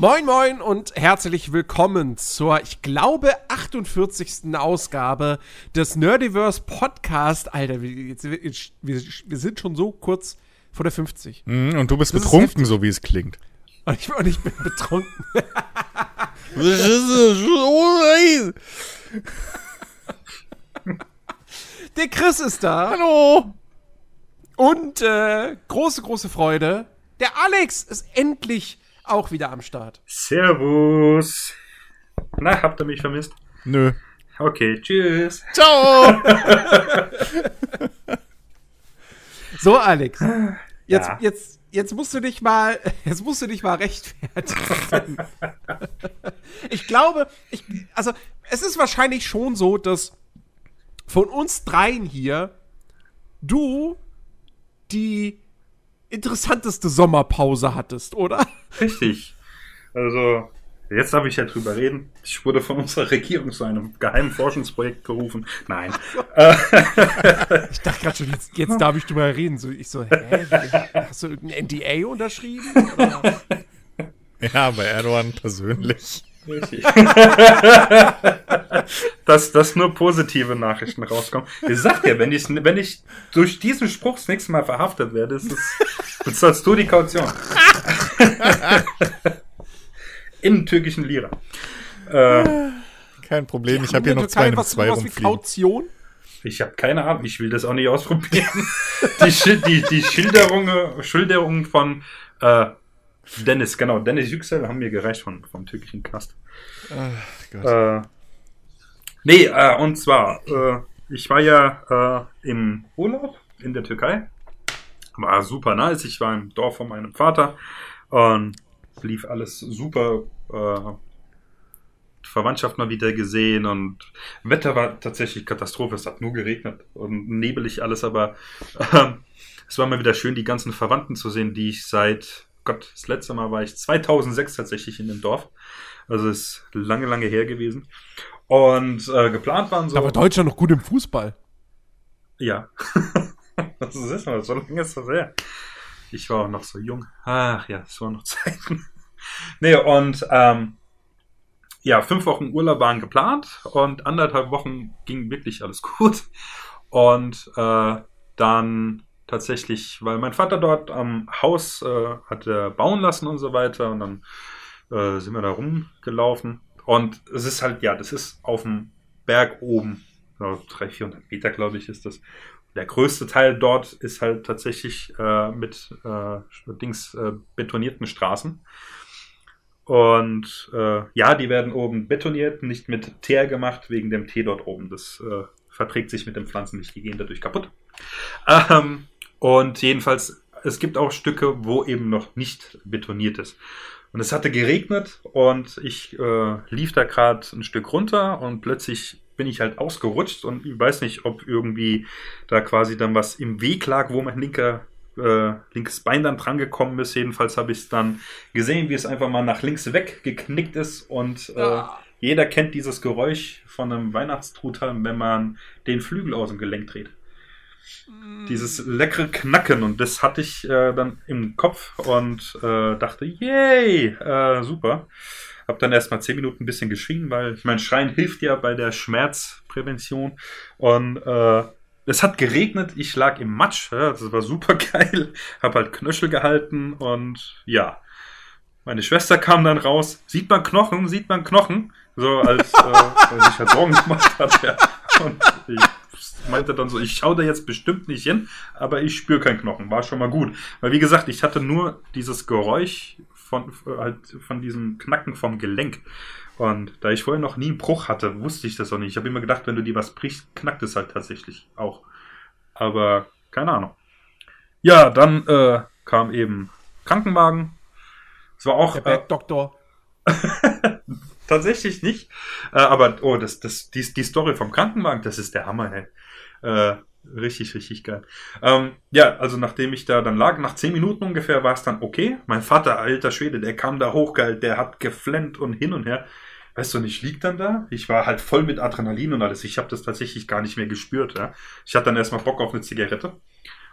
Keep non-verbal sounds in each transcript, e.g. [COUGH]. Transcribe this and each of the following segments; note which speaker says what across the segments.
Speaker 1: Moin Moin und herzlich willkommen zur, ich glaube, 48. Ausgabe des Nerdiverse Podcast. Alter, wir, jetzt, wir, wir sind schon so kurz vor der 50.
Speaker 2: Mhm, und du bist das betrunken, so wie es klingt.
Speaker 1: Und [LAUGHS] ich, und ich bin betrunken. [LAUGHS] Der Chris ist da.
Speaker 2: Hallo.
Speaker 1: Und äh, große, große Freude. Der Alex ist endlich auch wieder am Start.
Speaker 3: Servus. Na, habt ihr mich vermisst?
Speaker 2: Nö.
Speaker 3: Okay, tschüss.
Speaker 2: Ciao. [LAUGHS]
Speaker 1: so, Alex. Jetzt, ja. jetzt, jetzt musst du dich mal, [LAUGHS] jetzt musst du dich mal rechtfertigen. [LAUGHS] ich glaube, ich, also, es ist wahrscheinlich schon so, dass von uns dreien hier du die interessanteste Sommerpause hattest, oder?
Speaker 3: Richtig. Also, jetzt darf ich ja drüber reden. Ich wurde von unserer Regierung zu einem geheimen Forschungsprojekt gerufen. Nein. [LAUGHS]
Speaker 1: ich dachte gerade schon, jetzt, jetzt darf ich drüber reden. So, ich so, hä? Hast du irgendein NDA unterschrieben? Oder?
Speaker 2: Ja, bei Erdogan persönlich.
Speaker 3: Richtig. [LAUGHS] dass, dass nur positive Nachrichten rauskommen. Ich sag dir, wenn ich, wenn ich durch diesen Spruch das nächste Mal verhaftet werde, ist es, bezahlst du die Kaution. [LAUGHS] Im türkischen Lira.
Speaker 2: Äh, Kein Problem, ich habe hier noch zwei in zwei rumfliegen.
Speaker 1: Kaution?
Speaker 3: Ich habe keine Ahnung, ich will das auch nicht ausprobieren. die, die, die Schilderung, Schilderung von äh, Dennis, genau, Dennis Yüksel haben mir gereicht von, vom türkischen Knast. Ach Gott. Äh, nee, äh, und zwar, äh, ich war ja äh, im Urlaub in der Türkei. War super nice. Ich war im Dorf von meinem Vater und lief alles super. Äh, Verwandtschaft mal wieder gesehen und Wetter war tatsächlich Katastrophe. Es hat nur geregnet und nebelig alles, aber äh, es war mal wieder schön, die ganzen Verwandten zu sehen, die ich seit Gott, das letzte Mal war ich 2006 tatsächlich in dem Dorf. Also ist lange, lange her gewesen. Und äh, geplant waren so.
Speaker 1: Aber Deutschland noch gut im Fußball.
Speaker 3: Ja. [LAUGHS] das ist mal, so lange ist das her. Ich war auch noch so jung. Ach ja, es waren noch [LAUGHS] Zeiten. nee, und ähm, ja, fünf Wochen Urlaub waren geplant und anderthalb Wochen ging wirklich alles gut. Und äh, dann tatsächlich, weil mein Vater dort am Haus äh, hatte bauen lassen und so weiter und dann äh, sind wir da rumgelaufen und es ist halt, ja, das ist auf dem Berg oben, so 300, 400 Meter glaube ich ist das. Der größte Teil dort ist halt tatsächlich äh, mit äh, Dings äh, betonierten Straßen. Und äh, ja, die werden oben betoniert, nicht mit Teer gemacht, wegen dem Tee dort oben. Das verträgt sich mit den Pflanzen nicht, die gehen dadurch kaputt. Ähm, und jedenfalls, es gibt auch Stücke, wo eben noch nicht betoniert ist. Und es hatte geregnet und ich äh, lief da gerade ein Stück runter und plötzlich bin ich halt ausgerutscht und ich weiß nicht, ob irgendwie da quasi dann was im Weg lag, wo mein linker äh, linkes Bein dann dran gekommen ist. Jedenfalls habe ich es dann gesehen, wie es einfach mal nach links weggeknickt ist und äh, ja. jeder kennt dieses Geräusch von einem Weihnachtstruthahn, wenn man den Flügel aus dem Gelenk dreht. Dieses leckere Knacken und das hatte ich äh, dann im Kopf und äh, dachte, yay, äh, super. Hab dann erstmal zehn Minuten ein bisschen geschrien, weil ich meine, Schreien hilft ja bei der Schmerzprävention und äh, es hat geregnet, ich lag im Matsch, ja, das war super [LAUGHS] geil, hab halt Knöchel gehalten und ja. Meine Schwester kam dann raus, sieht man Knochen, sieht man Knochen, so als äh, [LAUGHS] weil sich halt Sorgen gemacht hat. Ja. Und ich meinte dann so, ich schaue da jetzt bestimmt nicht hin, aber ich spüre keinen Knochen. War schon mal gut. Weil wie gesagt, ich hatte nur dieses Geräusch von, halt von diesem Knacken vom Gelenk. Und da ich vorher noch nie einen Bruch hatte, wusste ich das auch nicht. Ich habe immer gedacht, wenn du dir was brichst, knackt es halt tatsächlich auch. Aber keine Ahnung. Ja, dann äh, kam eben Krankenwagen. Es war auch.
Speaker 1: Der Bergdoktor.
Speaker 3: Äh, [LAUGHS] tatsächlich nicht. Äh, aber, oh, das, das, die, die Story vom Krankenwagen, das ist der Hammer, ey. Äh, richtig, richtig geil. Ähm, ja, also nachdem ich da dann lag, nach zehn Minuten ungefähr war es dann okay. Mein Vater, alter Schwede, der kam da hochgeil, der hat geflennt und hin und her. Weißt du, und ich lieg dann da. Ich war halt voll mit Adrenalin und alles. Ich habe das tatsächlich gar nicht mehr gespürt. Ja. Ich hatte dann erstmal Bock auf eine Zigarette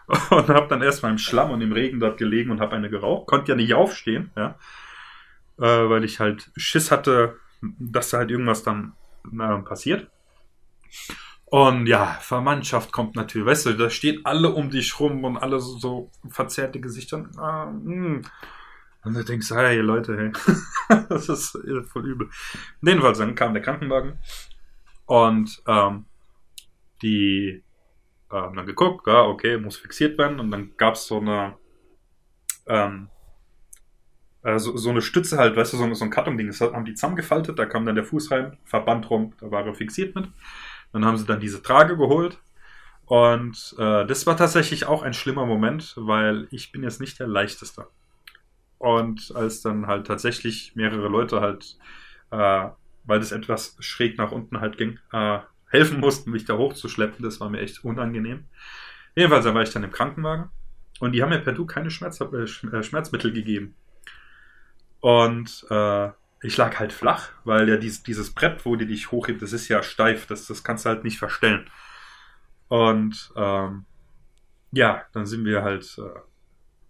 Speaker 3: [LAUGHS] und habe dann erstmal im Schlamm und im Regen dort gelegen und habe eine geraucht. Konnte ja nicht aufstehen. Ja. äh, weil ich halt Schiss hatte, dass da halt irgendwas dann äh, passiert. Und ja, Verwandtschaft kommt natürlich, weißt du, da stehen alle um dich rum und alle so, so verzerrte Gesichter. Ah, hm. und du denkst, hey Leute, hey, [LAUGHS] das ist voll übel. Jedenfalls, dann kam der Krankenwagen und ähm, die äh, haben dann geguckt, ja, okay, muss fixiert werden und dann gab es so eine ähm, äh, so, so, eine Stütze halt, weißt du, so, so ein Kartonding, das haben die zusammengefaltet, da kam dann der Fuß rein, Verband rum, da war er fixiert mit. Dann haben sie dann diese Trage geholt. Und äh, das war tatsächlich auch ein schlimmer Moment, weil ich bin jetzt nicht der Leichteste. Und als dann halt tatsächlich mehrere Leute halt, äh, weil das etwas schräg nach unten halt ging, äh, helfen mussten, mich da hochzuschleppen, das war mir echt unangenehm. Jedenfalls da war ich dann im Krankenwagen und die haben mir per Du keine Schmerz, äh, Schmerzmittel gegeben. Und äh, ich lag halt flach, weil ja dies, dieses Brett, wo die dich hochhebt, das ist ja steif, das, das kannst du halt nicht verstellen. Und ähm, ja, dann sind wir halt, äh,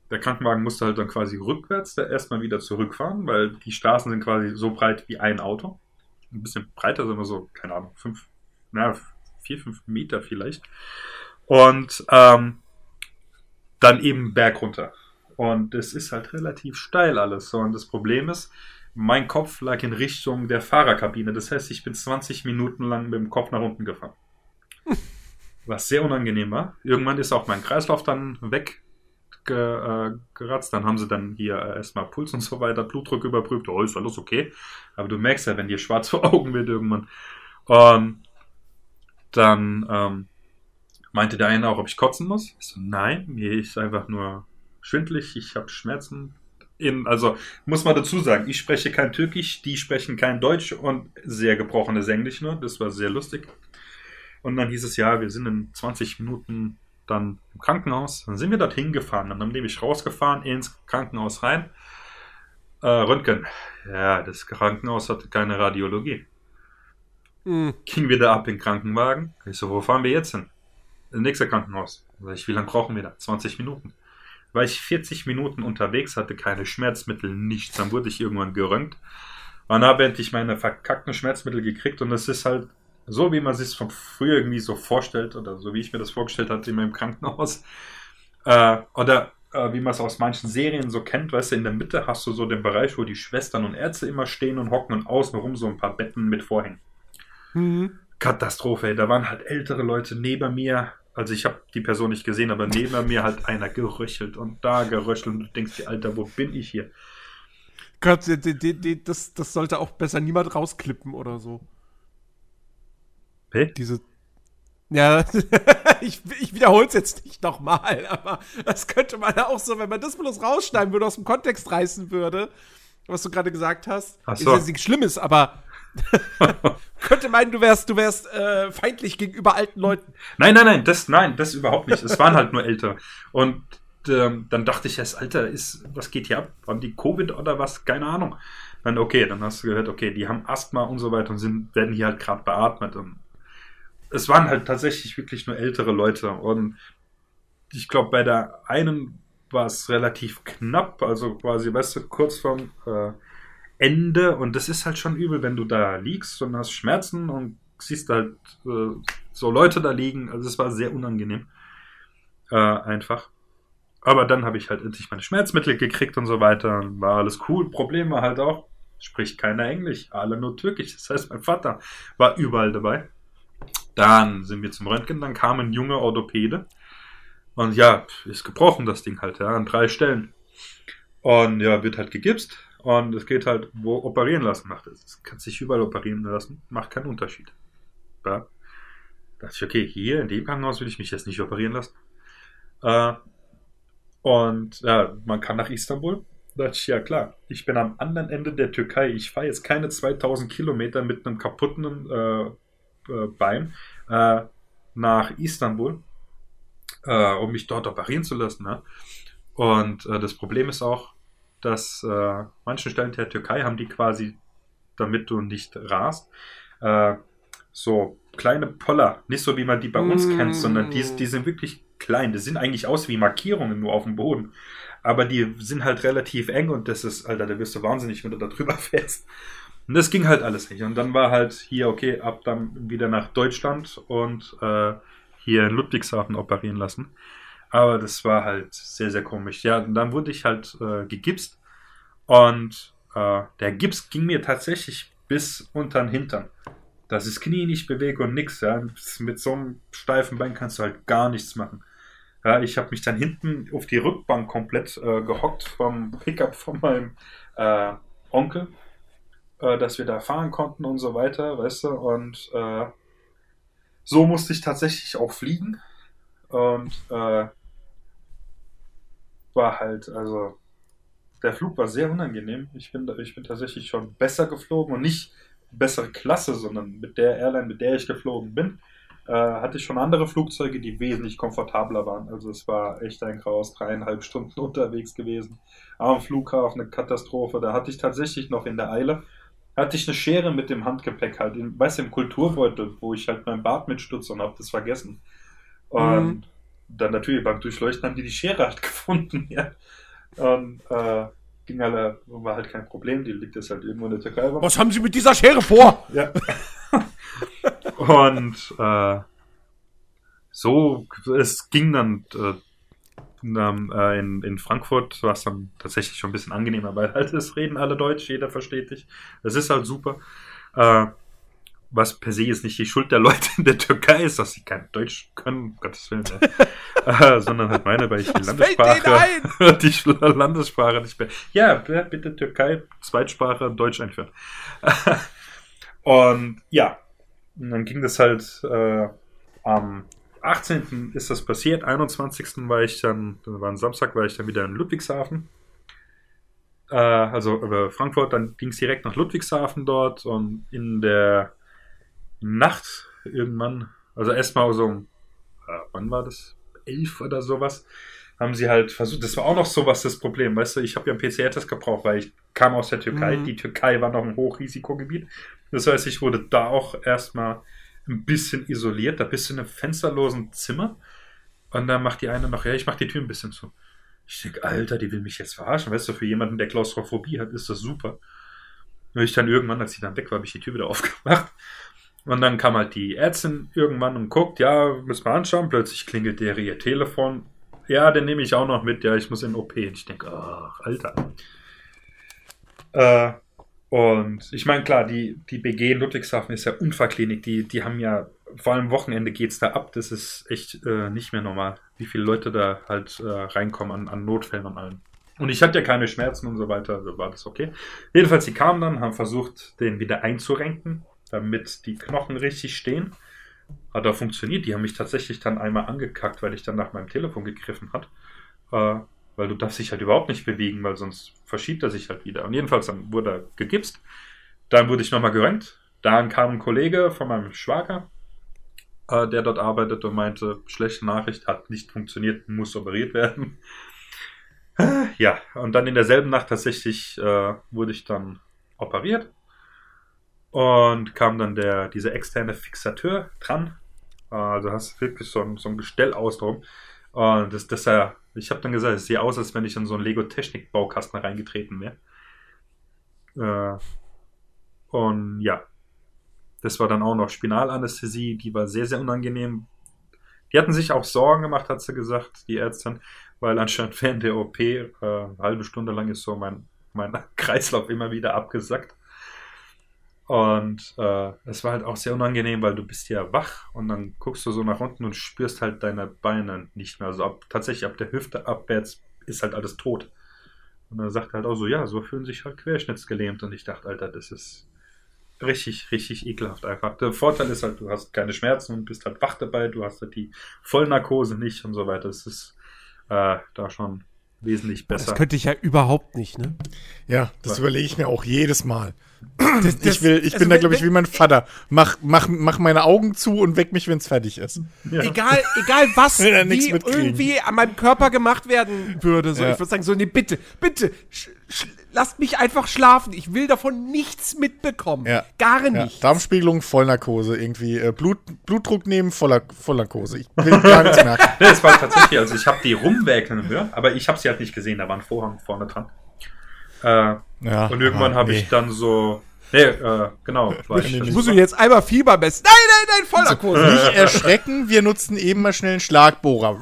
Speaker 3: der Krankenwagen musste halt dann quasi rückwärts da erstmal wieder zurückfahren, weil die Straßen sind quasi so breit wie ein Auto. Ein bisschen breiter sind wir so, keine Ahnung, fünf, na, vier, fünf Meter vielleicht. Und ähm, dann eben Berg runter. Und es ist halt relativ steil alles. So. Und das Problem ist, mein Kopf lag in Richtung der Fahrerkabine. Das heißt, ich bin 20 Minuten lang mit dem Kopf nach unten gefahren. [LAUGHS] Was sehr unangenehm war. Irgendwann ist auch mein Kreislauf dann weggeratzt. Dann haben sie dann hier erstmal Puls und so weiter, Blutdruck überprüft. Oh, ist alles okay. Aber du merkst ja, wenn dir schwarz vor Augen wird irgendwann. Und dann ähm, meinte der eine auch, ob ich kotzen muss. Ich so, nein, mir ist einfach nur schwindlig, ich habe Schmerzen, in, also muss man dazu sagen, ich spreche kein Türkisch, die sprechen kein Deutsch und sehr gebrochenes Englisch nur. Das war sehr lustig. Und dann hieß es ja, wir sind in 20 Minuten dann im Krankenhaus. Dann sind wir dorthin gefahren. Dann haben die mich rausgefahren ins Krankenhaus rein. Äh, Röntgen. Ja, das Krankenhaus hatte keine Radiologie. Mhm. Ging wieder ab in den Krankenwagen. Ich so, wo fahren wir jetzt hin? Das nächste Krankenhaus. Ich, wie lange brauchen wir da? 20 Minuten war ich 40 Minuten unterwegs, hatte keine Schmerzmittel, nichts. Dann wurde ich irgendwann gerönt. Und habe endlich meine verkackten Schmerzmittel gekriegt und es ist halt so, wie man sich es von früher irgendwie so vorstellt oder so wie ich mir das vorgestellt hatte in meinem Krankenhaus. Äh, oder äh, wie man es aus manchen Serien so kennt, weißt du, in der Mitte hast du so den Bereich, wo die Schwestern und Ärzte immer stehen und hocken und außenrum so ein paar Betten mit Vorhängen. Mhm. Katastrophe, ey. da waren halt ältere Leute neben mir, also ich habe die Person nicht gesehen, aber neben mir hat einer geröchelt und da geröchelt und du denkst dir, Alter, wo bin ich hier?
Speaker 1: Gott, die, die, die, das, das sollte auch besser niemand rausklippen oder so.
Speaker 3: Hä?
Speaker 1: Diese. Ja, [LAUGHS] ich, ich wiederhole es jetzt nicht nochmal, aber das könnte man ja auch so, wenn man das bloß rausschneiden würde, aus dem Kontext reißen würde, was du gerade gesagt hast.
Speaker 3: Ach so.
Speaker 1: Ist ja nichts Schlimmes, aber [LAUGHS] Könnte meinen, du wärst, du wärst äh, feindlich gegenüber alten Leuten.
Speaker 3: Nein, nein, nein, das, nein, das überhaupt nicht. Es waren halt nur älter. Und ähm, dann dachte ich erst, Alter, ist, was geht hier ab? Haben die Covid oder was? Keine Ahnung. Dann, okay, dann hast du gehört, okay, die haben Asthma und so weiter und sind, werden hier halt gerade beatmet. Und es waren halt tatsächlich wirklich nur ältere Leute. Und ich glaube, bei der einen war es relativ knapp, also quasi, weißt du, kurz vorm äh, Ende und das ist halt schon übel, wenn du da liegst und hast Schmerzen und siehst halt äh, so Leute da liegen. Also es war sehr unangenehm. Äh, einfach. Aber dann habe ich halt endlich meine Schmerzmittel gekriegt und so weiter. War alles cool. Problem war halt auch, spricht keiner Englisch, alle nur Türkisch. Das heißt, mein Vater war überall dabei. Dann sind wir zum Röntgen, dann kam ein junger Orthopäde. Und ja, ist gebrochen das Ding halt, ja, an drei Stellen. Und ja, wird halt gegipst. Und es geht halt, wo operieren lassen macht es. Kann sich überall operieren lassen, macht keinen Unterschied. Ja. Da dachte ich, okay, hier in dem Krankenhaus will ich mich jetzt nicht operieren lassen. Äh, und ja, man kann nach Istanbul. Da dachte ich, ja klar, ich bin am anderen Ende der Türkei. Ich fahre jetzt keine 2000 Kilometer mit einem kaputten äh, äh, Bein äh, nach Istanbul, äh, um mich dort operieren zu lassen. Ne? Und äh, das Problem ist auch, dass äh, manchen Stellen der Türkei haben die quasi, damit du nicht rast, äh, so kleine Poller, nicht so wie man die bei uns mm. kennt, sondern die, die sind wirklich klein. Die sind eigentlich aus wie Markierungen nur auf dem Boden. aber die sind halt relativ eng und das ist, Alter, da wirst du wahnsinnig, wenn du da drüber [LAUGHS] fährst. Und das ging halt alles nicht. Und dann war halt hier, okay, ab dann wieder nach Deutschland und äh, hier in Ludwigshafen operieren lassen. Aber das war halt sehr, sehr komisch. Ja, und dann wurde ich halt äh, gegipst und äh, der Gips ging mir tatsächlich bis unter den Hintern. Dass das Knie nicht bewege und nix. Ja. Mit so einem steifen Bein kannst du halt gar nichts machen. Ja, ich habe mich dann hinten auf die Rückbank komplett äh, gehockt vom Pickup von meinem äh, Onkel, äh, dass wir da fahren konnten und so weiter, weißt du. Und äh, so musste ich tatsächlich auch fliegen. Und äh, war halt, also der Flug war sehr unangenehm. Ich bin, ich bin tatsächlich schon besser geflogen und nicht bessere Klasse, sondern mit der Airline, mit der ich geflogen bin, äh, hatte ich schon andere Flugzeuge, die wesentlich komfortabler waren. Also es war echt ein Chaos, dreieinhalb Stunden [LAUGHS] unterwegs gewesen. Am Flughafen eine Katastrophe. Da hatte ich tatsächlich noch in der Eile, hatte ich eine Schere mit dem Handgepäck halt, in, weißt du, im Kulturbeutel, wo ich halt mein Bart mitstutze und habe das vergessen. Und mhm. dann natürlich beim Durchleuchten haben die die Schere halt [LAUGHS] gefunden, ja. Und äh, ging alle, war halt kein Problem, die liegt jetzt halt irgendwo in der Türkei.
Speaker 1: Was haben Sie mit dieser Schere vor?
Speaker 3: Ja. [LAUGHS] Und äh, so, es ging dann äh, äh, in, in Frankfurt, war es dann tatsächlich schon ein bisschen angenehmer, weil halt es reden alle Deutsch, jeder versteht dich. Das ist halt super. Äh, was per se jetzt nicht die Schuld der Leute in der Türkei ist, dass sie kein Deutsch können, um Gottes Willen, [LAUGHS] äh, sondern halt meine, weil ich die Landessprache, [LAUGHS] die Landessprache nicht mehr. Ja, bitte Türkei, Zweitsprache, Deutsch einführen. [LAUGHS] und ja, und dann ging das halt äh, am 18. ist das passiert, 21. war ich dann, das war ein Samstag, war ich dann wieder in Ludwigshafen. Äh, also über Frankfurt, dann ging es direkt nach Ludwigshafen dort und in der Nacht irgendwann, also erstmal so, äh, wann war das? Elf oder sowas, haben sie halt versucht, das war auch noch sowas das Problem, weißt du, ich habe ja einen PCR-Test gebraucht, weil ich kam aus der Türkei, mhm. die Türkei war noch ein Hochrisikogebiet, das heißt, ich wurde da auch erstmal ein bisschen isoliert, da bist du in einem fensterlosen Zimmer und dann macht die eine noch, ja, ich mach die Tür ein bisschen zu. Ich denke, Alter, die will mich jetzt verarschen, weißt du, für jemanden, der Klaustrophobie hat, ist das super. Und ich dann irgendwann, als sie dann weg war, habe ich die Tür wieder [LAUGHS] aufgemacht und dann kam halt die Ärztin irgendwann und guckt, ja, müssen wir anschauen. Plötzlich klingelt der ihr Telefon. Ja, den nehme ich auch noch mit. Ja, ich muss in OP. Und ich denke, ach, Alter. Äh, und ich meine, klar, die, die BG in Ludwigshafen ist ja Unfallklinik. Die, die haben ja, vor allem Wochenende geht es da ab. Das ist echt äh, nicht mehr normal, wie viele Leute da halt äh, reinkommen an, an Notfällen und allem. Und ich hatte ja keine Schmerzen und so weiter, also war das okay. Jedenfalls, sie kamen dann, haben versucht, den wieder einzurenken damit die Knochen richtig stehen. Hat auch funktioniert. Die haben mich tatsächlich dann einmal angekackt, weil ich dann nach meinem Telefon gegriffen hat. Äh, weil du darfst dich halt überhaupt nicht bewegen, weil sonst verschiebt er sich halt wieder. Und jedenfalls dann wurde er gegipst. Dann wurde ich nochmal geröntgt. Dann kam ein Kollege von meinem Schwager, äh, der dort arbeitet und meinte, schlechte Nachricht, hat nicht funktioniert, muss operiert werden. [LAUGHS] ja, und dann in derselben Nacht tatsächlich äh, wurde ich dann operiert. Und kam dann der, dieser externe Fixateur dran. Also hast wirklich so ein, so ein Gestell aus drum. Und das, das ja, ich habe dann gesagt, es sieht aus, als wenn ich in so einen Lego-Technik-Baukasten reingetreten wäre. Äh, und ja, das war dann auch noch Spinalanästhesie, die war sehr, sehr unangenehm. Die hatten sich auch Sorgen gemacht, hat sie gesagt, die Ärztin, weil anscheinend während der OP äh, eine halbe Stunde lang ist so mein, mein [LAUGHS] Kreislauf immer wieder abgesackt. Und äh, es war halt auch sehr unangenehm, weil du bist ja wach und dann guckst du so nach unten und spürst halt deine Beine nicht mehr. Also ab, tatsächlich ab der Hüfte abwärts ist halt alles tot. Und er sagt halt auch so, ja, so fühlen sich halt querschnittsgelähmt. Und ich dachte, Alter, das ist richtig, richtig ekelhaft einfach. Der Vorteil ist halt, du hast keine Schmerzen und bist halt wach dabei, du hast halt die Vollnarkose nicht und so weiter. Das ist äh, da schon wesentlich besser. Das
Speaker 1: könnte ich ja überhaupt nicht, ne?
Speaker 2: Ja, das überlege ich mir auch jedes Mal. Das, das, ich will, ich also bin da, glaube ich, wie mein Vater. Mach, mach, mach meine Augen zu und weck mich, wenn es fertig ist.
Speaker 1: Ja. Egal, egal was wie irgendwie an meinem Körper gemacht werden würde. So, ja. Ich würde sagen, so, nee, bitte, bitte, lasst mich einfach schlafen. Ich will davon nichts mitbekommen. Ja. Gar nichts.
Speaker 2: Ja. Darmspiegelung, Vollnarkose. Irgendwie äh, Blut, Blutdruck nehmen, Voller, Vollnarkose. Ich will gar nichts [LAUGHS] merken.
Speaker 3: nee, es war tatsächlich, also ich habe die rumwäkeln hören, aber ich habe sie halt nicht gesehen. Da war ein Vorhang vorne dran. Äh, ja, und irgendwann habe nee. ich dann so Nee, äh, genau.
Speaker 1: Ich, ich muss jetzt einmal Fieber messen. Nein, nein, nein, Vollnarkose.
Speaker 2: Nicht erschrecken, wir nutzen eben mal schnell einen Schlagbohrer. [LAUGHS]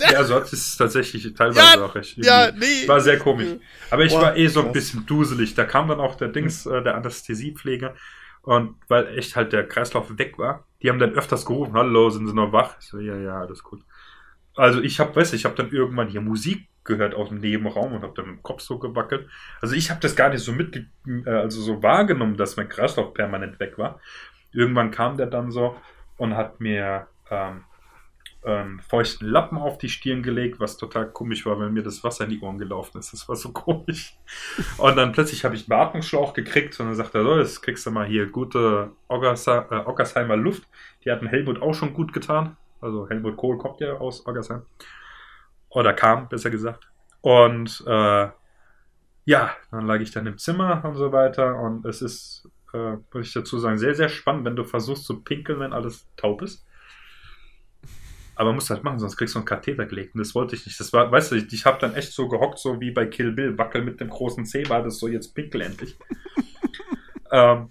Speaker 3: ja, also das ist tatsächlich teilweise
Speaker 2: ja,
Speaker 3: auch recht.
Speaker 2: Ja, nee.
Speaker 3: War sehr komisch. Aber ich Boah, war eh so ein bisschen duselig. Da kam dann auch der Dings, äh, der Anästhesiepfleger. Und weil echt halt der Kreislauf weg war, die haben dann öfters gerufen, hallo, sind sie noch wach? Ich so, ja, ja, alles gut. Also ich habe, weiß ich habe dann irgendwann hier Musik gehört aus dem Nebenraum und habe dann mit dem Kopf so gewackelt. Also ich habe das gar nicht so mit, äh, also so wahrgenommen, dass mein Kreislauf permanent weg war. Irgendwann kam der dann so und hat mir ähm, einen feuchten Lappen auf die Stirn gelegt, was total komisch war, weil mir das Wasser in die Ohren gelaufen ist. Das war so [LAUGHS] komisch. Und dann plötzlich habe ich einen Beatmungsschlauch gekriegt und dann sagt er, so, jetzt kriegst du mal hier gute Oggersa äh, Oggersheimer Luft. Die hat ein Helmut auch schon gut getan. Also Helmut Kohl kommt ja aus Oggersheim. Oder kam, besser gesagt. Und äh, ja, dann lag ich dann im Zimmer und so weiter. Und es ist, äh, muss ich dazu sagen, sehr, sehr spannend, wenn du versuchst zu pinkeln, wenn alles taub ist. Aber musst halt machen, sonst kriegst du einen Katheter gelegt. Und das wollte ich nicht. Das war, weißt du, ich, ich habe dann echt so gehockt, so wie bei Kill Bill, wackel mit dem großen C, war das so jetzt pinkel endlich. [LAUGHS] ähm,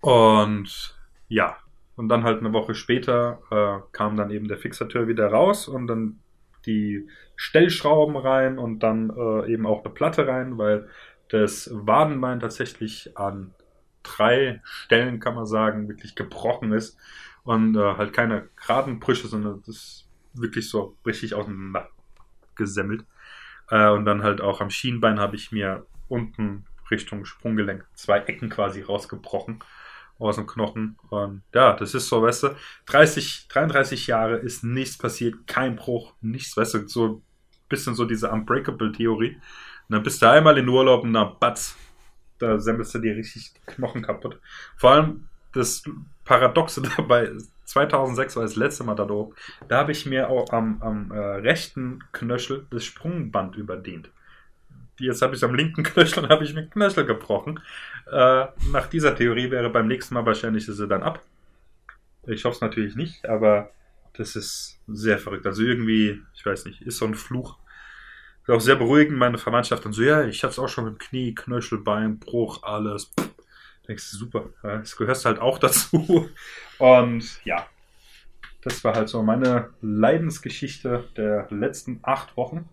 Speaker 3: und ja, und dann halt eine Woche später äh, kam dann eben der Fixateur wieder raus und dann die Stellschrauben rein und dann äh, eben auch eine Platte rein, weil das Wadenbein tatsächlich an drei Stellen, kann man sagen, wirklich gebrochen ist und äh, halt keine geraden Brüche, sondern das ist wirklich so richtig auseinander gesemmelt. Äh, und dann halt auch am Schienbein habe ich mir unten Richtung Sprunggelenk zwei Ecken quasi rausgebrochen aus dem Knochen. Und ja, das ist so, weißt du, 30, 33 Jahre ist nichts passiert, kein Bruch, nichts, weißt du, so ein bisschen so diese Unbreakable-Theorie. Und dann bist du einmal in Urlaub und dann batz, da semmelst du dir richtig die Knochen kaputt. Vor allem das Paradoxe [LAUGHS] dabei, 2006 war das letzte Mal da oben, da habe ich mir auch am, am äh, rechten Knöchel das Sprungband überdehnt jetzt habe ich am linken Knöchel und habe ich mir Knöchel gebrochen. Äh, nach dieser Theorie wäre beim nächsten Mal wahrscheinlich ist sie dann ab. Ich hoffe es natürlich nicht, aber das ist sehr verrückt. Also irgendwie, ich weiß nicht, ist so ein Fluch. Ist auch sehr beruhigend, meine Verwandtschaft dann so, ja, ich hatte es auch schon mit Knie, Knöchel, Bein, Bruch, alles. Pff. Denkst du, super, es gehört halt auch dazu. Und ja, das war halt so meine Leidensgeschichte der letzten acht Wochen.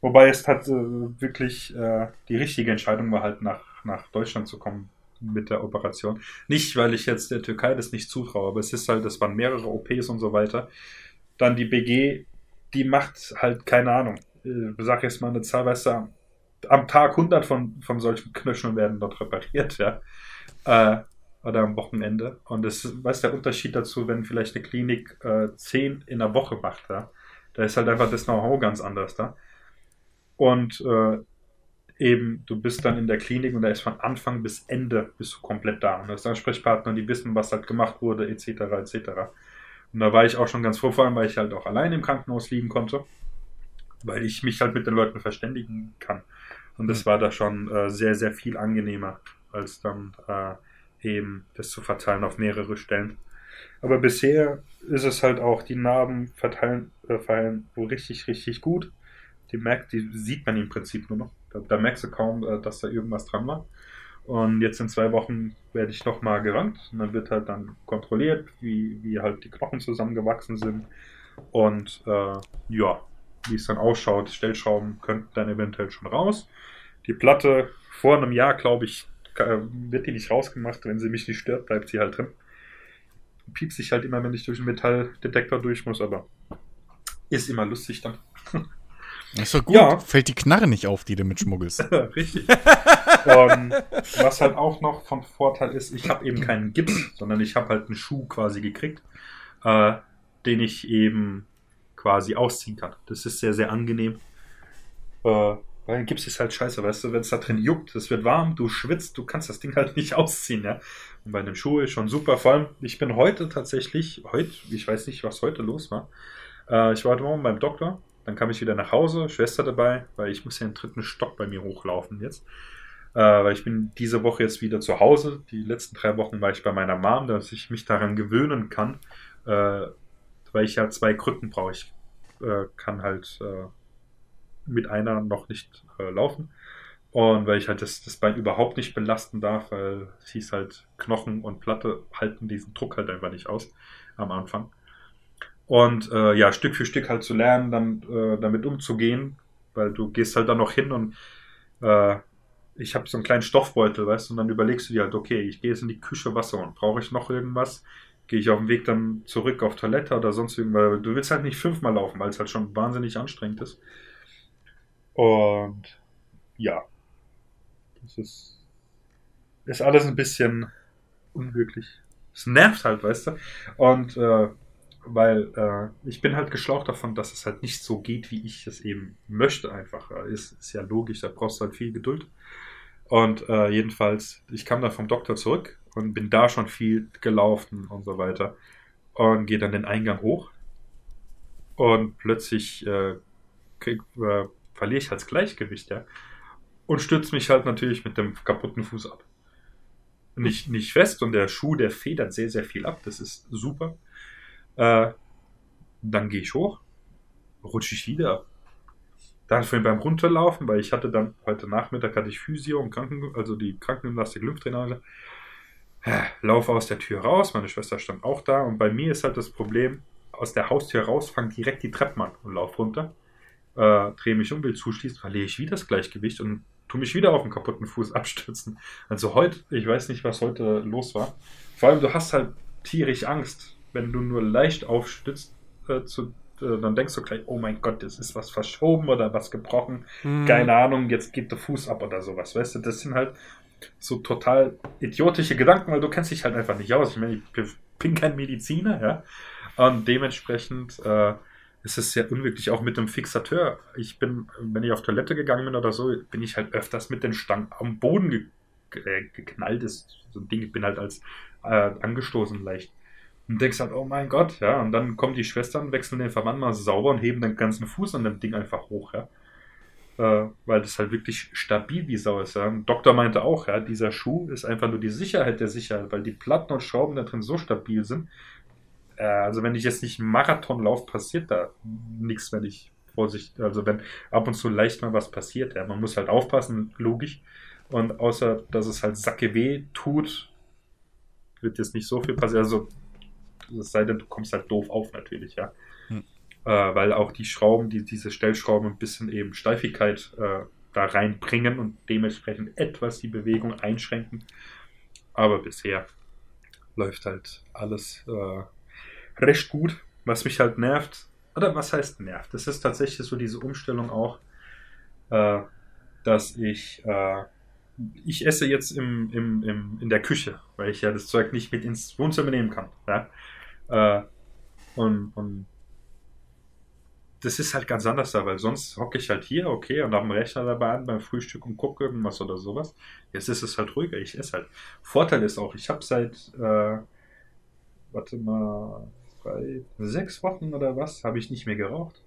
Speaker 3: Wobei es hat äh, wirklich äh, die richtige Entscheidung war, halt nach, nach Deutschland zu kommen mit der Operation. Nicht, weil ich jetzt der Türkei das nicht zutraue, aber es ist halt, das waren mehrere OPs und so weiter. Dann die BG, die macht halt, keine Ahnung, äh, sag jetzt mal eine Zahl, weißt du, am Tag 100 von, von solchen Knöcheln werden dort repariert, ja. Äh, oder am Wochenende. Und das ist der Unterschied dazu, wenn vielleicht eine Klinik äh, 10 in der Woche macht, ja. Da ist halt einfach das Know-how ganz anders da. Und äh, eben, du bist dann in der Klinik und da ist von Anfang bis Ende bist du komplett da. Und du hast Ansprechpartner, die wissen, was halt gemacht wurde, etc. etc. Und da war ich auch schon ganz froh, vor allem, weil ich halt auch allein im Krankenhaus liegen konnte, weil ich mich halt mit den Leuten verständigen kann. Und das war da schon äh, sehr, sehr viel angenehmer, als dann äh, eben das zu verteilen auf mehrere Stellen. Aber bisher ist es halt auch, die Narben verteilen, äh, verheilen richtig, richtig gut die merkt, die sieht man im Prinzip nur noch. Da, da merkst du kaum, äh, dass da irgendwas dran war. Und jetzt in zwei Wochen werde ich nochmal gerankt und dann wird halt dann kontrolliert, wie, wie halt die Knochen zusammengewachsen sind. Und äh, ja, wie es dann ausschaut, Stellschrauben könnten dann eventuell schon raus. Die Platte vor einem Jahr, glaube ich, wird die nicht rausgemacht. Wenn sie mich nicht stört, bleibt sie halt drin. Piepst sich halt immer, wenn ich durch den Metalldetektor durch muss, aber ist immer lustig dann. [LAUGHS]
Speaker 2: Ist doch gut. Ja. Fällt die Knarre nicht auf, die du mitschmuggelst. [LAUGHS]
Speaker 3: Richtig. um, was halt auch noch von Vorteil ist, ich habe eben keinen Gips, sondern ich habe halt einen Schuh quasi gekriegt, äh, den ich eben quasi ausziehen kann. Das ist sehr, sehr angenehm. Äh, weil ein Gips ist halt scheiße, weißt du, wenn es da drin juckt, es wird warm, du schwitzt, du kannst das Ding halt nicht [LAUGHS] ausziehen, ja. Und bei einem Schuh ist schon super. Vor allem, ich bin heute tatsächlich, heute, ich weiß nicht, was heute los war. Äh, ich war heute Morgen beim Doktor Dann kam ich wieder nach Hause, Schwester dabei, weil ich muss ja den dritten Stock bei mir hochlaufen jetzt. Äh, weil ich bin diese Woche jetzt wieder zu Hause. Die letzten drei Wochen war ich bei meiner Mom, dass ich mich daran gewöhnen kann, äh, weil ich ja zwei Krücken brauche. Ich äh, kann halt äh, mit einer noch nicht äh, laufen. Und weil ich halt das, das Bein überhaupt nicht belasten darf, weil es hieß halt, Knochen und Platte halten diesen Druck halt einfach nicht aus am Anfang. Und äh, ja, Stück für Stück halt zu lernen, dann äh, damit umzugehen, weil du gehst halt dann noch hin und äh, ich habe so einen kleinen Stoffbeutel, weißt du, und dann überlegst du dir halt, okay, ich gehe jetzt in die Küche Wasser und brauche ich noch irgendwas? Gehe ich auf dem Weg dann zurück auf Toilette oder sonst irgendwas? Du willst halt nicht fünfmal laufen, weil es halt schon wahnsinnig anstrengend ist. Und ja, das ist, ist alles ein bisschen unwirklich. Es nervt halt, weißt du? Und äh, weil äh, ich bin halt geschlaucht davon, dass es halt nicht so geht, wie ich es eben möchte, einfach. Ist, ist ja logisch, da brauchst du halt viel Geduld. Und äh, jedenfalls, ich kam dann vom Doktor zurück und bin da schon viel gelaufen und so weiter. Und gehe dann den Eingang hoch. Und plötzlich äh, krieg, äh, verliere ich halt das Gleichgewicht, ja. Und stürze mich halt natürlich mit dem kaputten Fuß ab. Nicht, nicht fest und der Schuh, der federt sehr, sehr viel ab. Das ist super. Äh, dann gehe ich hoch, rutsche ich wieder. Dann vorhin beim Runterlaufen, weil ich hatte dann heute Nachmittag hatte ich Physio und Kranken, also die Krankengymnastik Lymphdrainage. Laufe aus der Tür raus, meine Schwester stand auch da und bei mir ist halt das Problem, aus der Haustür raus, fang direkt die Treppen an und lauf runter. Äh, drehe mich um, will zuschließen, verliere ich wieder das Gleichgewicht und tu mich wieder auf den kaputten Fuß [LAUGHS] abstützen. Also heute, ich weiß nicht, was heute los war. Vor allem, du hast halt tierisch Angst, wenn du nur leicht aufstützt, äh, zu äh, dann denkst du gleich, oh mein Gott, es ist was verschoben oder was gebrochen. Hm. Keine Ahnung, jetzt geht der Fuß ab oder sowas. Weißt du, das sind halt so total idiotische Gedanken, weil du kennst dich halt einfach nicht aus. Ich meine, ich bin kein Mediziner, ja. Und dementsprechend äh, ist es sehr unwirklich, auch mit dem Fixateur. Ich bin, wenn ich auf Toilette gegangen bin oder so, bin ich halt öfters mit den Stangen am Boden ge äh, geknallt. Ist so ein Ding, ich bin halt als äh, angestoßen leicht. Und denkst halt, oh mein Gott, ja. Und dann kommen die Schwestern, wechseln den Verband mal sauber und heben den ganzen Fuß an dem Ding einfach hoch, ja. Äh, weil das halt wirklich stabil wie Sau ist, ja. Und Doktor meinte auch, ja, dieser Schuh ist einfach nur die Sicherheit der Sicherheit, weil die Platten und Schrauben da drin so stabil sind. Äh, also wenn ich jetzt nicht Marathon laufe, passiert da nichts, wenn ich Vorsicht, also wenn ab und zu leicht mal was passiert, ja. Man muss halt aufpassen, logisch. Und außer, dass es halt sacke weh tut, wird jetzt nicht so viel passieren. Also es sei denn, du kommst halt doof auf natürlich, ja. Hm. Äh, weil auch die Schrauben, die, diese Stellschrauben ein bisschen eben Steifigkeit äh, da reinbringen und dementsprechend etwas die Bewegung einschränken. Aber bisher läuft halt alles äh, recht gut. Was mich halt nervt, oder was heißt nervt? Das ist tatsächlich so diese Umstellung auch, äh, dass ich äh, ich esse jetzt im, im, im, in der Küche, weil ich ja das Zeug nicht mit ins Wohnzimmer nehmen kann. Ja? Äh, und, und das ist halt ganz anders da, weil sonst hocke ich halt hier, okay, und habe einen Rechner dabei an beim Frühstück und gucke irgendwas oder sowas. Jetzt ist es halt ruhiger, ich esse halt. Vorteil ist auch, ich habe seit, äh, warte mal, drei, sechs Wochen oder was, habe ich nicht mehr geraucht.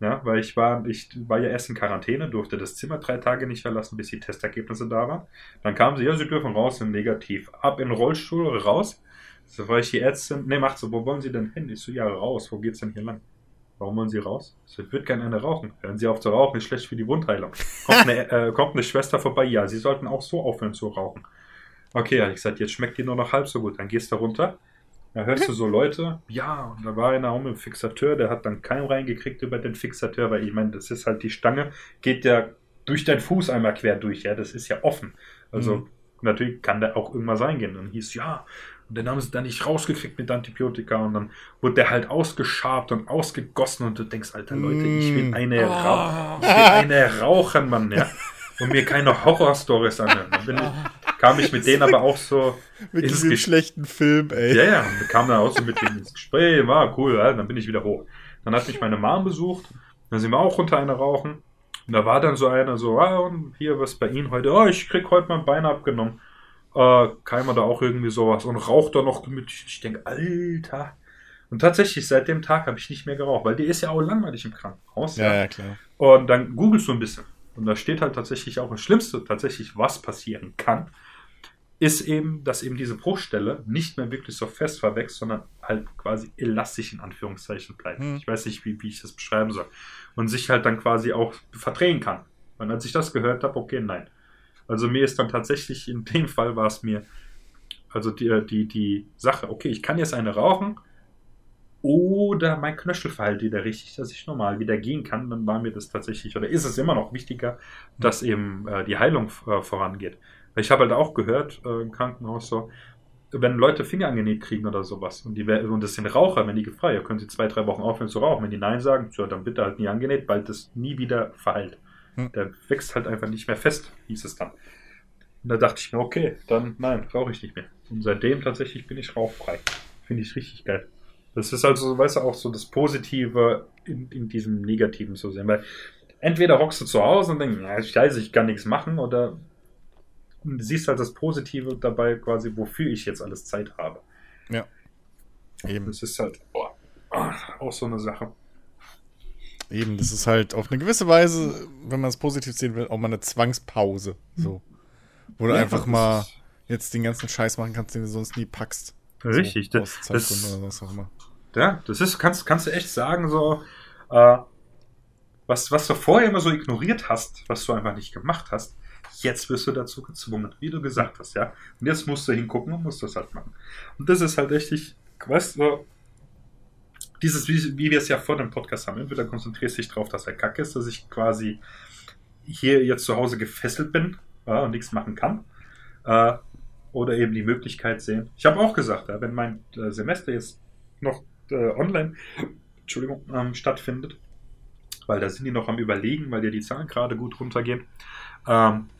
Speaker 3: Ja, weil ich war, ich war ja erst in Quarantäne, durfte das Zimmer drei Tage nicht verlassen, bis die Testergebnisse da waren. Dann kamen sie, ja, sie dürfen raus, sind negativ. Ab in den Rollstuhl, raus. So war ich die Ärztin, ne, macht so, wo wollen Sie denn hin? Ich so, ja, raus, wo geht's denn hier lang? Warum wollen Sie raus? So, ich würde gerne eine rauchen. Hören Sie auf zu rauchen, ist schlecht für die Wundheilung. Kommt eine, [LAUGHS] äh, kommt eine Schwester vorbei, ja, Sie sollten auch so aufhören zu rauchen. Okay, habe ich gesagt, jetzt schmeckt die nur noch halb so gut. Dann gehst du runter, da hörst du so [LAUGHS] Leute, ja, und da war einer mit dem Fixateur, der hat dann keinen reingekriegt über den Fixateur, weil ich meine, das ist halt die Stange, geht ja durch deinen Fuß einmal quer durch, ja, das ist ja offen. Also mhm. natürlich kann der auch irgendwas reingehen. Und hieß, ja, und dann haben sie dann nicht rausgekriegt mit Antibiotika und dann wurde der halt ausgeschabt und ausgegossen und du denkst, alter Leute, ich will mm. eine, oh. Rauch, ich will eine rauchen, Mann, ja. Und mir keine Horrorstories anhören. Dann bin ich, kam ich mit denen aber auch so [LAUGHS]
Speaker 2: mit diesem schlechten Film, ey.
Speaker 3: Ja, ja, und kam dann auch so mit denen ins Gespräch, war cool, ja, dann bin ich wieder hoch. Dann hat mich meine Mom besucht, dann sind wir auch runter eine rauchen. Und da war dann so einer so, ah, und hier, was bei Ihnen heute? Oh, ich krieg heute mein Bein abgenommen äh, Keimer da auch irgendwie sowas und raucht da noch gemütlich. Ich denke, Alter. Und tatsächlich, seit dem Tag habe ich nicht mehr geraucht, weil die ist ja auch langweilig im Krankenhaus.
Speaker 2: Ja, ja, klar.
Speaker 3: Und dann googelst du ein bisschen. Und da steht halt tatsächlich auch das Schlimmste, tatsächlich, was passieren kann, ist eben, dass eben diese Bruchstelle nicht mehr wirklich so fest verwächst, sondern halt quasi elastisch in Anführungszeichen bleibt.
Speaker 2: Hm.
Speaker 3: Ich weiß nicht, wie, wie ich das beschreiben soll. Und sich halt dann quasi auch verdrehen kann. Und als ich das gehört habe, okay, nein. Also mir ist dann tatsächlich, in dem Fall war es mir, also die, die, die Sache, okay, ich kann jetzt eine rauchen, oder mein Knöchel verhält wieder richtig, dass ich normal wieder gehen kann, dann war mir das tatsächlich, oder ist es immer noch wichtiger, dass eben äh, die Heilung äh, vorangeht. Ich habe halt auch gehört äh, im Krankenhaus so, wenn Leute Finger angenäht kriegen oder sowas und, die, und das sind Raucher, wenn die gefragt, können sie zwei, drei Wochen aufhören zu rauchen. Wenn die Nein sagen, so, dann bitte halt nie angenäht, weil das nie wieder verheilt.
Speaker 2: Hm.
Speaker 3: Der wächst halt einfach nicht mehr fest, hieß es dann. Und da dachte ich mir, okay, dann nein, rauche ich nicht mehr. Und seitdem tatsächlich bin ich rauchfrei. Finde ich richtig geil. Das ist also, weißt du, auch so das Positive in, in diesem Negativen zu sehen. Weil entweder rockst du zu Hause und denkst, ja, scheiße, ich kann nichts machen, oder du siehst halt das Positive dabei, quasi, wofür ich jetzt alles Zeit habe.
Speaker 2: Ja. Eben.
Speaker 3: Das ist halt boah, auch so eine Sache.
Speaker 2: Eben, das ist halt auf eine gewisse Weise, wenn man es positiv sehen will, auch mal eine Zwangspause. So. Wo du
Speaker 3: Ja,
Speaker 2: einfach mal jetzt den ganzen Scheiß machen kannst, den du sonst nie packst.
Speaker 3: Richtig,
Speaker 2: So,
Speaker 3: das- das-
Speaker 2: oder was auch immer.
Speaker 3: Ja, das ist, kannst, kannst du echt sagen, so, äh, was, was du vorher immer so ignoriert hast, was du einfach nicht gemacht hast, jetzt wirst du dazu gezwungen, wie du gesagt hast, ja. Und jetzt musst du hingucken und musst das halt machen. Und das ist halt richtig, weißt du, dieses, wie, wie wir es ja vor dem Podcast haben, entweder konzentrierst du dich drauf, dass er kacke ist, dass ich quasi hier jetzt zu Hause gefesselt bin ja, und nichts machen kann. Äh, oder eben die Möglichkeit sehen. Ich habe auch gesagt, ja, wenn mein äh, Semester jetzt noch äh, online Entschuldigung, ähm, stattfindet, weil da sind die noch am Überlegen, weil ja die Zahlen gerade gut runtergehen, ähm,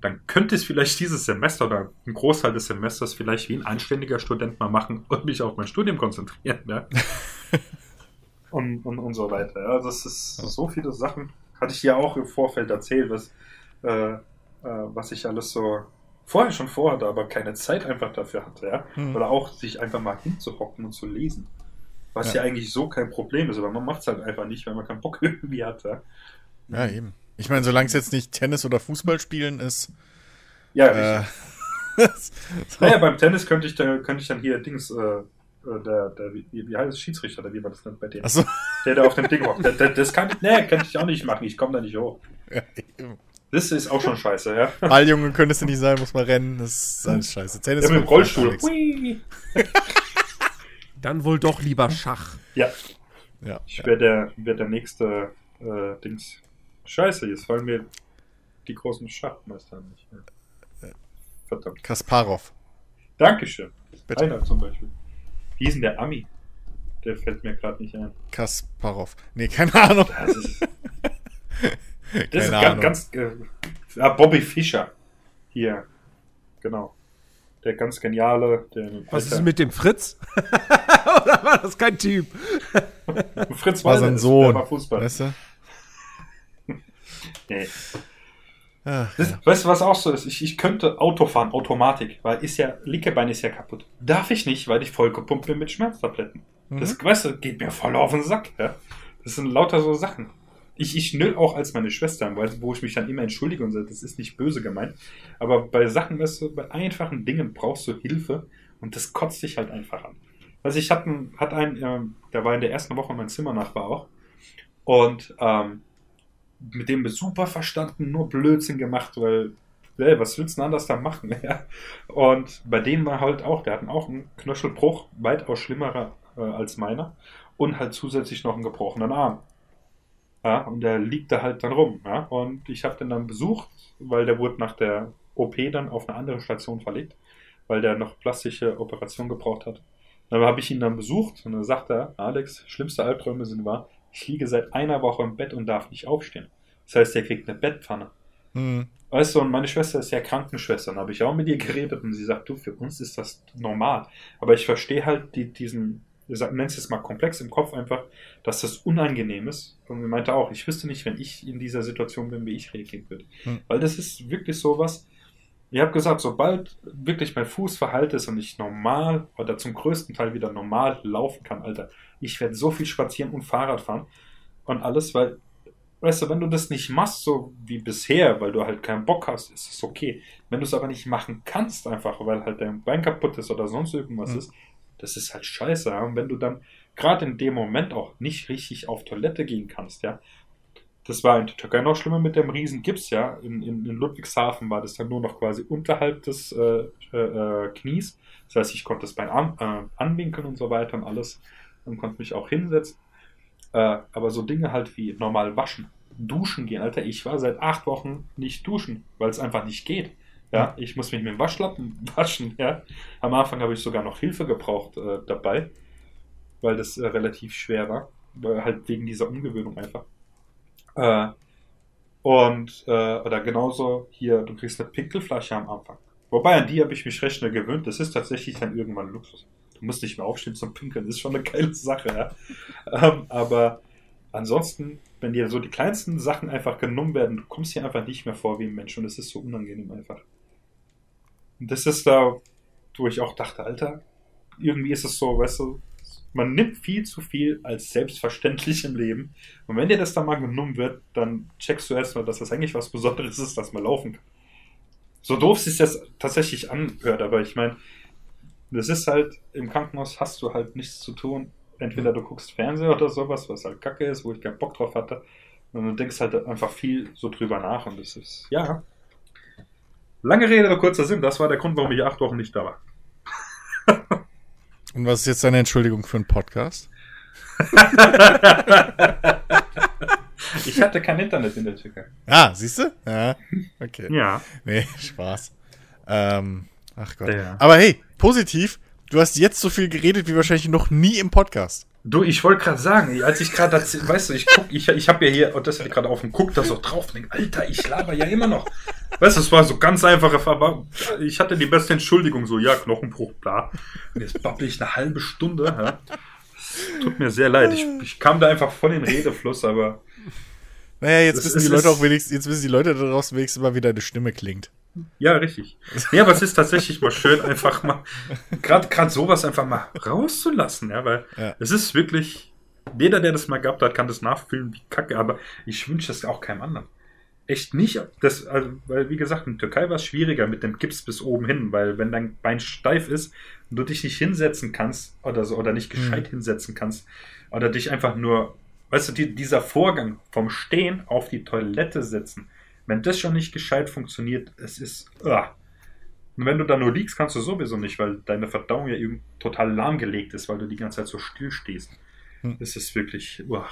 Speaker 3: dann könnte es vielleicht dieses Semester oder ein Großteil des Semesters vielleicht wie ein anständiger Student mal machen und mich auf mein Studium konzentrieren. Ja? [LAUGHS] [LAUGHS] und, und, und so weiter. Ja? Das ist so viele Sachen. Hatte ich ja auch im Vorfeld erzählt, was, äh, äh, was ich alles so vorher schon vorhatte, aber keine Zeit einfach dafür hatte. Ja?
Speaker 2: Hm.
Speaker 3: Oder auch sich einfach mal hinzuhocken und zu lesen. Was ja,
Speaker 2: Ja.
Speaker 3: eigentlich so kein Problem ist, aber man macht es halt einfach nicht, weil man keinen Bock [LAUGHS] irgendwie hat. Ja,
Speaker 2: Ja, eben. Ich meine, solange es jetzt nicht Tennis oder Fußball spielen ist.
Speaker 3: ja
Speaker 2: Äh, [LAUGHS] so.
Speaker 3: Naja, beim Tennis könnte ich, da, könnte ich dann hier Dings, äh, der, der, wie, wie heißt es, Schiedsrichter, oder wie man das nennt bei denen?
Speaker 2: Achso.
Speaker 3: Der, der auf dem Ding hockt. Der, der, das kann ich, nee, kann ich auch nicht machen, ich komme da nicht hoch.
Speaker 2: Ja, eben.
Speaker 3: Das ist auch schon scheiße, ja.
Speaker 2: Balljunge könntest du nicht sein, muss man rennen. Das ist alles scheiße. Tennis
Speaker 3: Der mit dem Rollstuhl. [LAUGHS]
Speaker 1: Dann wohl doch lieber Schach.
Speaker 3: Ja,
Speaker 2: Ja.
Speaker 3: ich wäre der, wär der nächste äh, Dings. Scheiße, jetzt fallen mir die großen Schachmeister nicht. Ja. Verdammt.
Speaker 2: Kasparov.
Speaker 3: Dankeschön.
Speaker 2: Bitte.
Speaker 3: Einer zum Beispiel. Wie ist denn der Ami? Der fällt mir gerade nicht ein.
Speaker 2: Kasparov. Nee, keine Ahnung.
Speaker 3: Das ist,
Speaker 2: Keine [LAUGHS]
Speaker 3: das ist
Speaker 2: Ahnung.
Speaker 3: ganz, ganz äh, ah, Bobby Fischer. Hier. Genau. Der ganz geniale. Der
Speaker 1: Was ist mit dem Fritz? [LAUGHS] Oder war das kein Typ?
Speaker 3: Fritz
Speaker 2: war
Speaker 3: Walter
Speaker 2: sein Sohn.
Speaker 3: Der war Fußball.
Speaker 2: Weißt du? [LAUGHS]
Speaker 3: Nee.
Speaker 2: Ach,
Speaker 3: Das,
Speaker 2: ja.
Speaker 3: Weißt du, was auch so ist? Ich, ich könnte Auto fahren, Automatik, weil ist ja, linke Bein ist ja kaputt. Darf ich nicht, weil ich vollgepumpt bin mit Schmerztabletten. Das, weißt du, geht mir voll auf den Sack, ja. Das sind lauter so Sachen. Ich, ich nüll auch als meine Schwester, weil, wo ich mich dann immer entschuldige und sage, das ist nicht böse gemeint. Aber bei Sachen, weißt du, bei einfachen Dingen brauchst du Hilfe und das kotzt dich halt einfach an. Also ich hatte einen, hat einen, ähm, der war in der ersten Woche mein Zimmernachbar auch. Und ähm, mit dem super verstanden, nur Blödsinn gemacht, weil, ey, was willst du denn anders da machen? [LAUGHS] Ja? Und bei dem war halt auch, der hatten auch einen Knöchelbruch, weitaus schlimmerer äh, als meiner, und halt zusätzlich noch einen gebrochenen Arm. Ja, und der liegt da halt dann rum. Ja? Und ich habe den dann besucht, weil der wurde nach der OP dann auf eine andere Station verlegt, weil der noch plastische Operation gebraucht hat. Dann habe ich ihn dann besucht und dann sagt er, Alex, schlimmste Albträume sind wahr, ich liege seit einer Woche im Bett und darf nicht aufstehen. Das heißt, er kriegt eine Bettpfanne.
Speaker 2: Hm.
Speaker 3: Weißt du, und meine Schwester ist ja Krankenschwester. Dann habe ich auch mit ihr geredet und sie sagt, du, für uns ist das normal. Aber ich verstehe halt die, diesen, nenne es mal komplex im Kopf einfach, dass das unangenehm ist. Und sie meinte auch, ich wüsste nicht, wenn ich in dieser Situation bin, wie ich reagieren würde.
Speaker 2: Hm.
Speaker 3: Weil das ist wirklich sowas, Ich habe gesagt, sobald wirklich mein Fuß verheilt ist und ich normal oder zum größten Teil wieder normal laufen kann, Alter, ich werde so viel spazieren und Fahrrad fahren und alles, weil, weißt du, wenn du das nicht machst, so wie bisher, weil du halt keinen Bock hast, ist es okay. Wenn du es aber nicht machen kannst, einfach, weil halt dein Bein kaputt ist oder sonst irgendwas mhm. ist, das ist halt scheiße. Ja? Und wenn du dann gerade in dem Moment auch nicht richtig auf Toilette gehen kannst, ja, das war in der Türkei noch schlimmer mit dem riesen Gips, ja. In, in, in Ludwigshafen war das dann nur noch quasi unterhalb des äh, äh, Knies. Das heißt, ich konnte das Bein an, äh, anwinkeln und so weiter und alles und konnte mich auch hinsetzen. Äh, aber so Dinge halt wie normal waschen, duschen gehen, Alter, ich war seit acht Wochen nicht duschen, weil es einfach nicht geht. Ja, ich muss mich mit dem Waschlappen [LAUGHS] waschen, ja. Am Anfang habe ich sogar noch Hilfe gebraucht äh, dabei, weil das äh, relativ schwer war, halt wegen dieser Umgewöhnung einfach. Äh, und, äh, oder genauso hier, du kriegst eine Pinkelflasche am Anfang. Wobei, an die habe ich mich recht schnell gewöhnt. Das ist tatsächlich dann irgendwann Luxus. Du musst nicht mehr aufstehen zum Pinkeln, das ist schon eine geile Sache, ja. ähm, aber ansonsten, wenn dir so die kleinsten Sachen einfach genommen werden, du kommst hier einfach nicht mehr vor wie ein Mensch und es ist so unangenehm einfach. Und das ist da, wo ich auch dachte, Alter, irgendwie ist es so, weißt du, man nimmt viel zu viel als selbstverständlich im Leben. Und wenn dir das dann mal genommen wird, dann checkst du erstmal, dass das eigentlich was Besonderes ist, dass man laufen kann. So doof sich das tatsächlich anhört, aber ich meine, das ist halt, im Krankenhaus hast du halt nichts zu tun. Entweder du guckst Fernseher oder sowas, was halt kacke ist, wo ich keinen Bock drauf hatte. Und du denkst halt einfach viel so drüber nach und das ist, ja. Lange Rede, kurzer Sinn, das war der Grund, warum ich acht Wochen nicht da war. [LAUGHS]
Speaker 2: Und was ist jetzt deine Entschuldigung für einen Podcast? [LAUGHS]
Speaker 3: ich hatte kein Internet in der Türkei.
Speaker 2: Ah, siehst du? Ja, okay.
Speaker 3: Ja.
Speaker 2: Nee, [LAUGHS] Spaß. Ähm, ach Gott. Ja. Aber hey, positiv, du hast jetzt so viel geredet wie wahrscheinlich noch nie im Podcast.
Speaker 3: Du, ich wollte gerade sagen, als ich gerade, weißt du, ich guck, ich, ich habe ja hier, und das hatte ich gerade auf dem guck da so drauf und denk, Alter, ich laber ja immer noch. Weißt du, es war so ganz einfache, aber ich hatte die beste Entschuldigung, so, ja, Knochenbruch, bla. Und jetzt babbel ich eine halbe Stunde, ja. Tut mir sehr leid. Ich, ich kam da einfach voll in Redefluss, aber.
Speaker 2: Naja, jetzt wissen die Leute auch wenigstens, jetzt wissen die Leute da draußen wenigstens mal, wie deine Stimme klingt.
Speaker 3: Ja, richtig. Ja, aber es ist tatsächlich mal schön, einfach mal, gerade gerade sowas einfach mal rauszulassen, ja, weil ja. es ist wirklich, jeder, der das mal gehabt hat, kann das nachfühlen wie Kacke, aber ich wünsche es auch keinem anderen. Echt nicht, das, also, weil wie gesagt, in der Türkei war es schwieriger mit dem Gips bis oben hin, weil wenn dein Bein steif ist und du dich nicht hinsetzen kannst oder so, oder nicht gescheit mhm. hinsetzen kannst, oder dich einfach nur, weißt du, die, dieser Vorgang vom Stehen auf die Toilette setzen, wenn das schon nicht gescheit funktioniert, es ist. Uh. Und wenn du da nur liegst, kannst du sowieso nicht, weil deine Verdauung ja eben total lahmgelegt ist, weil du die ganze Zeit so still stehst. Hm. Das ist wirklich uh,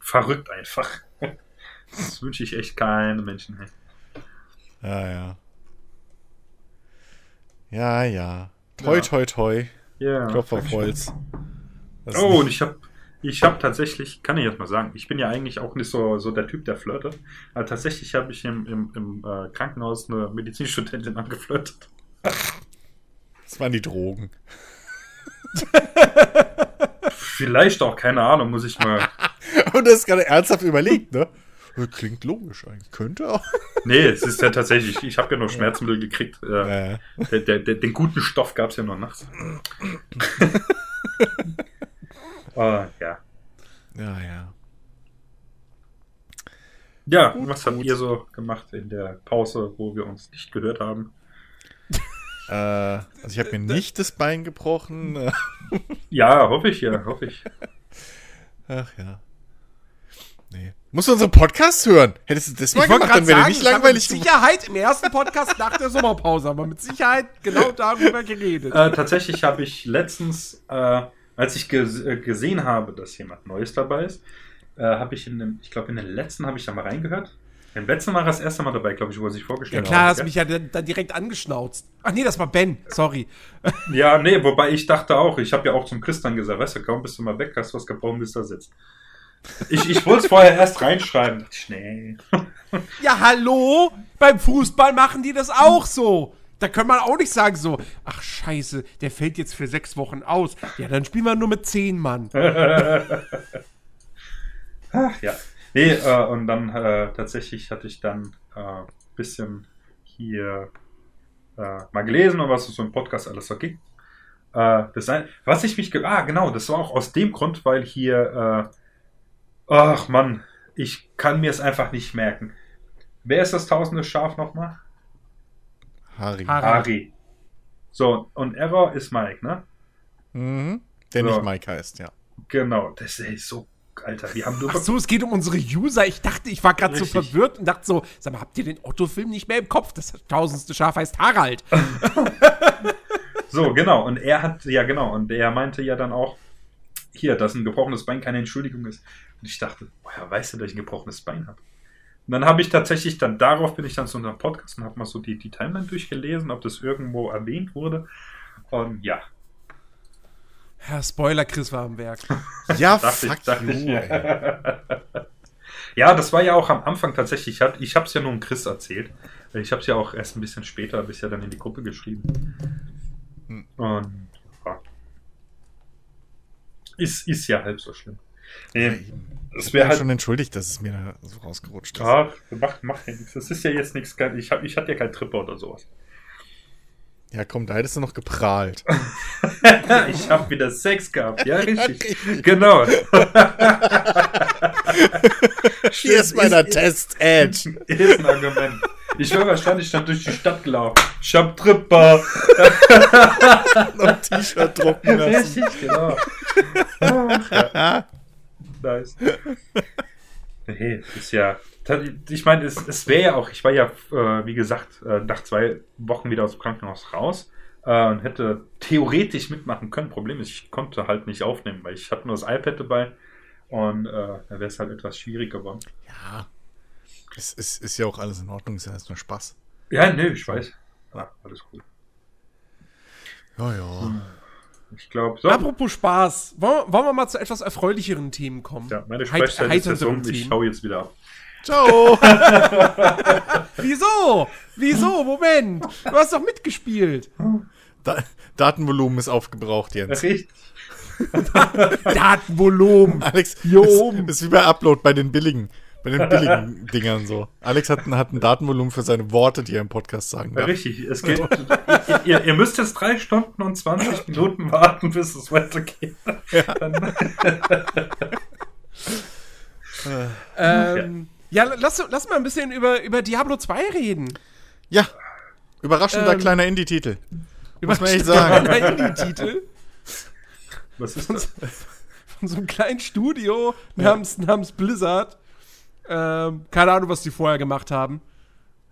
Speaker 3: verrückt einfach. [LAUGHS] Das wünsche ich echt keinem Menschen.
Speaker 2: Ja, ja. Ja, ja. Toi, toi, toi.
Speaker 3: Ja.
Speaker 2: Klopf auf Holz.
Speaker 3: oh, und ich habe ich habe tatsächlich, kann ich jetzt mal sagen, ich bin ja eigentlich auch nicht so, so der Typ, der flirtet. Aber tatsächlich habe ich im, im, im äh, Krankenhaus eine Medizinstudentin [LAUGHS] angeflirtet.
Speaker 2: Das waren die Drogen.
Speaker 3: Vielleicht auch, keine Ahnung, muss ich mal. [LAUGHS]
Speaker 2: Und das ist gerade ernsthaft überlegt, ne? Klingt logisch eigentlich. Könnte auch.
Speaker 3: Nee, es ist ja tatsächlich, ich habe ja nur Schmerzmittel gekriegt. Äh, ja. der, der, der, den guten Stoff gab es ja nur nachts. [LAUGHS] Uh, ja.
Speaker 2: Ja, ja.
Speaker 3: Ja, gut, was habt ihr so gemacht in der Pause, wo wir uns nicht gehört haben?
Speaker 2: Äh, also ich habe mir nicht das Bein gebrochen. [LAUGHS]
Speaker 3: ja, hoffe ich ja, hoffe ich.
Speaker 2: Ach ja. Nee. Musst du unseren Podcast hören? Hättest du das mal ich gemacht, dann wäre nicht langweilig.
Speaker 1: Mit Sicherheit im ersten Podcast nach der Sommerpause, aber mit Sicherheit genau darüber geredet.
Speaker 3: Äh, tatsächlich habe ich letztens äh, als ich äh, gesehen habe, dass jemand Neues dabei ist, äh, habe ich in dem, ich glaube, in den letzten habe ich da mal reingehört. Im letzten war er das erste Mal dabei, glaube ich, wo er sich vorgestellt
Speaker 1: hat. Ja, klar, hast du mich ja dann direkt angeschnauzt. Ach nee, das war Ben, sorry. [LAUGHS]
Speaker 3: Ja, nee, wobei ich dachte auch, ich habe ja auch zum Christian gesagt, weißt du, kaum bist du mal weg, hast du was gebraucht, bis da sitzt. Ich, ich wollte es vorher erst reinschreiben. Schnell.
Speaker 1: Ja, hallo? Beim Fußball machen die das auch so. Da kann man auch nicht sagen so, ach scheiße, der fällt jetzt für sechs Wochen aus. Ja, dann spielen wir nur mit zehn Mann. [LAUGHS]
Speaker 3: ach ja. Nee, äh, und dann äh, tatsächlich hatte ich dann ein äh, bisschen hier äh, mal gelesen was so im Podcast alles so gibt. Äh, das ein, was ich mich, ah genau, das war auch aus dem Grund, weil hier, äh, ach Mann, ich kann mir es einfach nicht merken. Wer ist das tausende Schaf nochmal?
Speaker 2: Harry.
Speaker 3: Harry. So, und Error ist Mike, ne?
Speaker 2: Mhm. Der
Speaker 3: So.
Speaker 2: nicht Mike heißt, ja.
Speaker 3: Genau, das ist so, Alter, die haben nur
Speaker 1: Ach so, es geht um unsere User. Ich dachte, ich war gerade so verwirrt und dachte so, sag mal, habt ihr den Otto-Film nicht mehr im Kopf? Das tausendste Schaf heißt Harald. [LAUGHS]
Speaker 3: So, genau. Und er hat, ja genau, und er meinte ja dann auch, hier, dass ein gebrochenes Bein keine Entschuldigung ist. Und ich dachte, woher weißt du, dass ich ein gebrochenes Bein habe? Und dann habe ich tatsächlich, dann darauf bin ich dann zu unserem Podcast und habe mal so die, die Timeline durchgelesen, ob das irgendwo erwähnt wurde. Und ja,
Speaker 1: Ja, Spoiler, Chris war am Werk. [LAUGHS]
Speaker 2: Ja,
Speaker 3: dachte ich,
Speaker 2: fuck
Speaker 3: dachte
Speaker 2: you,
Speaker 3: ich.
Speaker 2: ey. [LAUGHS]
Speaker 3: ja, das war ja auch am Anfang tatsächlich, ich habe ich es ja nur um Chris erzählt. Ich habe es ja auch erst ein bisschen später, habe ich ja dann in die Gruppe geschrieben.
Speaker 2: Hm.
Speaker 3: Und ja. Ist, ist ja halb so schlimm. Nee,
Speaker 2: Ich
Speaker 3: es
Speaker 2: bin
Speaker 3: wäre halt.
Speaker 2: schon entschuldigt, dass es mir da so rausgerutscht ist.
Speaker 3: Ach, mach, mach ja nichts. Das ist ja jetzt nichts. Ich, hab, ich hatte ja keinen Tripper oder sowas.
Speaker 2: Ja, komm, da hättest du noch geprahlt. [LAUGHS]
Speaker 3: ich habe wieder Sex gehabt. Ja, [LAUGHS] richtig. genau. [LAUGHS]
Speaker 2: Hier ist meiner Test, Edge.
Speaker 3: Ist ein Argument. Ich wäre wahrscheinlich dann durch die Stadt gelaufen. Ich hab Tripper.
Speaker 2: noch T-Shirt drucken lassen.
Speaker 3: Richtig, genau. Ach, ja. Nice. Nee, ist ja. Ich meine, es, es wäre ja auch, ich war ja, äh, wie gesagt, äh, nach zwei Wochen wieder aus dem Krankenhaus raus äh, und hätte theoretisch mitmachen können. Problem ist, ich konnte halt nicht aufnehmen, weil ich hatte nur das iPad dabei und äh, da wäre es halt etwas schwierig geworden.
Speaker 2: Ja. Es ist, ist ja auch alles in Ordnung, ist ja erst nur Spaß.
Speaker 3: Ja, nö, ich weiß. Ja, alles gut.
Speaker 2: Ja, ja.
Speaker 3: Ich glaube, so.
Speaker 1: Apropos Spaß, wollen, wollen wir mal zu etwas erfreulicheren Themen kommen?
Speaker 3: Ja, meine Sprechzeit ist jetzt um. Ich hau jetzt wieder ab.
Speaker 2: Ciao. [LAUGHS]
Speaker 1: Wieso? Wieso? Moment. Du hast doch mitgespielt.
Speaker 2: da Datenvolumen ist aufgebraucht, Jens.
Speaker 3: Richtig. [LAUGHS]
Speaker 1: Datenvolumen.
Speaker 2: Alex,
Speaker 1: Hier
Speaker 2: ist,
Speaker 1: oben.
Speaker 2: ist wie bei Upload bei den billigen, bei den billigen [LAUGHS] Dingern so. Alex hat, ein- hat ein Datenvolumen für seine Worte, die er im Podcast sagen
Speaker 3: Ja,
Speaker 2: darf.
Speaker 3: richtig. Es geht, ihr, ihr, ihr müsst jetzt drei Stunden und 20 Minuten warten, bis es weitergeht. Dann, [LAUGHS]
Speaker 1: Ähm, ja, lass, lass mal ein bisschen über, über Diablo 2 reden.
Speaker 2: Ja. Überraschender
Speaker 1: Ähm,
Speaker 2: kleiner Indie-Titel. Muss man echt sagen.
Speaker 1: Indie-Titel
Speaker 3: was ist das?
Speaker 1: von so einem kleinen Studio namens, namens Blizzard. Ähm, keine Ahnung, was die vorher gemacht haben.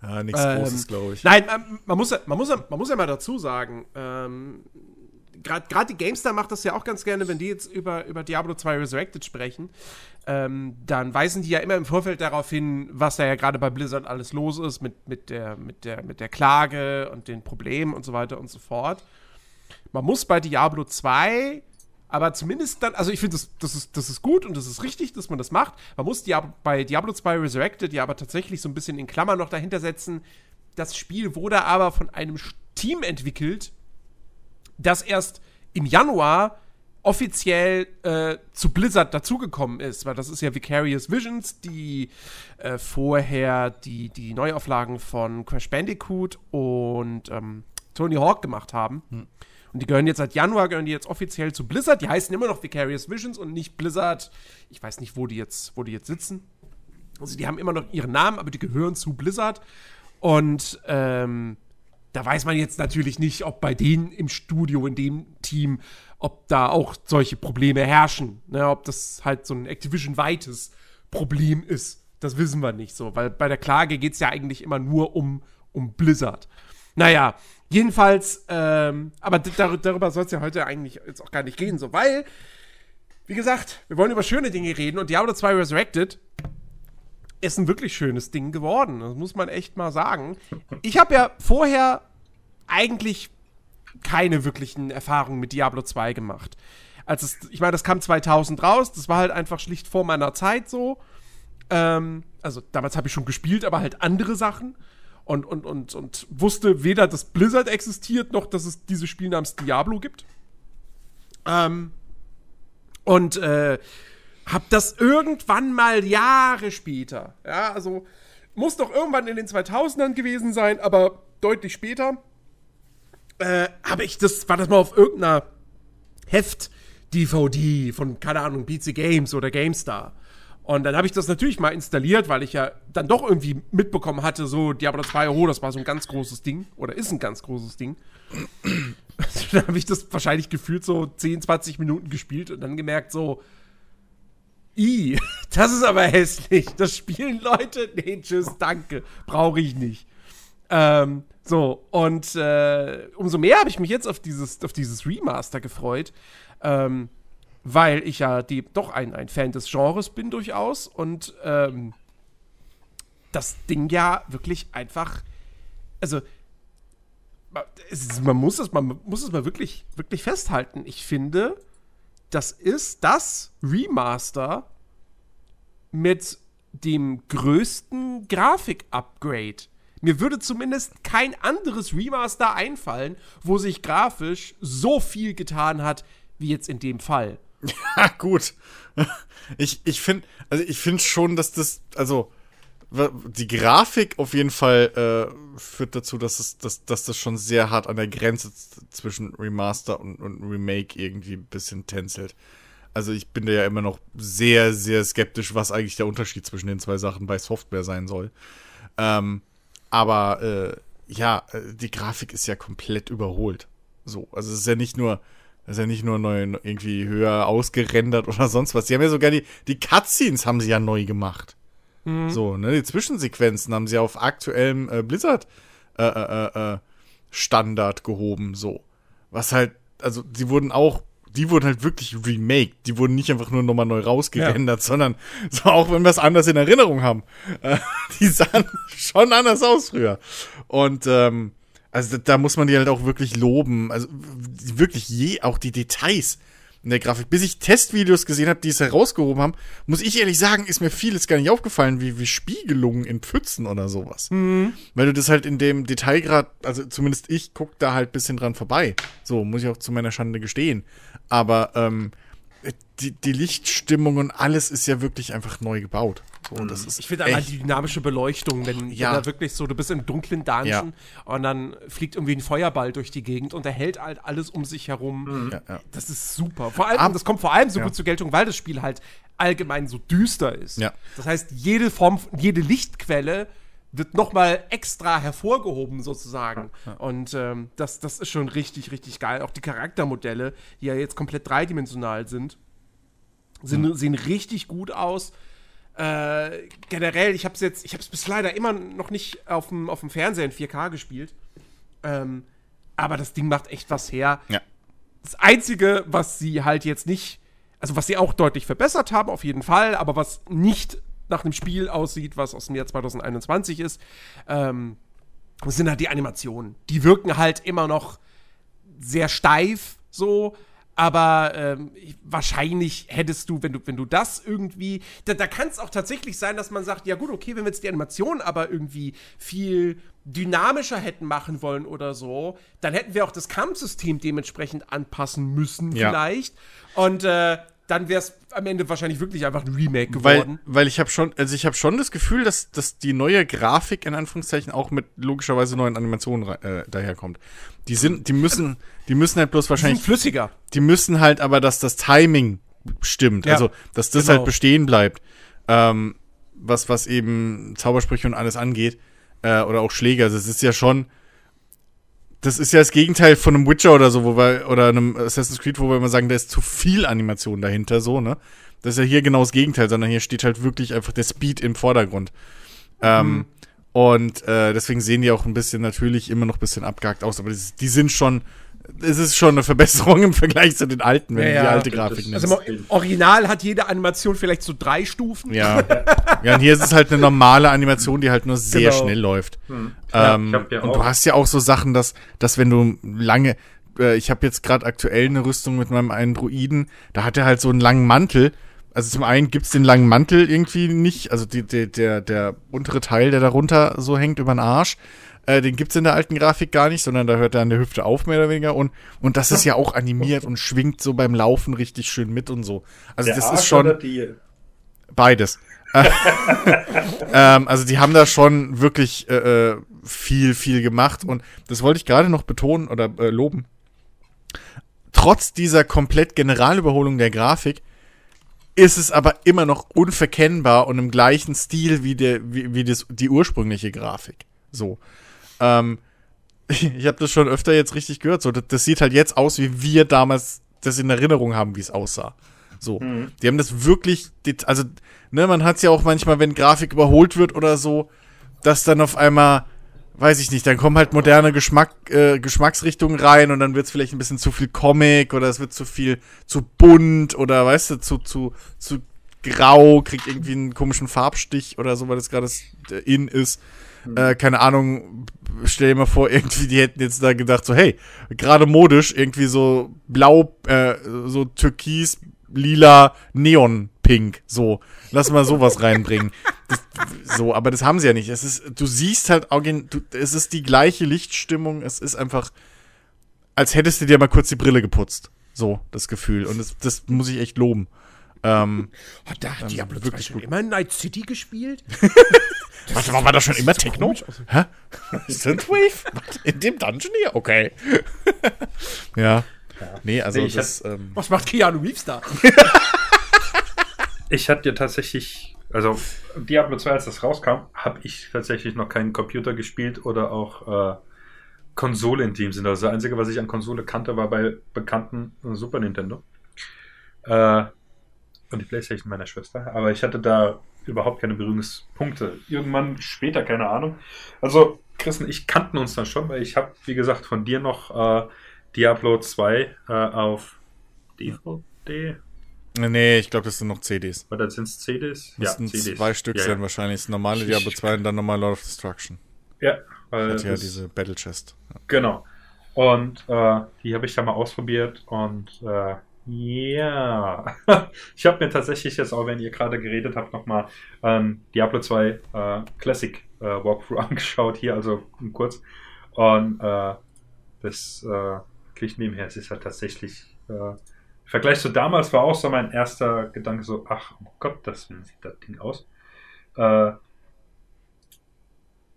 Speaker 2: Ja, nichts
Speaker 1: Ähm,
Speaker 2: Großes, glaube ich.
Speaker 1: Nein, man, man, muss, ja- man, muss, man muss ja mal dazu sagen, ähm, gerade die GameStar macht das ja auch ganz gerne, wenn die jetzt über, über Diablo 2 Resurrected sprechen, ähm, dann weisen die ja immer im Vorfeld darauf hin, was da ja gerade bei Blizzard alles los ist mit, mit, der, mit, der, mit der Klage und den Problemen und so weiter und so fort. Man muss bei Diablo 2 aber zumindest dann, also ich finde, das, das, ist, das ist gut und das ist richtig, dass man das macht. Man muss Diab bei Diablo 2 Resurrected ja aber tatsächlich so ein bisschen in Klammern noch dahinter setzen. Das Spiel wurde aber von einem Team entwickelt, das erst im Januar offiziell äh, zu Blizzard dazugekommen ist, weil das ist ja Vicarious Visions, die äh, vorher die, die Neuauflagen von Crash Bandicoot und ähm, Tony Hawk gemacht haben. Und die gehören jetzt seit Januar, gehören die jetzt offiziell zu Blizzard. Die heißen immer noch Vicarious Visions und nicht Blizzard. Ich weiß nicht, wo die jetzt, wo die jetzt sitzen. Also die haben immer noch ihren Namen, aber die gehören zu Blizzard. Und ähm, da weiß man jetzt natürlich nicht, ob bei denen im Studio, in dem Team, ob da auch solche Probleme herrschen. Ne? Ob das halt so ein Activision-weites Problem ist. Das wissen wir nicht so, weil bei der Klage geht es ja eigentlich immer nur um, um Blizzard. Naja, jedenfalls, ähm, aber dar darüber soll es ja heute eigentlich jetzt auch gar nicht gehen, so, weil, wie gesagt, wir wollen über schöne Dinge reden und Diablo 2 Resurrected ist ein wirklich schönes Ding geworden. Das muss man echt mal sagen. Ich habe ja vorher eigentlich keine wirklichen Erfahrungen mit Diablo 2 gemacht. Als es, ich meine, das kam 2000 raus, das war halt einfach schlicht vor meiner Zeit so. Ähm, also damals habe ich schon gespielt, aber halt andere Sachen. Und, und, und, und wusste weder, dass Blizzard existiert, noch dass es dieses Spiel namens Diablo gibt. Ähm, und äh, hab das irgendwann mal Jahre später, ja, also muss doch irgendwann in den 2000ern gewesen sein, aber deutlich später. Äh, habe ich das, war das mal auf irgendeiner Heft-DVD von, keine Ahnung, PC Games oder GameStar. Und dann habe ich das natürlich mal installiert, weil ich ja dann doch irgendwie mitbekommen hatte, so Diablo 2, oh, das war so ein ganz großes Ding oder ist ein ganz großes Ding. [LAUGHS] dann habe ich das wahrscheinlich gefühlt so 10, 20 Minuten gespielt und dann gemerkt, so, i, [LAUGHS] das ist aber hässlich. Das spielen Leute. [LAUGHS] Nee, tschüss, danke. Brauche ich nicht. Ähm, so, und äh, umso mehr habe ich mich jetzt auf dieses, auf dieses Remaster gefreut. Ähm, weil ich ja die, doch ein, ein Fan des Genres bin durchaus und ähm, das Ding ja wirklich einfach, also es, man muss es, man muss es mal wirklich, wirklich festhalten. Ich finde, das ist das Remaster mit dem größten Grafik-Upgrade. Mir würde zumindest kein anderes Remaster einfallen, wo sich grafisch so viel getan hat, wie jetzt in dem Fall. [LAUGHS]
Speaker 2: Ja, gut. Ich, ich finde, also ich schon, dass das, also die Grafik auf jeden Fall äh, führt dazu, dass, es, dass, dass das schon sehr hart an der Grenze zwischen Remaster und, und Remake irgendwie ein bisschen tänzelt. Also ich bin da ja immer noch sehr, sehr skeptisch, was eigentlich der Unterschied zwischen den zwei Sachen bei Software sein soll. Ähm, aber äh, ja, äh, die Grafik ist ja komplett überholt. So, also es ist ja nicht nur, das ist ja nicht nur neu, irgendwie höher ausgerendert oder sonst was. Sie haben ja sogar die, die Cutscenes haben sie ja neu gemacht. Mhm. So, ne, die Zwischensequenzen haben sie auf aktuellem äh, Blizzard äh, äh, äh, äh, Standard gehoben, so. Was halt, also die wurden auch, die wurden halt wirklich remake. Die wurden nicht einfach nur nochmal neu rausgerendert, ja. sondern [LAUGHS] so auch wenn wir es anders in Erinnerung haben. [LAUGHS] Äh, die sahen [LAUGHS] schon anders aus früher. Und ähm, also da muss man die halt auch wirklich loben. Also wirklich je, auch die Details in der Grafik. Bis ich Testvideos gesehen habe, die es herausgehoben haben, muss ich ehrlich sagen, ist mir vieles gar nicht aufgefallen, wie, wie Spiegelungen in Pfützen oder sowas. Mhm. Weil du das halt in dem Detailgrad, also zumindest ich guck da halt bisschen dran vorbei. So, muss ich auch zu meiner Schande gestehen. Aber ähm, die, die Lichtstimmung und alles ist ja wirklich einfach neu gebaut.
Speaker 1: So, das ist ich finde allein die dynamische Beleuchtung, wenn, ja. da wirklich so, du bist im dunklen Dungeon ja. und dann fliegt irgendwie ein Feuerball durch die Gegend und er hält halt alles um sich herum. Mhm. Ja, das ist super. Vor allem, Ab das kommt vor allem so gut zur Geltung, weil das Spiel halt allgemein so düster ist. Das heißt, jede Form, jede Lichtquelle wird nochmal extra hervorgehoben sozusagen. Ja, ja. Und ähm, das, das ist schon richtig, richtig geil. Auch die Charaktermodelle, die ja jetzt komplett dreidimensional sind, sind mhm. sehen richtig gut aus. Äh, generell, ich habe es jetzt, ich habe es bis leider immer noch nicht auf dem, auf dem Fernseher in 4K gespielt. Ähm, aber das Ding macht echt was her. Ja. Das Einzige, was sie halt jetzt nicht, also was sie auch deutlich verbessert haben, auf jeden Fall, aber was nicht nach einem Spiel aussieht, was aus dem Jahr 2021 ist, ähm, sind halt die Animationen. Die wirken halt immer noch sehr steif, so. Aber ähm, wahrscheinlich hättest du, wenn du, wenn du das irgendwie, da, da kann es auch tatsächlich sein, dass man sagt, ja gut, okay, wenn wir jetzt die Animation aber irgendwie viel dynamischer hätten machen wollen oder so, dann hätten wir auch das Kampfsystem dementsprechend anpassen müssen, ja. vielleicht. Und äh, dann wäre es am Ende wahrscheinlich wirklich einfach ein Remake geworden.
Speaker 2: Weil, weil ich habe schon, also ich habe schon das Gefühl, dass, dass die neue Grafik in Anführungszeichen auch mit logischerweise neuen Animationen äh, daherkommt. Die sind, die müssen, die müssen halt bloß wahrscheinlich. Die
Speaker 1: sind flüssiger.
Speaker 2: Die müssen halt aber, dass das Timing stimmt. Ja, also, dass das genau. halt bestehen bleibt. Ähm, was, was eben Zaubersprüche und alles angeht. Äh, oder auch Schläge. Also es ist ja schon das ist ja das Gegenteil von einem Witcher oder so, wo wir, oder einem Assassin's Creed, wo wir immer sagen, da ist zu viel Animation dahinter, so, ne? Das ist ja hier genau das Gegenteil, sondern hier steht halt wirklich einfach der Speed im Vordergrund. Ähm, mhm. und äh, deswegen sehen die auch ein bisschen natürlich immer noch ein bisschen abgehakt aus, aber die, die sind schon es ist schon eine Verbesserung im Vergleich zu den alten, wenn ja, du die alte Grafik
Speaker 1: nimmst. Also im Original hat jede Animation vielleicht so drei Stufen.
Speaker 2: Ja. [LAUGHS] ja, und hier ist es halt eine normale Animation, die halt nur sehr genau. schnell läuft. Hm. Ähm, ja, ja und du hast ja auch so Sachen, dass, dass wenn du lange, äh, ich habe jetzt gerade aktuell eine Rüstung mit meinem einen Druiden, da hat er halt so einen langen Mantel. Also zum einen gibt's den langen Mantel irgendwie nicht, also die, die, der, der untere Teil, der darunter so hängt über den Arsch. Äh, den gibt's in der alten Grafik gar nicht, sondern da hört er an der Hüfte auf, mehr oder weniger. Und, und das ist ja auch animiert und schwingt so beim Laufen richtig schön mit und so. Also der das Arsch ist schon. Beides. [LAUGHS] ähm, also die haben da schon wirklich äh, äh, viel, viel gemacht und das wollte ich gerade noch betonen oder äh, loben. Trotz dieser komplett Generalüberholung der Grafik ist es aber immer noch unverkennbar und im gleichen Stil wie, der, wie, wie das, die ursprüngliche Grafik. So. Ähm, [LAUGHS] ich habe das schon öfter jetzt richtig gehört. So, das, das, sieht halt jetzt aus, wie wir damals das in Erinnerung haben, wie es aussah. So. Mhm. Die haben das wirklich, also, ne, man hat es ja auch manchmal, wenn Grafik überholt wird oder so, dass dann auf einmal, weiß ich nicht, dann kommen halt moderne Geschmack, äh, Geschmacksrichtungen rein und dann wird es vielleicht ein bisschen zu viel Comic oder es wird zu viel zu bunt oder weißt du, zu, zu, zu grau, kriegt irgendwie einen komischen Farbstich oder so, weil das gerade in ist. Äh, keine Ahnung, stell dir mal vor, [LAUGHS] irgendwie, die hätten jetzt da gedacht, so, hey, gerade modisch, irgendwie so blau, äh, so türkis, lila, neon pink, so. Lass mal sowas reinbringen. Das, so, aber das haben sie ja nicht. Es ist, du siehst halt, du, es ist die gleiche Lichtstimmung, es ist einfach, als hättest du dir mal kurz die Brille geputzt. So, das Gefühl. Und das, das muss ich echt loben. Ähm,
Speaker 1: hat da ähm, Diablo 2 schon immer in Night City gespielt? [LAUGHS]
Speaker 2: Warte, war, war das schon immer Techno? Hä? [LAUGHS] Synthwave? In dem Dungeon hier? Okay. ja. [LAUGHS] ja. Nee, also nee, das,
Speaker 1: hat, ähm, Was macht Keanu Reeves da? [LAUGHS]
Speaker 3: ich hatte ja tatsächlich, also Diablo 2, als das rauskam, habe ich tatsächlich noch keinen Computer gespielt oder auch äh, Konsole in dem Sinne. Also das Einzige, was ich an Konsole kannte, war bei bekannten Super Nintendo. Äh, und die Playstation meiner Schwester. Aber ich hatte da überhaupt keine Berührungspunkte. Irgendwann später, keine Ahnung. Also, Chris und ich kannten uns dann schon, weil ich habe, wie gesagt, von dir noch äh, Diablo 2 äh, auf DVD.
Speaker 2: Nee, ich glaube, das sind noch CDs.
Speaker 3: Oder sind es CDs?
Speaker 2: Das ja, CDs. zwei Stück ja, sein ja. wahrscheinlich. Das normale Diablo 2 und dann nochmal Lord of Destruction.
Speaker 3: Ja,
Speaker 2: weil. Hat ja diese Battle Chest.
Speaker 3: Genau. Und äh, die habe ich da mal ausprobiert und äh, ja, [LAUGHS] ich habe mir tatsächlich jetzt auch, wenn ihr gerade geredet habt, nochmal ähm, Diablo 2 äh, Classic äh, Walkthrough [LAUGHS] angeschaut, hier also kurz. Und äh, das äh, kriegt nebenher, es ist halt tatsächlich, äh, im Vergleich zu damals war auch so mein erster Gedanke so, ach oh Gott, das sieht das Ding aus. Äh,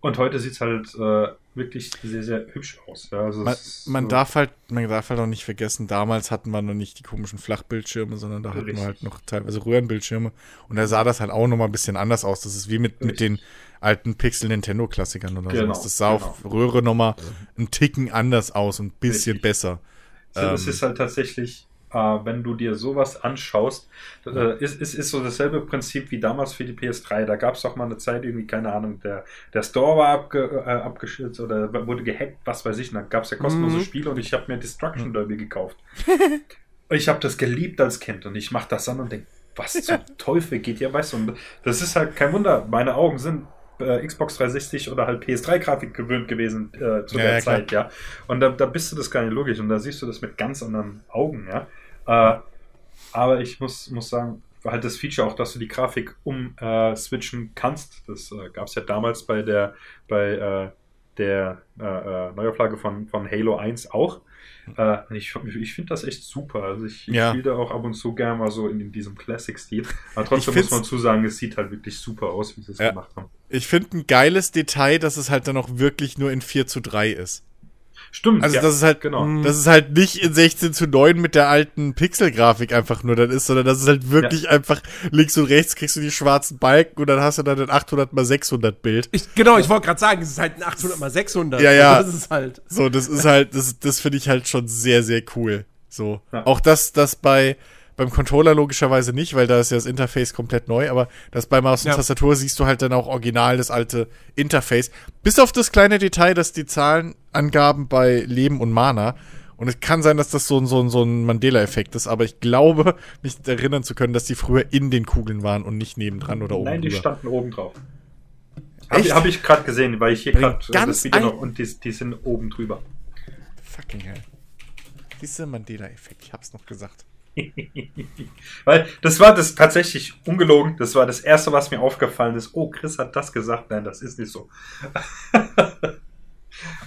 Speaker 3: und heute sieht es halt äh, wirklich sehr, sehr hübsch aus. Ja, also
Speaker 2: man, man so darf halt, man darf halt auch nicht vergessen, damals hatten wir noch nicht die komischen Flachbildschirme, sondern da hatten Richtig. wir halt noch teilweise Röhrenbildschirme. Und da sah das halt auch nochmal ein bisschen anders aus. Das ist wie mit, mit den alten Pixel Nintendo Klassikern oder genau, so. Das sah genau. auf Röhre nochmal einen Ticken anders aus, ein bisschen Richtig. besser.
Speaker 3: Es ähm, ist halt tatsächlich äh, wenn du dir sowas anschaust, äh, ist, ist, ist so dasselbe Prinzip wie damals für die PS3. Da gab es auch mal eine Zeit, irgendwie, keine Ahnung, der, der Store war abge, äh, abgeschützt oder wurde gehackt, was weiß ich. Und dann gab es ja kostenlose mhm. Spiele und ich habe mir Destruction mhm. Derby gekauft. [LAUGHS] ich habe das geliebt als Kind und ich mache das an und denke, was zum [LAUGHS] Teufel geht hier, weißt du? Und das ist halt kein Wunder. Meine Augen sind äh, Xbox 360 oder halt PS3-Grafik gewöhnt gewesen äh, zu ja, der ja, Zeit, klar. ja. Und da, da bist du das gar nicht logisch und da siehst du das mit ganz anderen Augen, ja. Äh, aber ich muss, muss sagen, halt das Feature auch, dass du die Grafik umswitchen äh, kannst. Das äh, gab es ja damals bei der, bei äh, der äh, äh, Neuauflage von, von Halo 1 auch. Ich ich finde das echt super. Also ich, ich ja. spiele da auch ab und zu gerne mal so in, in diesem Classic-Stil. Aber trotzdem muss man zu sagen, es sieht halt wirklich super aus, wie sie es ja. gemacht haben.
Speaker 2: Ich finde ein geiles Detail, dass es halt dann auch wirklich nur in 4 zu 3 ist.
Speaker 3: Stimmt.
Speaker 2: Also ja, das ist halt, genau. das ist halt nicht in 16 zu 9 mit der alten Pixel-Grafik einfach nur dann ist, sondern das ist halt wirklich ja. einfach links und rechts kriegst du die schwarzen Balken und dann hast du dann ein 800 x 600 Bild.
Speaker 1: Ich, genau, ich wollte gerade sagen, es ist halt ein 800 x 600.
Speaker 2: Ja, ja.
Speaker 1: Das ist halt.
Speaker 2: So, das ist halt, das, das finde ich halt schon sehr, sehr cool. So. Ja. Auch das, das bei, beim Controller logischerweise nicht, weil da ist ja das Interface komplett neu, aber das bei Maus und ja. Tastatur siehst du halt dann auch original das alte Interface. Bis auf das kleine Detail, dass die Zahlenangaben bei Leben und Mana und es kann sein, dass das so ein, so ein, so ein Mandela-Effekt ist, aber ich glaube, [LAUGHS] mich erinnern zu können, dass die früher in den Kugeln waren und nicht nebendran oder oben
Speaker 3: Nein, die drüber. standen oben drauf. Habe hab ich gerade gesehen, weil ich hier gerade
Speaker 2: das Video noch
Speaker 3: und die, die sind oben drüber.
Speaker 2: Fucking hell. Dieser Mandela-Effekt, ich hab's noch gesagt. [LAUGHS]
Speaker 3: Weil das war das tatsächlich ungelogen. Das war das erste, was mir aufgefallen ist. Oh, Chris hat das gesagt. Nein, das ist nicht so. [LAUGHS]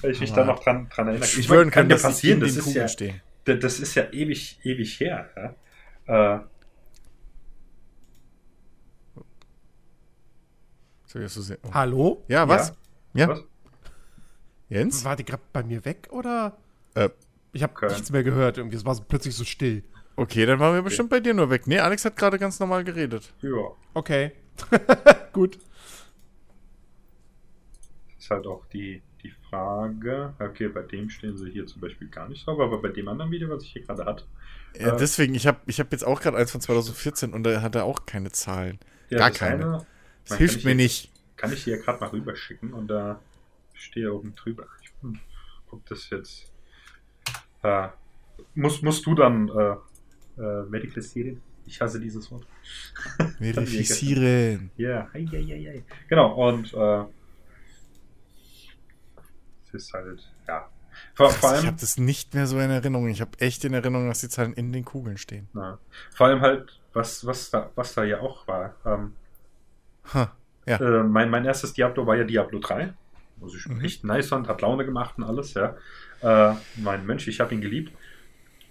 Speaker 3: Weil ich mich da noch dran, dran erinnere.
Speaker 2: Ich schwören kann,
Speaker 3: kann passieren. Das ist, ja, das ist ja ewig, ewig her. Ja? Äh,
Speaker 1: Oh. Hallo?
Speaker 2: Ja, was? Ja. ja. Was?
Speaker 1: Jens? War die gerade bei mir weg oder?
Speaker 2: Äh,
Speaker 1: ich habe okay. nichts mehr gehört. Irgendwie, es war so plötzlich so still.
Speaker 2: Okay, dann waren wir okay. bestimmt bei dir nur weg. Nee, Alex hat gerade ganz normal geredet.
Speaker 3: Ja.
Speaker 1: Okay. [LAUGHS] Gut.
Speaker 3: Das ist halt auch die, die Frage. Okay, bei dem stehen sie hier zum Beispiel gar nicht drauf, aber bei dem anderen Video, was ich hier gerade hatte.
Speaker 2: Ja, äh, deswegen, ich habe ich hab jetzt auch gerade eins von 2014 und da hat er auch keine Zahlen. Ja, gar keine. Eine, das hilft mir hier, nicht.
Speaker 3: Kann ich hier gerade mal rüberschicken und da stehe oben drüber. Ich guck das jetzt. Äh, musst, musst du dann äh, äh, medikalisieren. Ich hasse dieses Wort. [LAUGHS]
Speaker 2: Verifizieren. [LAUGHS]
Speaker 3: ja, hei, hei, hei. genau. Und äh, es ist halt, ja.
Speaker 2: Vor, vor allem, ich habe das nicht mehr so in Erinnerung. Ich habe echt in Erinnerung, dass die Zahlen in den Kugeln stehen.
Speaker 3: Na, vor allem halt, was, was, da, was da ja auch war. Ähm,
Speaker 2: huh, ja.
Speaker 3: Äh, mein, mein erstes Diablo war ja Diablo 3. Was ich mhm. echt nice fand, hat Laune gemacht und alles, ja. Äh, mein Mensch, ich habe ihn geliebt.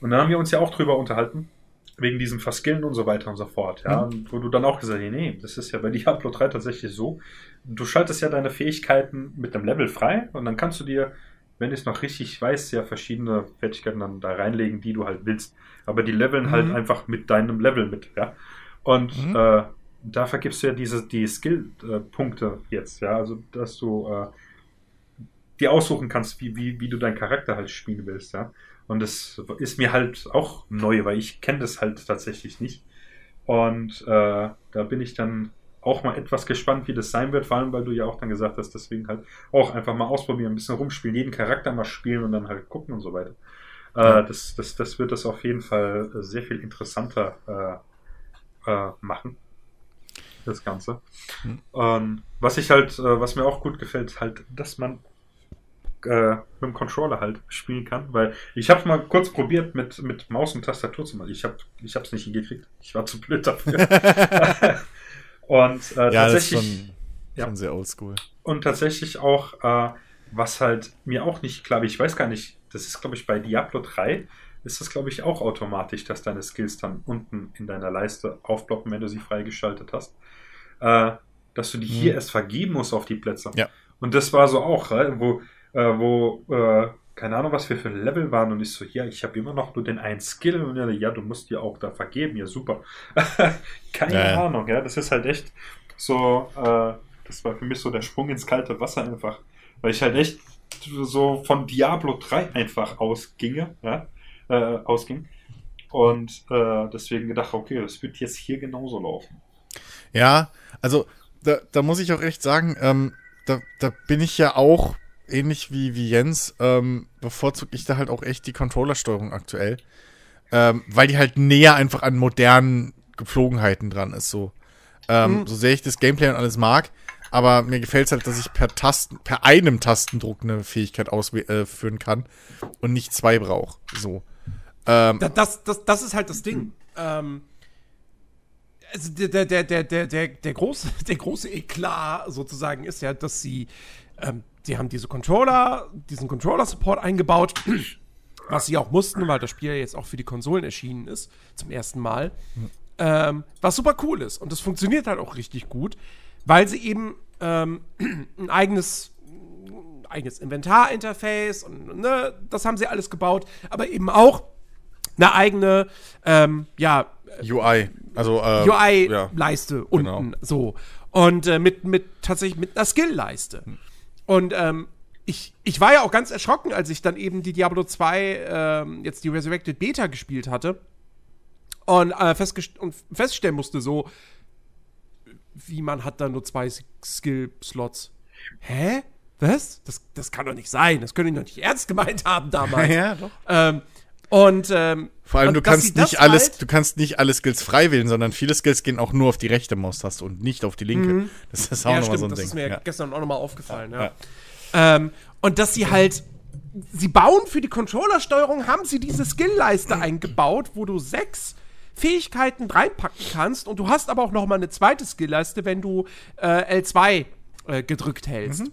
Speaker 3: Und dann haben wir uns ja auch drüber unterhalten, wegen diesem Verskillen und so weiter und so fort. Ja, mhm. wo du dann auch gesagt hast, nee, das ist ja bei Diablo 3 tatsächlich so. Du schaltest ja deine Fähigkeiten mit dem Level frei und dann kannst du dir, wenn ich es noch richtig weiß, ja verschiedene Fertigkeiten dann da reinlegen, die du halt willst. Aber die leveln halt mhm. halt einfach mit deinem Level mit, ja. Und mhm. äh, da vergibst du ja diese, die Skill-Punkte jetzt, ja. Also, dass du äh, dir aussuchen kannst, wie, wie, wie du deinen Charakter halt spielen willst, ja. Und das ist mir halt auch neu, weil ich kenne das halt tatsächlich nicht. Und äh, da bin ich dann auch mal etwas gespannt, wie das sein wird, vor allem weil du ja auch dann gesagt hast, deswegen halt auch einfach mal ausprobieren, ein bisschen rumspielen, jeden Charakter mal spielen und dann halt gucken und so weiter. Äh, das, das, das wird das auf jeden Fall sehr viel interessanter äh, äh, machen. Das Ganze. Mhm. Ähm, was ich halt, äh, was mir auch gut gefällt, halt, dass man äh, mit dem Controller halt spielen kann, weil ich habe mal kurz probiert mit, mit Maus und Tastatur zu machen. Ich habe ich es nicht hingekriegt. Ich war zu blöd dafür. [LAUGHS] und äh, ja, tatsächlich das ist
Speaker 2: schon, ja. schon sehr oldschool.
Speaker 3: Und tatsächlich auch, äh, was halt mir auch nicht klar, ich weiß gar nicht, das ist glaube ich bei Diablo 3 ist das glaube ich auch automatisch, dass deine Skills dann unten in deiner Leiste aufploppen, wenn du sie freigeschaltet hast. Äh, dass du die hm. hier erst vergeben musst auf die Plätze.
Speaker 2: Ja.
Speaker 3: Und das war so auch, wo äh, wo, äh, keine Ahnung, was wir für ein Level waren und ich so, ja, ich habe immer noch nur den einen Skill und ja, ja, du musst dir auch da vergeben, ja, super. [LAUGHS] keine ja, Ahnung, ja, das ist halt echt so, äh, das war für mich so der Sprung ins kalte Wasser einfach, weil ich halt echt so von Diablo 3 einfach ausginge, ja, äh, ausging und äh, deswegen gedacht, okay, das wird jetzt hier genauso laufen.
Speaker 2: Ja, also da, da muss ich auch echt sagen, ähm, da, da bin ich ja auch ähnlich wie, wie Jens, ähm, bevorzuge ich da halt auch echt die Controllersteuerung aktuell. Ähm, weil die halt näher einfach an modernen Gepflogenheiten dran ist, so. Ähm, mhm. So sehr ich das Gameplay und alles mag, aber mir gefällt es halt, dass ich per Tasten, per einem Tastendruck eine Fähigkeit ausführen äh, kann und nicht zwei brauche. So.
Speaker 1: Ähm, das, das, das ist halt das Ding. Ähm, also der, der, der, der, der, der, große, [LAUGHS] der große Eklat sozusagen ist ja, dass sie ähm, sie haben diese Controller, diesen Controller-Support eingebaut, was sie auch mussten, weil das Spiel jetzt auch für die Konsolen erschienen ist, zum ersten Mal. Mhm. Ähm, was super cool ist. Und das funktioniert halt auch richtig gut, weil sie eben ähm, [CLEARS THROAT] ein eigenes eigenes Inventarinterface und ne, das haben sie alles gebaut, aber eben auch eine eigene ähm, ja
Speaker 2: UI, also
Speaker 1: äh, UI-Leiste ja, unten genau. so und äh, mit mit tatsächlich mit einer Skill-Leiste. Mhm. Und ähm, ich, ich war ja auch ganz erschrocken, als ich dann eben die Diablo 2, ähm, jetzt die Resurrected Beta gespielt hatte. Und, äh, festgest und feststellen musste, so, wie man hat da nur zwei Skill-Slots. Hä? Was? Das, das kann doch nicht sein. Das können die doch nicht ernst gemeint haben damals. [LAUGHS]
Speaker 2: ja, doch.
Speaker 1: Ähm, und ähm,
Speaker 2: vor allem, du kannst nicht alles, halt du kannst nicht alle Skills frei wählen, sondern viele Skills gehen auch nur auf die rechte Maustaste und nicht auf die linke. Mhm. Das ist auch ja, nochmal so ein das Ding. Das ist
Speaker 1: mir ja. gestern auch nochmal aufgefallen, ja. ja. Ähm, und dass sie halt, sie bauen für die Controllersteuerung, haben sie diese Skillleiste eingebaut, wo du sechs Fähigkeiten reinpacken kannst und du hast aber auch nochmal eine zweite Skillleiste, wenn du äh, L2 äh, gedrückt hältst. Mhm.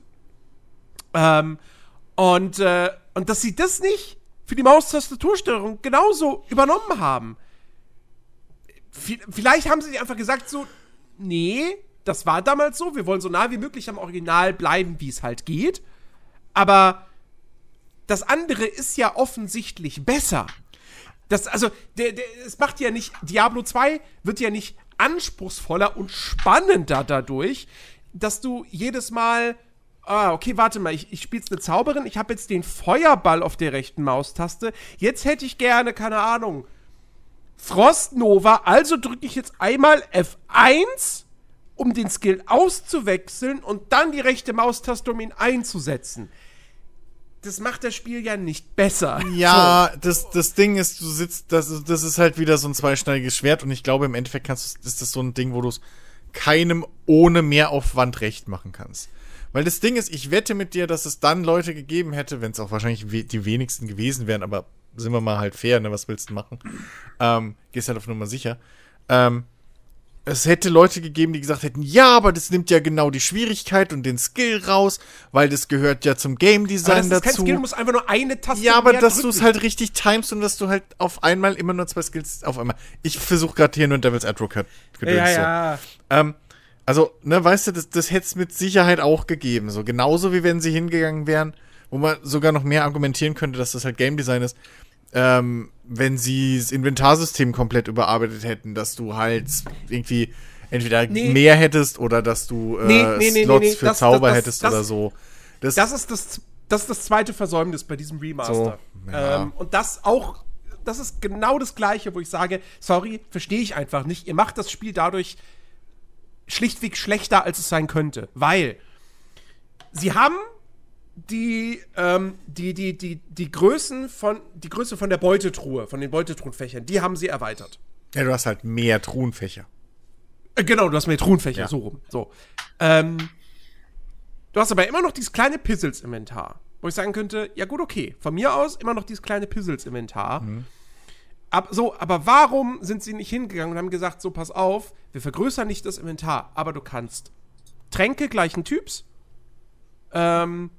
Speaker 1: Ähm, und, äh, und dass sie das nicht für die Maustastatursteuerung genauso übernommen haben. Vielleicht haben sie einfach gesagt so, nee, das war damals so. Wir wollen so nah wie möglich am Original bleiben, wie es halt geht. Aber das andere ist ja offensichtlich besser. Das, also, der, der, es macht ja nicht, Diablo 2 wird ja nicht anspruchsvoller und spannender dadurch, dass du jedes Mal, ah, okay, warte mal, ich, ich spiele eine Zauberin, ich habe jetzt den Feuerball auf der rechten Maustaste, jetzt hätte ich gerne, keine Ahnung, Frostnova, also drücke ich jetzt einmal F1, um den Skill auszuwechseln und dann die rechte Maustaste, um ihn einzusetzen das macht das Spiel ja nicht besser.
Speaker 2: Ja, so. das, das Ding ist, du sitzt, das, das ist halt wieder so ein zweischneidiges Schwert und ich glaube, im Endeffekt kannst ist das so ein Ding, wo du es keinem ohne Mehraufwand recht machen kannst. Weil das Ding ist, ich wette mit dir, dass es dann Leute gegeben hätte, wenn es auch wahrscheinlich die wenigsten gewesen wären, aber sind wir mal halt fair, ne, was willst du machen? Ähm, gehst halt auf Nummer sicher. Ähm, es hätte Leute gegeben, die gesagt hätten, ja, aber das nimmt ja genau die Schwierigkeit und den Skill raus, weil das gehört ja zum Game Design aber das ist dazu. Kein Skill,
Speaker 1: du musst einfach nur eine Taste
Speaker 2: Ja, aber dass du es halt richtig timest und dass du halt auf einmal immer nur zwei Skills auf einmal. Ich versuche gerade hier nur Devil's Advocate
Speaker 1: ja, ja.
Speaker 2: So. Ähm, also, ne, weißt du, das, das hätte es mit Sicherheit auch gegeben. So genauso wie wenn sie hingegangen wären, wo man sogar noch mehr argumentieren könnte, dass das halt Game Design ist ähm, wenn sie das Inventarsystem komplett überarbeitet hätten, dass du halt irgendwie entweder nee. mehr hättest oder dass du äh, nee, nee, Slots für das, Zauber das, hättest oder so.
Speaker 1: Das, das, ist das, das ist das zweite Versäumnis bei diesem Remaster. So, ja. ähm, und das auch, das ist genau das Gleiche, wo ich sage, sorry, verstehe ich einfach nicht. Ihr macht das Spiel dadurch schlichtweg schlechter, als es sein könnte, weil sie haben die, ähm, die, die, die, die Größen von, die Größe von der Beutetruhe, von den Beutetruhenfächern, die haben sie erweitert.
Speaker 2: Ja, du hast halt mehr Truhenfächer.
Speaker 1: Äh, genau, du hast mehr Truhenfächer, ja. so rum. So. Ähm, du hast aber immer noch dieses kleine Pizzles-Inventar, wo ich sagen könnte, ja gut, okay, von mir aus immer noch dieses kleine Pizzles-Inventar. Mhm. Ab, so, aber warum sind sie nicht hingegangen und haben gesagt, so, pass auf, wir vergrößern nicht das Inventar, aber du kannst Tränke gleichen Typs, ähm,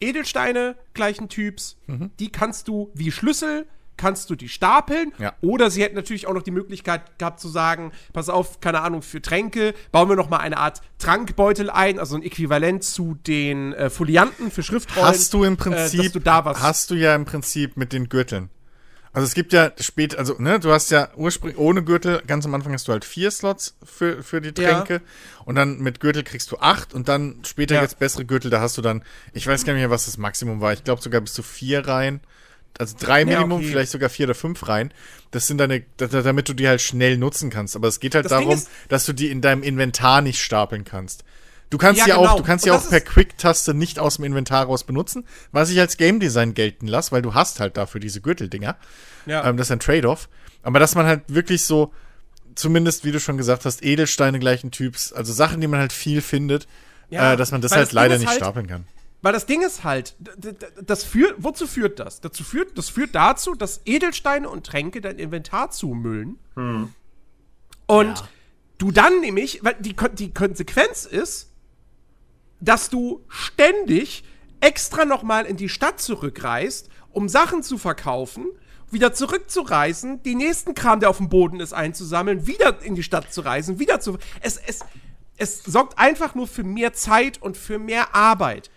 Speaker 1: Edelsteine gleichen Typs, mhm. die kannst du wie Schlüssel kannst du die stapeln. Ja. Oder sie hätten natürlich auch noch die Möglichkeit gehabt zu sagen, pass auf, keine Ahnung, für Tränke bauen wir noch mal eine Art Trankbeutel ein, also ein Äquivalent zu den äh, Folianten für Schriftrollen.
Speaker 2: Hast du im Prinzip, äh, du da was hast du ja im Prinzip mit den Gürteln. Also es gibt ja spät, also ne, du hast ja ursprünglich ohne Gürtel, ganz am Anfang hast du halt vier Slots für, für die Tränke ja. und dann mit Gürtel kriegst du acht und dann später ja. jetzt bessere Gürtel, da hast du dann, ich weiß gar nicht mehr, was das Maximum war, ich glaube sogar bis zu vier rein. Also drei Minimum, okay. vielleicht sogar vier oder fünf rein. Das sind deine, damit du die halt schnell nutzen kannst. Aber es geht halt das darum, dass du die in deinem Inventar nicht stapeln kannst. Du kannst ja, ja genau. auch, du kannst ja auch per Quick-Taste nicht aus dem Inventar raus benutzen, was ich als Game Design gelten lasse, weil du hast halt dafür diese Gürteldinger. Ja. Ähm, das ist ein Trade-off. Aber dass man halt wirklich so, zumindest wie du schon gesagt hast, Edelsteine gleichen Typs, also Sachen, die man halt viel findet, ja, äh, dass man das halt das leider nicht halt, stapeln kann.
Speaker 1: Weil das Ding ist halt, das führt, wozu führt das? Dazu führt, das führt dazu, dass Edelsteine und Tränke dein Inventar zumüllen. Hm. Und ja. du dann nämlich, weil die, die Konsequenz ist, dass du ständig extra nochmal in die Stadt zurückreist, um Sachen zu verkaufen, wieder zurückzureisen, die nächsten Kram, der auf dem Boden ist, einzusammeln, wieder in die Stadt zu reisen, wieder zu. Es, es, es sorgt einfach nur für mehr Zeit und für mehr Arbeit.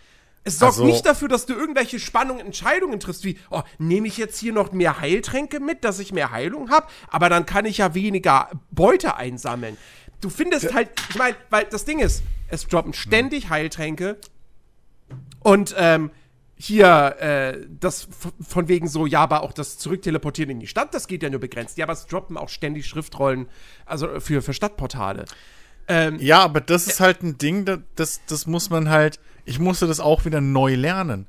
Speaker 1: Es sorgt also, nicht dafür, dass du irgendwelche Spannungen, Entscheidungen triffst, wie, oh, nehme ich jetzt hier noch mehr Heiltränke mit, dass ich mehr Heilung habe, aber dann kann ich ja weniger Beute einsammeln. Du findest halt, ich meine, weil das Ding ist, es droppen ständig Heiltränke. Und ähm, hier, äh, das von wegen so, ja, aber auch das Zurückteleportieren in die Stadt, das geht ja nur begrenzt. Ja, aber es droppen auch ständig Schriftrollen, also für, für Stadtportale.
Speaker 2: Ähm, ja, aber das ist halt ein Ding, das, das muss man halt, ich musste das auch wieder neu lernen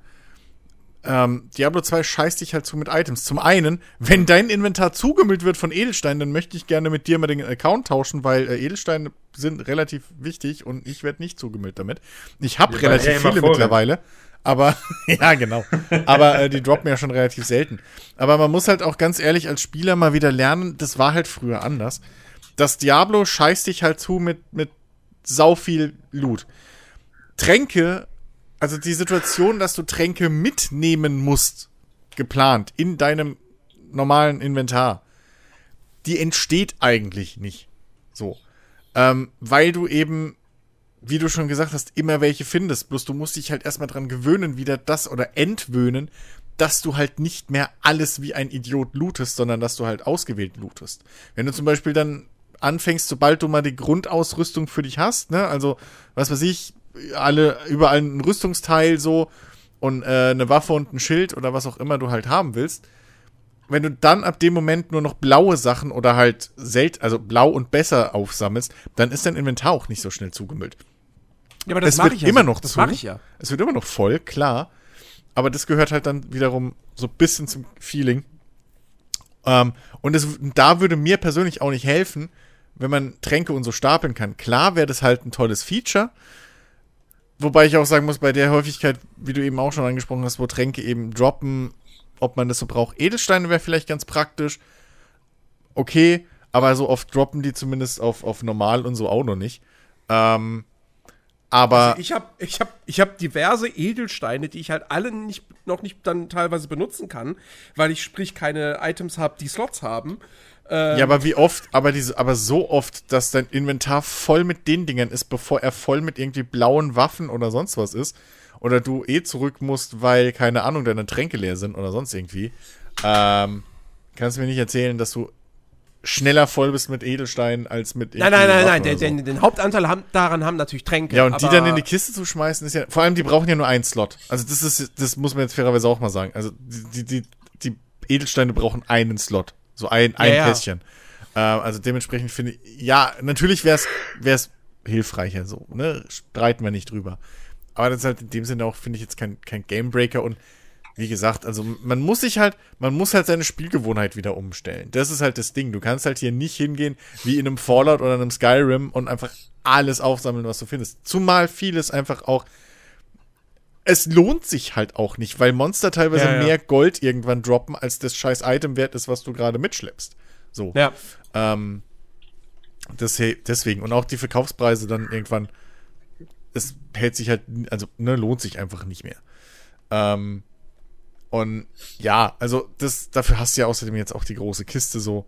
Speaker 2: ähm, Diablo 2 scheißt dich halt zu mit Items. Zum einen, wenn dein Inventar zugemüllt wird von Edelsteinen, dann möchte ich gerne mit dir mal den Account tauschen, weil äh, Edelsteine sind relativ wichtig und ich werde nicht zugemüllt damit. Ich habe relativ viele mittlerweile. Aber, [LAUGHS] ja, genau. Aber äh, die droppen ja schon relativ selten. Aber man muss halt auch ganz ehrlich als Spieler mal wieder lernen, das war halt früher anders. Das Diablo scheißt dich halt zu mit, mit sau viel Loot. Tränke also die Situation, dass du Tränke mitnehmen musst, geplant, in deinem normalen Inventar, die entsteht eigentlich nicht. So. Ähm, weil du eben wie du schon gesagt hast, immer welche findest. Bloß du musst dich halt erstmal dran gewöhnen, wieder das oder entwöhnen, dass du halt nicht mehr alles wie ein Idiot lootest, sondern dass du halt ausgewählt lootest. Wenn du zum Beispiel dann anfängst, sobald du mal die Grundausrüstung für dich hast, ne, also was weiß ich, alle überall ein Rüstungsteil so und äh, eine Waffe und ein Schild oder was auch immer du halt haben willst, wenn du dann ab dem Moment nur noch blaue Sachen oder halt selten, also blau und besser aufsammelst, dann ist dein Inventar auch nicht so schnell zugemüllt.
Speaker 1: Ja, aber das
Speaker 2: es wird
Speaker 1: ich ja
Speaker 2: immer
Speaker 1: so.
Speaker 2: noch
Speaker 1: das
Speaker 2: zu.
Speaker 1: mache ich ja.
Speaker 2: Es wird immer noch voll, klar. Aber das gehört halt dann wiederum so ein bisschen zum Feeling. Ähm, und es, da würde mir persönlich auch nicht helfen, wenn man Tränke und so stapeln kann. Klar wäre das halt ein tolles Feature. Wobei ich auch sagen muss, bei der Häufigkeit, wie du eben auch schon angesprochen hast, wo Tränke eben droppen, ob man das so braucht. Edelsteine wäre vielleicht ganz praktisch. Okay, aber so oft droppen die zumindest auf, auf normal und so auch noch nicht. Ähm, aber
Speaker 1: Also ich habe ich hab, ich hab diverse Edelsteine, die ich halt alle nicht, noch nicht dann teilweise benutzen kann, weil ich sprich keine Items habe, die Slots haben. Ähm,
Speaker 2: Ja, aber wie oft, aber diese, aber so oft, dass dein Inventar voll mit den Dingern ist, bevor er voll mit irgendwie blauen Waffen oder sonst was ist. Oder du eh zurück musst, weil, keine Ahnung, deine Tränke leer sind oder sonst irgendwie. Ähm, kannst du mir nicht erzählen, dass du schneller voll bist mit Edelsteinen als mit
Speaker 1: Nein, nein, nein, nein. Den,
Speaker 2: so.
Speaker 1: den, den Hauptanteil haben, daran haben natürlich Tränke.
Speaker 2: Ja, und die dann in die Kiste zu schmeißen, ist ja. Vor allem, die brauchen ja nur einen Slot. Also, das ist, das muss man jetzt fairerweise auch mal sagen. Also, die, die, die, die Edelsteine brauchen einen Slot. So ein, ein
Speaker 1: Ja, ja.
Speaker 2: Kästchen. Ähm, also, dementsprechend finde ich, ja, natürlich wäre es hilfreicher so, ne? Streiten wir nicht drüber. Aber das ist halt in dem Sinne auch, finde ich, jetzt kein, kein Gamebreaker und wie gesagt, also man muss sich halt, man muss halt seine Spielgewohnheit wieder umstellen. Das ist halt das Ding. Du kannst halt hier nicht hingehen wie in einem Fallout oder einem Skyrim und einfach alles aufsammeln, was du findest. Zumal vieles einfach auch. Es lohnt sich halt auch nicht, weil Monster teilweise
Speaker 1: Ja, ja.
Speaker 2: mehr Gold irgendwann droppen, als das scheiß Item wert ist, was du gerade mitschleppst. So.
Speaker 1: Ja.
Speaker 2: Ähm, deswegen. Und auch die Verkaufspreise dann irgendwann, es hält sich halt, also, ne, lohnt sich einfach nicht mehr. Ähm, und ja, also das, dafür hast du ja außerdem jetzt auch die große Kiste so.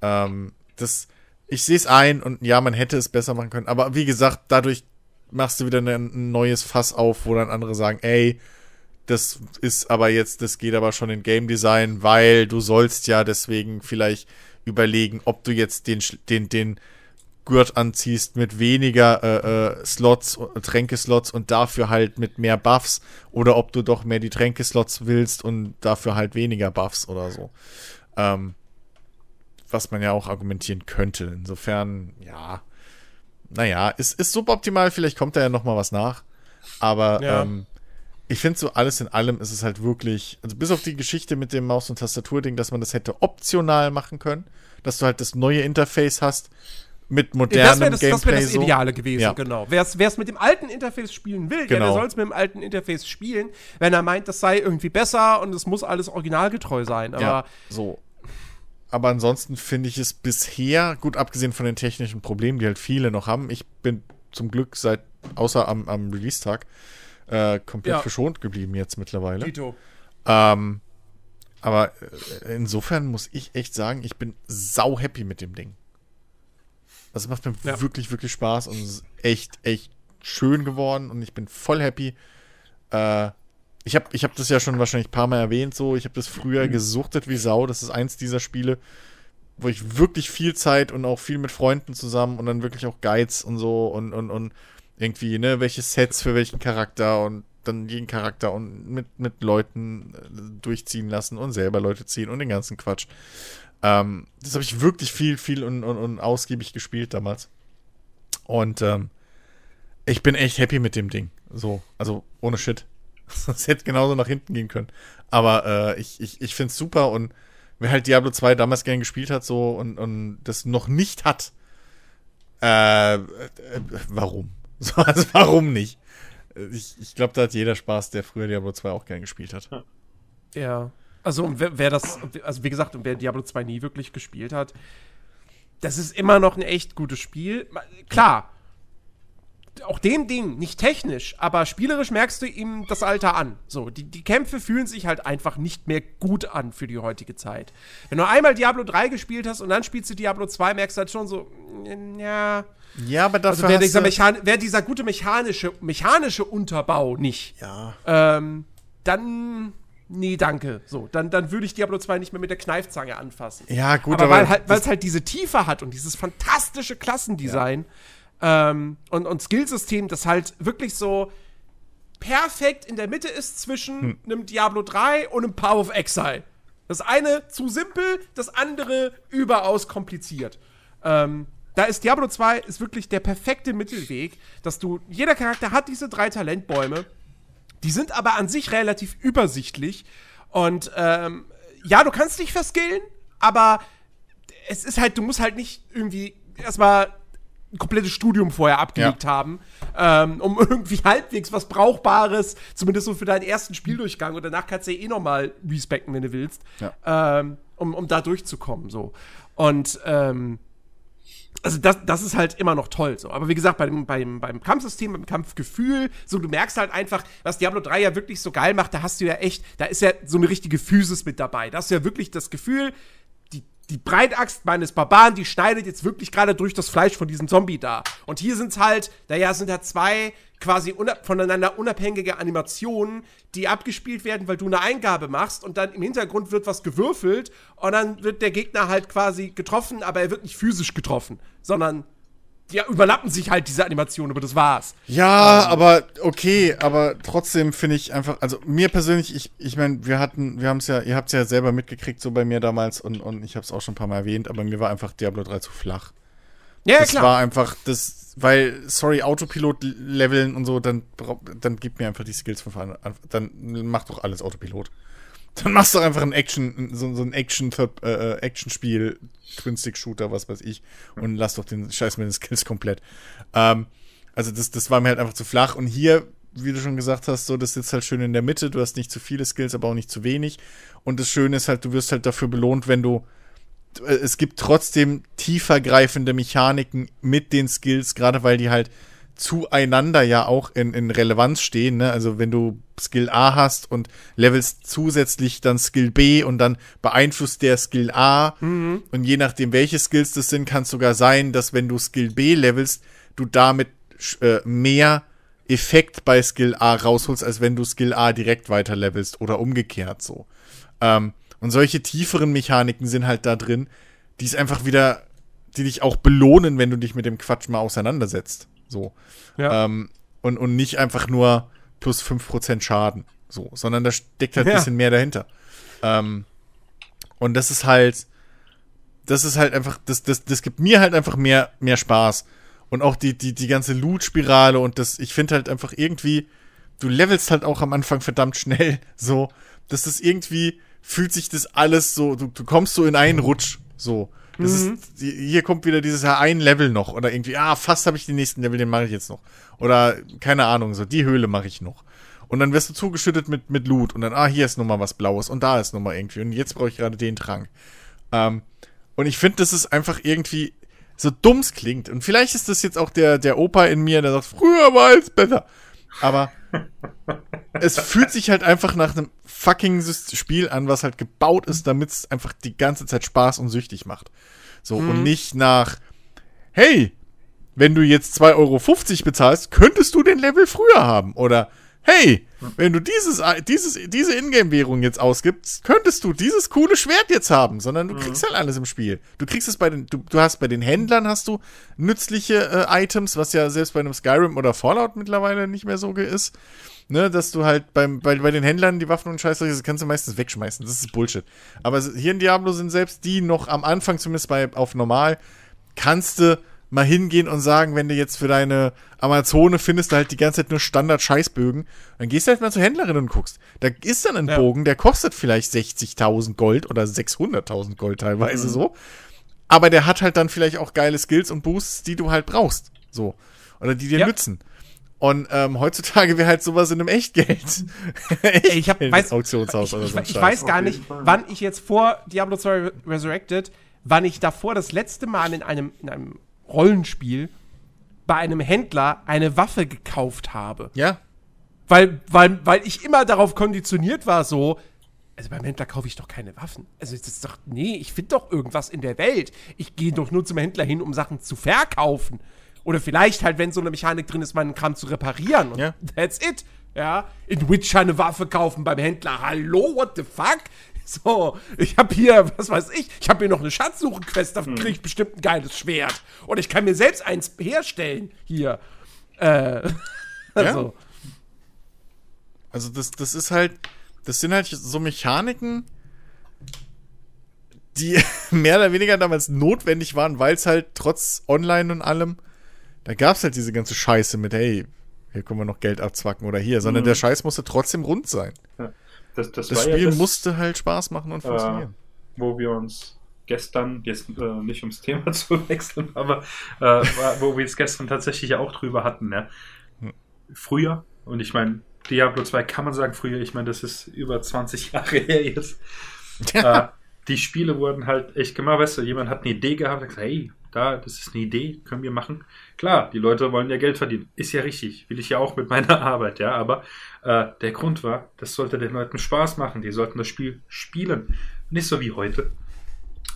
Speaker 2: Ähm, das, ich sehe es ein und ja, man hätte es besser machen können. Aber wie gesagt, dadurch machst du wieder ein, neues Fass auf, wo dann andere sagen, ey, das ist aber jetzt, das geht aber schon in Game Design, weil du sollst ja deswegen vielleicht überlegen, ob du jetzt den, den, den Gurt anziehst mit weniger äh, äh, Slots, äh, Tränkeslots und dafür halt mit mehr Buffs oder ob du doch mehr die Tränkeslots willst und dafür halt weniger Buffs oder so. Ähm, was man ja auch argumentieren könnte. Insofern, ja, naja, ist, ist suboptimal, vielleicht kommt da ja noch mal was nach. Aber
Speaker 1: Ja.
Speaker 2: ähm, ich finde so alles in allem ist es halt wirklich, also bis auf die Geschichte mit dem Maus- und Tastaturding, dass man das hätte optional machen können, dass du halt das neue Interface hast mit modernem
Speaker 1: Das wäre das, das,
Speaker 2: Gameplay
Speaker 1: das
Speaker 2: so.
Speaker 1: Ideale gewesen,
Speaker 2: Ja.
Speaker 1: genau. Wer es mit dem alten Interface spielen will, ja,
Speaker 2: Genau.
Speaker 1: der soll es mit dem alten Interface spielen, wenn er meint, das sei irgendwie besser und es muss alles originalgetreu sein. Aber
Speaker 2: ja, so. Aber ansonsten finde ich es bisher, gut abgesehen von den technischen Problemen, die halt viele noch haben, ich bin zum Glück seit, außer am, am Release-Tag, äh, komplett
Speaker 1: Ja.
Speaker 2: verschont geblieben jetzt mittlerweile.
Speaker 1: Tito.
Speaker 2: Ähm, aber äh, insofern muss ich echt sagen, ich bin sau happy mit dem Ding. Also es macht mir
Speaker 1: Ja.
Speaker 2: wirklich, wirklich Spaß und es ist echt, echt schön geworden und ich bin voll happy. Äh, ich habe ich hab das ja schon wahrscheinlich ein paar Mal erwähnt, so. Ich habe das früher gesuchtet wie Sau. Das ist eins dieser Spiele, wo ich wirklich viel Zeit und auch viel mit Freunden zusammen und dann wirklich auch Guides und so und, und, und irgendwie, ne, welche Sets für welchen Charakter und dann jeden Charakter und mit, mit Leuten äh, durchziehen lassen und selber Leute ziehen und den ganzen Quatsch. Ähm, das habe ich wirklich viel, viel und, und, und ausgiebig gespielt damals. Und ähm, ich bin echt happy mit dem Ding. So, also ohne Shit. [LAUGHS] Das hätte genauso nach hinten gehen können. Aber äh, ich, ich, ich finde es super und wer halt Diablo 2 damals gern gespielt hat so und, und das noch nicht hat, äh, äh, warum? [LAUGHS] So, also warum nicht? Ich, ich glaube, da hat jeder Spaß, der früher Diablo 2 auch gern gespielt hat.
Speaker 1: Ja. Also, wer, wer das, also wie gesagt, wer Diablo 2 nie wirklich gespielt hat, das ist immer noch ein echt gutes Spiel. Klar, auch dem Ding, nicht technisch, aber spielerisch merkst du ihm das Alter an. So, die, die Kämpfe fühlen sich halt einfach nicht mehr gut an für die heutige Zeit. Wenn du einmal Diablo 3 gespielt hast und dann spielst du Diablo 2, merkst du halt schon so, ja.
Speaker 2: Ja, aber dafür
Speaker 1: also wäre dieser, Mechan wär dieser gute mechanische, mechanische Unterbau nicht.
Speaker 2: Ja.
Speaker 1: Ähm, dann nee, danke. So, dann, dann würde ich Diablo 2 nicht mehr mit der Kneifzange anfassen.
Speaker 2: Ja, gut,
Speaker 1: aber. aber weil halt, es halt diese Tiefe hat und dieses fantastische Klassendesign ja. Ähm, und, und Skillsystem, das halt wirklich so perfekt in der Mitte ist zwischen hm. einem Diablo 3 und einem Power of Exile. Das eine zu simpel, das andere überaus kompliziert. Ähm, da ist Diablo 2 ist wirklich der perfekte Mittelweg, dass du, jeder Charakter hat diese drei Talentbäume die sind aber an sich relativ übersichtlich. Und ähm, ja, du kannst dich verskillen, aber es ist halt, du musst halt nicht irgendwie erstmal komplettes Studium vorher abgelegt ja. haben, ähm, um [LAUGHS] irgendwie halbwegs was Brauchbares, zumindest so für deinen ersten Spieldurchgang und danach kannst du ja eh nochmal respekten, wenn du willst, ja. ähm, um, um da durchzukommen. So. Und ähm, also das, das ist halt immer noch toll so. Aber wie gesagt, beim, beim, beim Kampfsystem, beim Kampfgefühl, so du merkst halt einfach, was Diablo 3 ja wirklich so geil macht, da hast du ja echt, da ist ja so eine richtige Physis mit dabei. Da hast du ja wirklich das Gefühl, die, Breitaxt meines Barbaren, die schneidet jetzt wirklich gerade durch das Fleisch von diesem Zombie da. Und hier sind's halt, naja, sind da zwei quasi voneinander unabhängige Animationen, die abgespielt werden, weil du eine Eingabe machst und dann im Hintergrund wird was gewürfelt und dann wird der Gegner halt quasi getroffen, aber er wird nicht physisch getroffen, sondern die überlappen sich halt diese Animationen, aber das war's.
Speaker 2: Ja, ähm. aber okay, aber trotzdem finde ich einfach, also mir persönlich, ich, ich meine, wir hatten, wir haben es ja, ihr habt es ja selber mitgekriegt, so bei mir damals und, und ich habe es auch schon ein paar Mal erwähnt, aber mir war einfach Diablo 3 zu flach. Ja, das klar. war einfach, das, weil, sorry, Autopilot leveln und so, dann, dann gib mir einfach die Skills von vorne. Dann mach doch alles Autopilot. Dann machst du einfach ein Action, so, so ein Action, äh, äh, Action-Spiel, Twin-Stick-Shooter, was weiß ich, und lass doch den Scheiß mit den Skills komplett. Ähm, also das, das war mir halt einfach zu flach. Und hier, wie du schon gesagt hast, so, das sitzt halt schön in der Mitte. Du hast nicht zu viele Skills, aber auch nicht zu wenig. Und das Schöne ist halt, du wirst halt dafür belohnt, wenn du äh, es gibt trotzdem tiefergreifende Mechaniken mit den Skills, gerade weil die halt zueinander ja auch in, in Relevanz stehen. Ne? Also wenn du Skill A hast und levelst zusätzlich dann Skill B und dann beeinflusst der Skill A mhm. und je nachdem welche Skills das sind, kann es sogar sein, dass wenn du Skill B levelst, du damit äh, mehr Effekt bei Skill A rausholst, als wenn du Skill A direkt weiter levelst oder umgekehrt so. Ähm, und solche tieferen Mechaniken sind halt da drin, die es einfach wieder, die dich auch belohnen, wenn du dich mit dem Quatsch mal auseinandersetzt. So. Ja. Ähm, und, und nicht einfach nur plus 5% Schaden. So, sondern da steckt halt ein ja. bisschen mehr dahinter. Ähm, und das ist halt, das ist halt einfach, das, das, das gibt mir halt einfach mehr, mehr Spaß. Und auch die, die, die ganze Loot-Spirale und das, ich finde halt einfach irgendwie, du levelst halt auch am Anfang verdammt schnell, [LAUGHS] so, dass das irgendwie, fühlt sich das alles so, du, du kommst so in einen Rutsch, so. Das mhm. ist, hier kommt wieder dieses ja ein Level noch oder irgendwie, ah, fast habe ich den nächsten Level, den mache ich jetzt noch. Oder keine Ahnung, so die Höhle mache ich noch. Und dann wirst du zugeschüttet mit, mit Loot und dann, ah, hier ist nochmal was Blaues und da ist nochmal irgendwie und jetzt brauche ich gerade den Trank. Ähm, und ich finde, das ist einfach irgendwie so dumm's klingt. Und vielleicht ist das jetzt auch der, der Opa in mir, der sagt, früher war es besser. Aber [LAUGHS] es fühlt sich halt einfach nach einem fucking Spiel an, was halt gebaut ist, damit es einfach die ganze Zeit Spaß und süchtig macht. So, mhm. und nicht nach, hey, wenn du jetzt 2,50 Euro bezahlst, könntest du den Level früher haben. Oder hey, wenn du dieses, dieses, diese Ingame-Währung jetzt ausgibst, könntest du dieses coole Schwert jetzt haben, sondern du mhm. kriegst halt alles im Spiel. Du kriegst es bei den, du, du hast bei den Händlern hast du nützliche äh, Items, was ja selbst bei einem Skyrim oder Fallout mittlerweile nicht mehr so ist. Ne, dass du halt beim, bei, bei den Händlern die Waffen und Scheiße, das kannst du meistens wegschmeißen. Das ist Bullshit. Aber hier in Diablo sind selbst die noch am Anfang, zumindest bei, auf normal, kannst du mal hingehen und sagen, wenn du jetzt für deine Amazone findest, du halt die ganze Zeit nur Standard-Scheißbögen, dann gehst du halt mal zur Händlerin und guckst. Da ist dann ein ja. Bogen, der kostet vielleicht 60.000 Gold oder 600.000 Gold teilweise mhm. so. Aber der hat halt dann vielleicht auch geile Skills und Boosts, die du halt brauchst. So. Oder die dir ja. nützen. Und ähm, heutzutage wäre halt sowas in einem Echtgeld. [LAUGHS]
Speaker 1: Echt ich hab, weiß, Auktionshaus ich, oder so. Ich, ich weiß gar nicht, wann ich jetzt vor Diablo 2 Resurrected, wann ich davor das letzte Mal in einem, in einem Rollenspiel bei einem Händler eine Waffe gekauft habe.
Speaker 2: Ja.
Speaker 1: Weil, weil, weil ich immer darauf konditioniert war, so, also beim Händler kaufe ich doch keine Waffen. Also das ist doch, nee, ich finde doch irgendwas in der Welt. Ich gehe doch nur zum Händler hin, um Sachen zu verkaufen. Oder vielleicht halt, wenn so eine Mechanik drin ist, meinen Kram zu reparieren. Und
Speaker 2: Ja.
Speaker 1: that's it. Ja, in Witcher eine Waffe kaufen beim Händler. Hallo, what the fuck? [LAUGHS] So, ich habe hier, was weiß ich, ich habe hier noch eine Schatzsuchen-Quest, da kriege ich bestimmt ein geiles Schwert. Oder ich kann mir selbst eins herstellen. Hier. Äh, [LAUGHS] also.
Speaker 2: Also das, das ist halt, das sind halt so Mechaniken, die [LAUGHS] mehr oder weniger damals notwendig waren, weil es halt trotz Online und allem, da gab es halt diese ganze Scheiße mit, hey, hier können wir noch Geld abzwacken oder hier, sondern der Scheiß musste trotzdem rund sein.
Speaker 3: Das, das,
Speaker 2: Das
Speaker 3: war
Speaker 2: Spiel
Speaker 3: ja das,
Speaker 2: musste halt Spaß machen und funktionieren.
Speaker 3: wo wir uns gestern, jetzt äh, nicht ums Thema [LAUGHS] zu wechseln, aber äh, wo wir es gestern tatsächlich ja auch drüber hatten. Ja. Früher, und ich meine, Diablo 2 kann man sagen früher, ich meine, das ist über 20 Jahre [LAUGHS] her jetzt. äh, die Spiele wurden halt echt gemacht, weißt du, jemand hat eine Idee gehabt, hat gesagt, hey, da, das ist eine Idee, können wir machen. Klar, die Leute wollen ja Geld verdienen. Ist ja richtig, will ich ja auch mit meiner [LAUGHS] Arbeit, ja, aber äh, der Grund war, das sollte den Leuten Spaß machen, die sollten das Spiel spielen. Nicht so wie heute.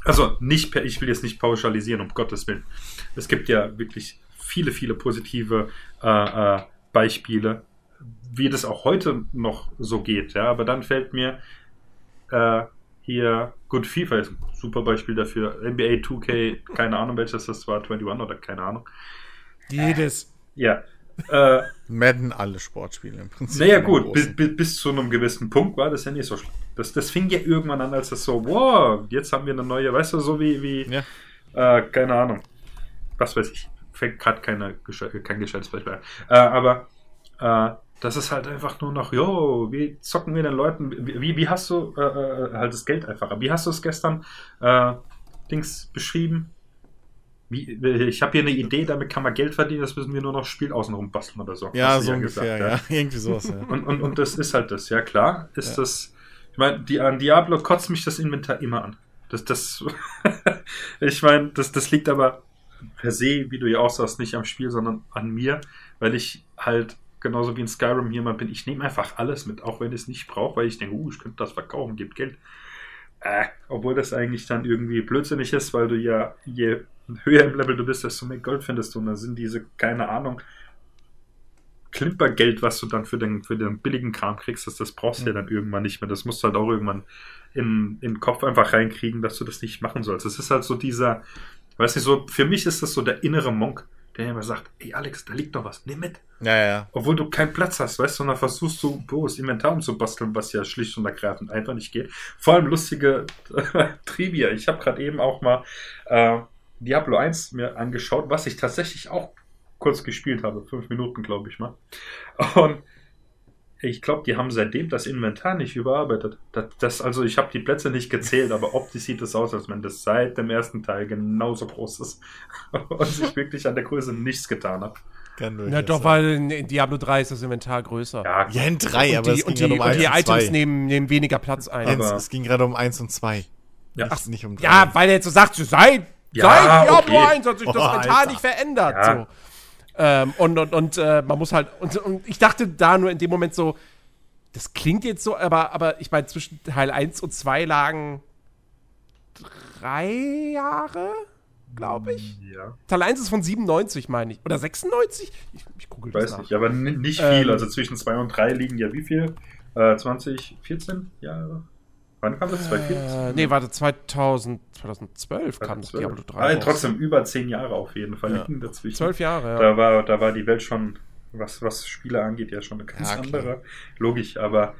Speaker 3: Also nicht, ich will jetzt nicht pauschalisieren, um Gottes Willen. Es gibt ja wirklich viele, viele positive äh, äh, Beispiele, wie das auch heute noch so geht. Ja, aber dann fällt mir äh, hier gut FIFA ist ein super Beispiel dafür. NBA 2K, keine Ahnung welches das war, 21 oder keine Ahnung.
Speaker 1: Jedes.
Speaker 3: Ja. Äh,
Speaker 2: Madden alle Sportspiele im Prinzip.
Speaker 3: naja, gut, bis, bis, bis zu einem gewissen Punkt war das ja nicht so schlimm. Das, das fing ja irgendwann an, als das so, wow, jetzt haben wir eine neue, weißt du, so wie, wie
Speaker 2: Ja.
Speaker 3: äh, keine Ahnung. Was weiß ich. Fängt gerade keine, kein gescheites Beispiel ein. Äh, aber äh, das ist halt einfach nur noch, jo, wie zocken wir den Leuten? Wie, wie, hast du äh, äh, halt das Geld einfacher? Wie hast du es gestern äh, Dings beschrieben? Wie, ich habe hier eine Idee, damit kann man Geld verdienen, das müssen wir nur noch Spiel außenrum basteln oder so.
Speaker 2: Ja, so ungefähr,
Speaker 3: gesagt,
Speaker 2: ja. [LAUGHS] Irgendwie sowas, ja.
Speaker 3: und, und, und das ist halt das, ja klar, ist
Speaker 2: Ja.
Speaker 3: das. Ich meine, die, an Diablo kotzt mich das Inventar immer an. Das, das, [LAUGHS] ich meine, das, das liegt aber per se, wie du ja auch sagst, nicht am Spiel, sondern an mir, weil ich halt genauso wie in Skyrim jemand bin, ich nehme einfach alles mit, auch wenn ich es nicht brauche, weil ich denke, uh, ich könnte das verkaufen, gibt Geld. Äh, obwohl das eigentlich dann irgendwie blödsinnig ist, weil du ja, je höher im Level du bist, desto mehr Gold findest du. Und dann sind diese, keine Ahnung, Klimpergeld, was du dann für den, für den billigen Kram kriegst, das, das brauchst du ja dann irgendwann nicht mehr. Das musst du halt auch irgendwann in, in den Kopf einfach reinkriegen, dass du das nicht machen sollst. Das ist halt so dieser, weißt du, so, für mich ist das so der innere Monk, der immer sagt, ey Alex, da liegt doch was, nimm mit.
Speaker 2: Ja, ja.
Speaker 3: Obwohl du keinen Platz hast, weißt du, und dann versuchst du, Bro, das Inventar umzubasteln, was ja schlicht und ergreifend einfach nicht geht. Vor allem lustige [LAUGHS] Trivia. Ich habe gerade eben auch mal äh, Diablo 1 mir angeschaut, was ich tatsächlich auch kurz gespielt habe. Fünf Minuten, glaube ich mal. Und ich glaube, die haben seitdem das Inventar nicht überarbeitet. Das, das also, ich habe die Plätze nicht gezählt, aber optisch sieht es aus, als wenn das seit dem ersten Teil genauso groß ist [LAUGHS] und sich wirklich an der Größe nichts getan hat.
Speaker 2: Kann
Speaker 1: Na doch,
Speaker 2: sein.
Speaker 1: weil in, Diablo 3 ist das Inventar größer.
Speaker 3: Ja,
Speaker 2: Ja, in drei,
Speaker 1: und
Speaker 2: aber
Speaker 1: die,
Speaker 2: es
Speaker 1: und
Speaker 2: ging
Speaker 1: die,
Speaker 2: um
Speaker 1: und die Items nehmen, nehmen weniger Platz ein.
Speaker 3: Aber-
Speaker 2: es ging gerade um eins und zwei.
Speaker 3: Ja.
Speaker 2: Nicht, nicht um drei.
Speaker 1: ja, weil er jetzt so sagt, seit,
Speaker 3: Ja,
Speaker 1: seit Diablo
Speaker 3: okay.
Speaker 1: 1 hat sich das
Speaker 2: Oh,
Speaker 1: Inventar
Speaker 2: Alter.
Speaker 1: nicht verändert.
Speaker 3: Ja.
Speaker 1: So. Ähm, und und, und äh, man muss halt, und, und ich dachte da nur in dem Moment so, das klingt jetzt so, aber, aber ich meine, zwischen Teil 1 und 2 lagen drei Jahre, glaube ich.
Speaker 3: ja.
Speaker 1: Teil 1 ist von 97, meine ich. Oder 96? Ich, ich google
Speaker 3: Ich
Speaker 1: das
Speaker 3: weiß
Speaker 1: nach.
Speaker 3: nicht, aber ni- nicht
Speaker 1: Ähm.
Speaker 3: viel. Also zwischen 2 und 3 liegen ja wie viel? Äh, 20, 14 Jahre? Wann kam das? 2014?
Speaker 1: Äh, nee, warte, 2000, 2012 kam das
Speaker 3: 12.
Speaker 1: Diablo 3.
Speaker 3: Ah,
Speaker 1: raus.
Speaker 3: trotzdem über 10 Jahre auf jeden Fall
Speaker 2: Ja.
Speaker 3: dazwischen.
Speaker 1: Zwölf Jahre, ja.
Speaker 3: Da war, da war die Welt schon, was, was Spiele angeht, ja schon eine ganz
Speaker 2: Ja, klar.
Speaker 3: andere. Logisch, aber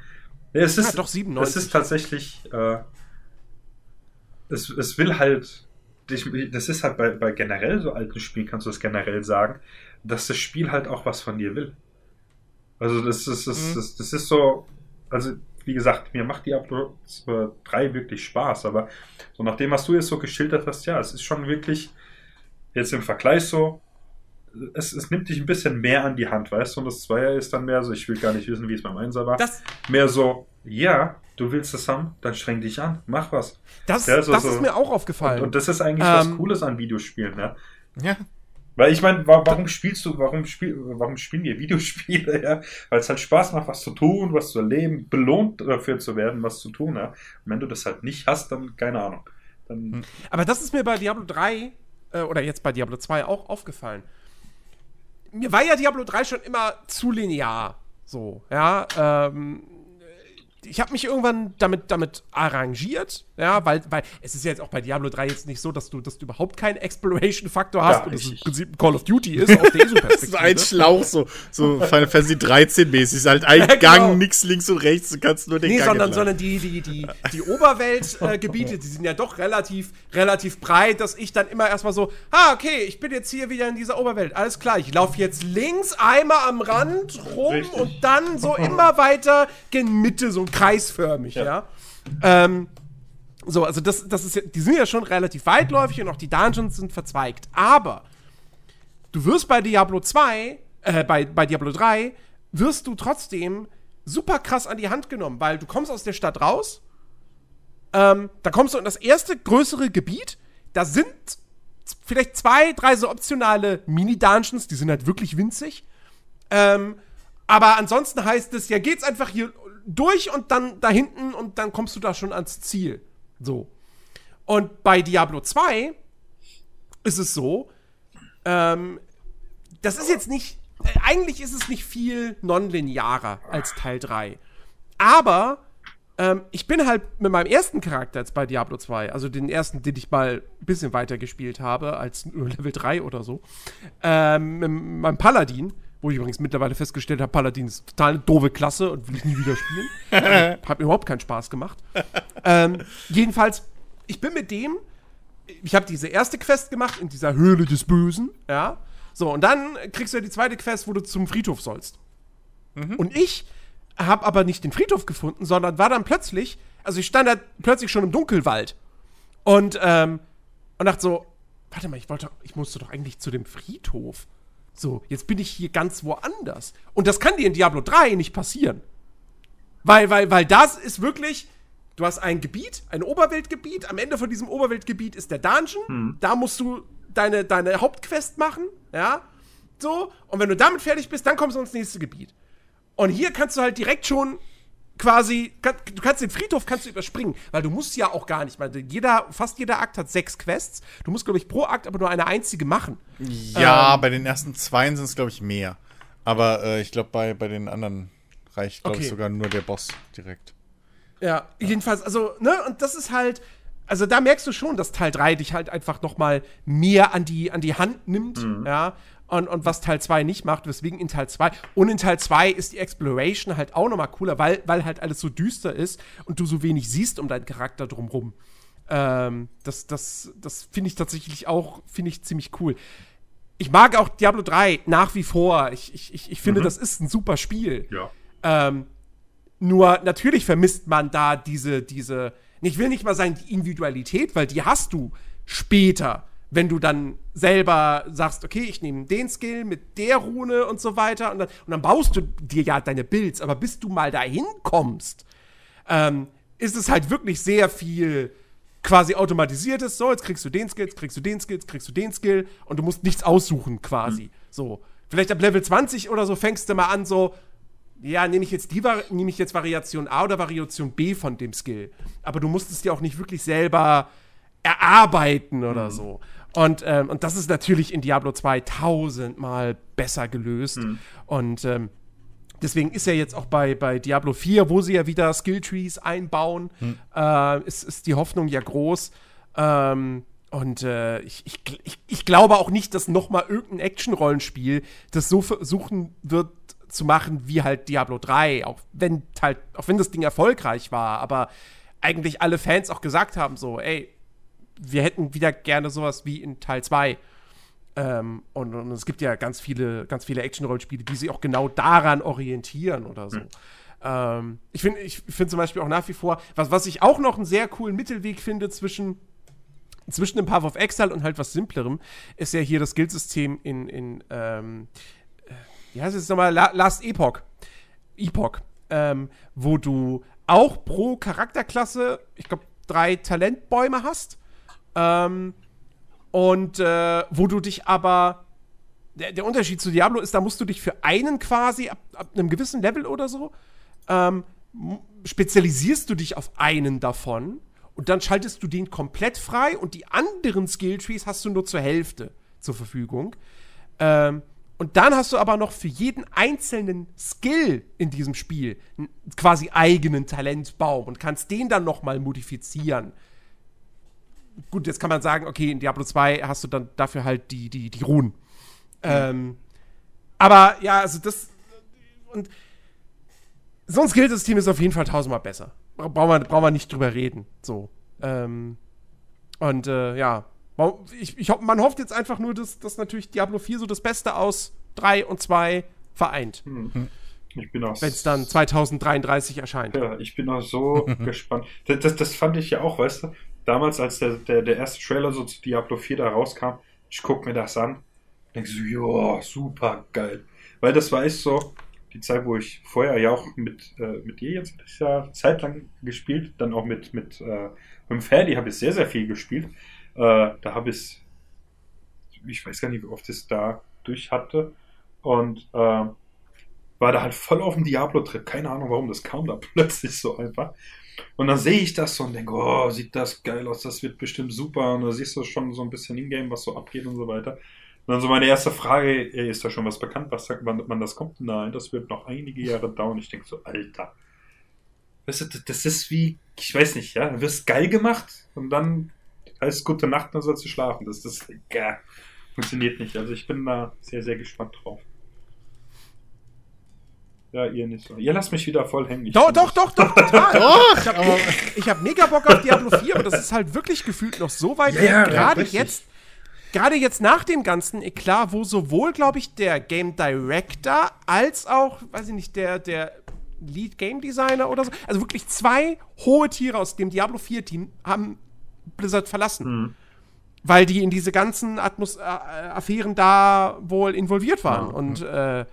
Speaker 3: nee, es ist,
Speaker 1: Ja, doch, 97.
Speaker 3: es ist tatsächlich, äh, es, es will halt, das ist halt bei, bei generell so alten Spielen, kannst du das generell sagen, dass das Spiel halt auch was von dir will. Also das ist, das,
Speaker 1: Mhm.
Speaker 3: das, das ist so, also wie gesagt, mir macht Diablo 3 wirklich Spaß, aber so nach dem, was du jetzt so geschildert hast, ja, es ist schon wirklich jetzt im Vergleich so, es, es nimmt dich ein bisschen mehr an die Hand, weißt du, und das Zweier ist dann mehr so, ich will gar nicht wissen, wie es beim Einser war,
Speaker 1: Das,
Speaker 3: mehr so, ja, du willst es haben, dann streng dich an, mach was.
Speaker 1: das,
Speaker 3: Ja, so-
Speaker 1: das
Speaker 3: so.
Speaker 1: ist mir auch aufgefallen.
Speaker 3: Und, und das ist eigentlich was
Speaker 1: Ähm,
Speaker 3: Cooles an Videospielen, ne?
Speaker 2: Ja.
Speaker 3: Weil ich meine, warum spielst du, warum, spiel, warum spielen wir Videospiele, [LAUGHS] ja? Weil es halt Spaß macht, was zu tun, was zu erleben, belohnt dafür zu werden, was zu tun, ja? Und wenn du das halt nicht hast, dann keine Ahnung. Dann
Speaker 1: hm. Aber das ist mir bei Diablo 3 äh, oder jetzt bei Diablo 2 auch aufgefallen. Mir war ja Diablo 3 schon immer zu linear. So, ja. Ähm, ich habe mich irgendwann damit, damit arrangiert, ja, weil, weil es ist ja jetzt auch bei Diablo 3 jetzt nicht so, dass du, dass du überhaupt keinen Exploration-Faktor hast ja, und es im Prinzip ein Call of Duty ist aus der
Speaker 2: ESO-Perspektive. [LAUGHS] das ist ein Schlauch, so, so Final Fantasy 13 mäßig. Ist halt ein [LAUGHS] ja, genau. Gang, nix links und rechts, du kannst nur den nee,
Speaker 1: Gang sondern, sondern die, die, die, die Oberweltgebiete, äh, die sind ja doch relativ, relativ breit, dass ich dann immer erstmal so, ah, okay, ich bin jetzt hier wieder in dieser Oberwelt. Alles klar, ich laufe jetzt links einmal am Rand rum Richtig. und dann so immer weiter gen Mitte, so kreisförmig, ja. ja? Ähm, so, also das, das ist ja, die sind ja schon relativ weitläufig und auch die Dungeons sind verzweigt. Aber du wirst bei Diablo 2, äh, bei, bei Diablo 3, wirst du trotzdem super krass an die Hand genommen, weil du kommst aus der Stadt raus, ähm, da kommst du in das erste größere Gebiet, da sind vielleicht zwei, drei so optionale Mini-Dungeons, die sind halt wirklich winzig. Ähm, aber ansonsten heißt es, ja, geht's einfach hier durch und dann da hinten und dann kommst du da schon ans Ziel. So. Und bei Diablo 2 ist es so, ähm, das ist jetzt nicht, äh, eigentlich ist es nicht viel nonlinearer als Teil 3. Aber ähm, ich bin halt mit meinem ersten Charakter jetzt bei Diablo 2, also den ersten, den ich mal ein bisschen weiter gespielt habe, als Level 3 oder so, ähm, mit meinem Paladin, wo ich übrigens mittlerweile festgestellt habe, Paladin ist total eine doofe Klasse und will ich nie wieder spielen. also, [LAUGHS] hat mir überhaupt keinen Spaß gemacht. ähm, jedenfalls, ich bin mit dem, ich habe diese erste Quest gemacht in dieser Höhle des Bösen, ja. So, und dann kriegst du ja die zweite Quest, wo du zum Friedhof sollst. Mhm. Und ich habe aber nicht den Friedhof gefunden, sondern war dann plötzlich, also ich stand da plötzlich schon im Dunkelwald und, ähm, und dachte so, warte mal, ich wollte, ich musste doch eigentlich zu dem Friedhof. So, jetzt bin ich hier ganz woanders. Und das kann dir in Diablo 3 nicht passieren. Weil, weil, weil das ist wirklich, du hast ein Gebiet, ein Oberweltgebiet. Am Ende von diesem Oberweltgebiet ist der Dungeon. Hm. Da musst du deine, deine Hauptquest machen, ja. So, und wenn du damit fertig bist, dann kommst du ins nächste Gebiet. Und hier kannst du halt direkt schon quasi, du kannst den Friedhof kannst du überspringen, weil du musst ja auch gar nicht, weil jeder, fast jeder Akt hat sechs Quests. Du musst, glaube ich, pro Akt aber nur eine einzige machen.
Speaker 2: Ja, ähm, bei den ersten zweien sind es, glaube ich, mehr. Aber äh, ich glaube, bei, bei den anderen reicht, glaube okay. ich, sogar nur der Boss direkt.
Speaker 1: Ja, ja, jedenfalls, also, ne, und das ist halt, also da merkst du schon, dass Teil 3 dich halt einfach noch mal mehr an die, an die Hand nimmt, mhm. ja, und, und was Teil 2 nicht macht, weswegen in Teil 2 und in Teil 2 ist die Exploration halt auch nochmal cooler, weil, weil halt alles so düster ist und du so wenig siehst um deinen Charakter drumrum. Ähm, das das, das finde ich tatsächlich auch, finde ich ziemlich cool. Ich mag auch Diablo 3 nach wie vor. Ich, ich, ich, ich finde, mhm. das ist ein super Spiel.
Speaker 3: Ja.
Speaker 1: Ähm, nur natürlich vermisst man da diese, diese, ich will nicht mal sagen, die Individualität, weil die hast du später wenn du dann selber sagst, okay, ich nehme den Skill mit der Rune und so weiter und dann, und dann baust du dir ja deine Builds, aber bis du mal dahin kommst, ähm, ist es halt wirklich sehr viel quasi automatisiertes. So, jetzt kriegst du den Skill, jetzt kriegst du den Skill, jetzt kriegst du den Skill und du musst nichts aussuchen quasi. Mhm. So, vielleicht ab Level 20 oder so fängst du mal an, so, ja, nehme ich jetzt die nehme ich jetzt Variation A oder Variation B von dem Skill. Aber du musst es dir auch nicht wirklich selber erarbeiten oder mhm. so. Und, ähm, und das ist natürlich in Diablo 2 tausendmal besser gelöst. Mhm. Und ähm, deswegen ist ja jetzt auch bei, bei Diablo 4, wo sie ja wieder Skilltrees einbauen, mhm. äh, ist, ist die Hoffnung ja groß. Ähm, und äh, ich, ich, ich, glaube auch nicht, dass noch mal irgendein Action-Rollenspiel das so versuchen wird zu machen wie halt Diablo 3, auch wenn halt, auch wenn das Ding erfolgreich war, aber eigentlich alle Fans auch gesagt haben so, ey, wir hätten wieder gerne sowas wie in Teil 2. Ähm, und, und, es gibt ja ganz viele, ganz viele Action-Rollenspiele, die sich auch genau daran orientieren oder so. Mhm. Ähm, ich finde ich find zum Beispiel auch nach wie vor, was, was ich auch noch einen sehr coolen Mittelweg finde zwischen, zwischen dem Path of Exile und halt was Simplerem, ist ja hier das Guildsystem in, in ähm, äh, wie heißt es nochmal? La Last Epoch. Epoch. Ähm, wo du auch pro Charakterklasse, ich glaube, drei Talentbäume hast ähm, und äh, wo du dich aber der, der, Unterschied zu Diablo ist, da musst du dich für einen quasi ab, ab einem gewissen Level oder so ähm, spezialisierst du dich auf einen davon und dann schaltest du den komplett frei und die anderen Skilltrees hast du nur zur Hälfte zur Verfügung. Ähm, und dann hast du aber noch für jeden einzelnen Skill in diesem Spiel einen quasi eigenen Talentbaum und kannst den dann noch mal modifizieren. Gut, jetzt kann man sagen, okay, in Diablo 2 hast du dann dafür halt die, die, die Runen. Mhm. Ähm, aber ja, also das und so ein Skillsystem ist auf jeden Fall tausendmal besser. Brauchen wir, brauchen wir nicht drüber reden. So. Ähm, und äh, ja, ich, ich, man hofft jetzt einfach nur, dass, dass natürlich Diablo 4 so das Beste aus 3 und 2 vereint. Hm. Ich bin auch. Wenn es dann 2033 erscheint.
Speaker 3: Ja, ich bin auch so [LAUGHS] gespannt. Das, das, das, fand ich ja auch, weißt du, damals, als der, der, der erste Trailer so zu Diablo 4 da rauskam, ich guck mir das an, denke so, ja, super geil. Weil das war echt so, die Zeit, wo ich vorher ja auch mit, äh, mit dir jetzt das Jahr zeitlang gespielt, dann auch mit, mit, äh, mit Ferdi habe ich sehr, sehr viel gespielt. Äh, da habe ich, ich weiß gar nicht, wie oft ich es da durch hatte. Und äh, war da halt voll auf dem Diablo-Trip. Keine Ahnung warum, das kam da [LAUGHS] plötzlich so einfach. Und dann sehe ich das so und denke, oh, sieht das geil aus, das wird bestimmt super. Und da siehst du schon so ein bisschen in-game, was so abgeht und so weiter. Und dann so meine erste Frage, ist da schon was bekannt, was man, wann das kommt? Nein, das wird noch einige Jahre dauern. Ich denke so, Alter. Weißt du, das ist wie, ich weiß nicht, ja, du wirst geil gemacht und dann heißt gute Nacht, dann sollst du schlafen. Das, das ja, funktioniert nicht. Also ich bin da sehr, sehr gespannt drauf. Ja, ihr nicht so. Ihr lasst mich wieder voll hängen.
Speaker 1: doch, doch, doch, [LAUGHS] doch, total. doch, ich habe hab mega Bock auf Diablo 4, aber das ist halt wirklich gefühlt noch so weit ja, Gerade ja, jetzt gerade jetzt nach dem ganzen Eklat, wo sowohl, glaube ich, der Game Director als auch, weiß ich nicht, der, der Lead Game Designer oder so, also wirklich zwei hohe Tiere aus dem Diablo 4 Team haben Blizzard verlassen. Mhm. Weil die in diese ganzen Atmos äh, Affären da wohl involviert waren. Ja, und äh,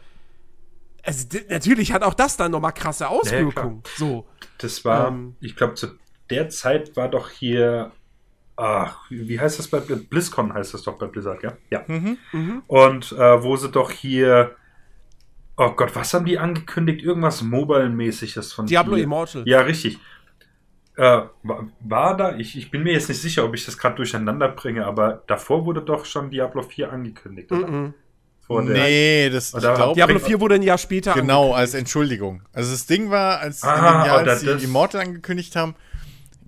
Speaker 1: also, natürlich hat auch das dann nochmal krasse Auswirkungen. Ja, so.
Speaker 3: Das war, ähm, ich glaube, zu der Zeit war doch hier ach, wie heißt das bei BlizzCon heißt das doch bei Blizzard, ja? Ja. Mhm. Mhm. Und äh, wo sie doch hier Oh Gott, was haben die angekündigt? Irgendwas Mobile-mäßiges von
Speaker 1: Diablo hier. Immortal.
Speaker 3: Ja, richtig. Äh, war, war, da, ich, ich bin mir jetzt nicht sicher, ob ich das gerade durcheinander bringe, aber davor wurde doch schon Diablo 4 angekündigt, oder?
Speaker 2: Mhm. Vor nee, das
Speaker 1: oder glaub, Diablo 4 wurde ein Jahr später
Speaker 2: Genau, als Entschuldigung. Also das Ding war, als, ah, in dem Jahr, als sie Immortal angekündigt haben,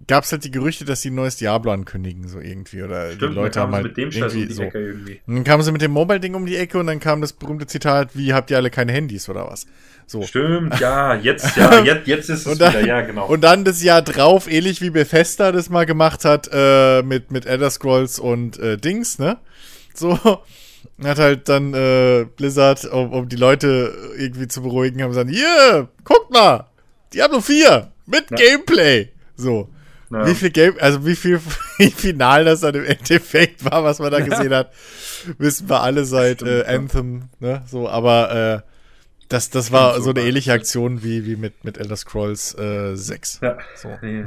Speaker 2: gab es halt die Gerüchte, dass sie ein neues Diablo ankündigen, so irgendwie. Oder
Speaker 3: Stimmt, die Leute haben halt mit dem irgendwie um die so. Ecke irgendwie.
Speaker 2: Und dann kamen sie mit dem Mobile-Ding um die Ecke und dann kam das berühmte Zitat, wie habt ihr alle keine Handys oder was? So.
Speaker 3: Stimmt, ja, [LAUGHS] jetzt, ja, jetzt, jetzt ist es
Speaker 2: dann,
Speaker 3: wieder, ja, genau.
Speaker 2: Und dann das Jahr drauf, ähnlich wie Bethesda das mal gemacht hat, äh, mit, mit Elder Scrolls und äh, Dings, ne? So. Hat halt dann äh, Blizzard, um, um die Leute irgendwie zu beruhigen, haben gesagt, hier, guckt mal, Diablo 4 mit ja. Gameplay. So. Ja. Wie viel Game, also wie viel [LAUGHS] Final das dann im Endeffekt war, was man da gesehen hat, wissen wir alle seit Stimmt, äh, Anthem, ne? So, aber äh, das, das war so eine ähnliche Aktion wie, wie mit, mit Elder Scrolls äh, 6. Ja. So. Nee,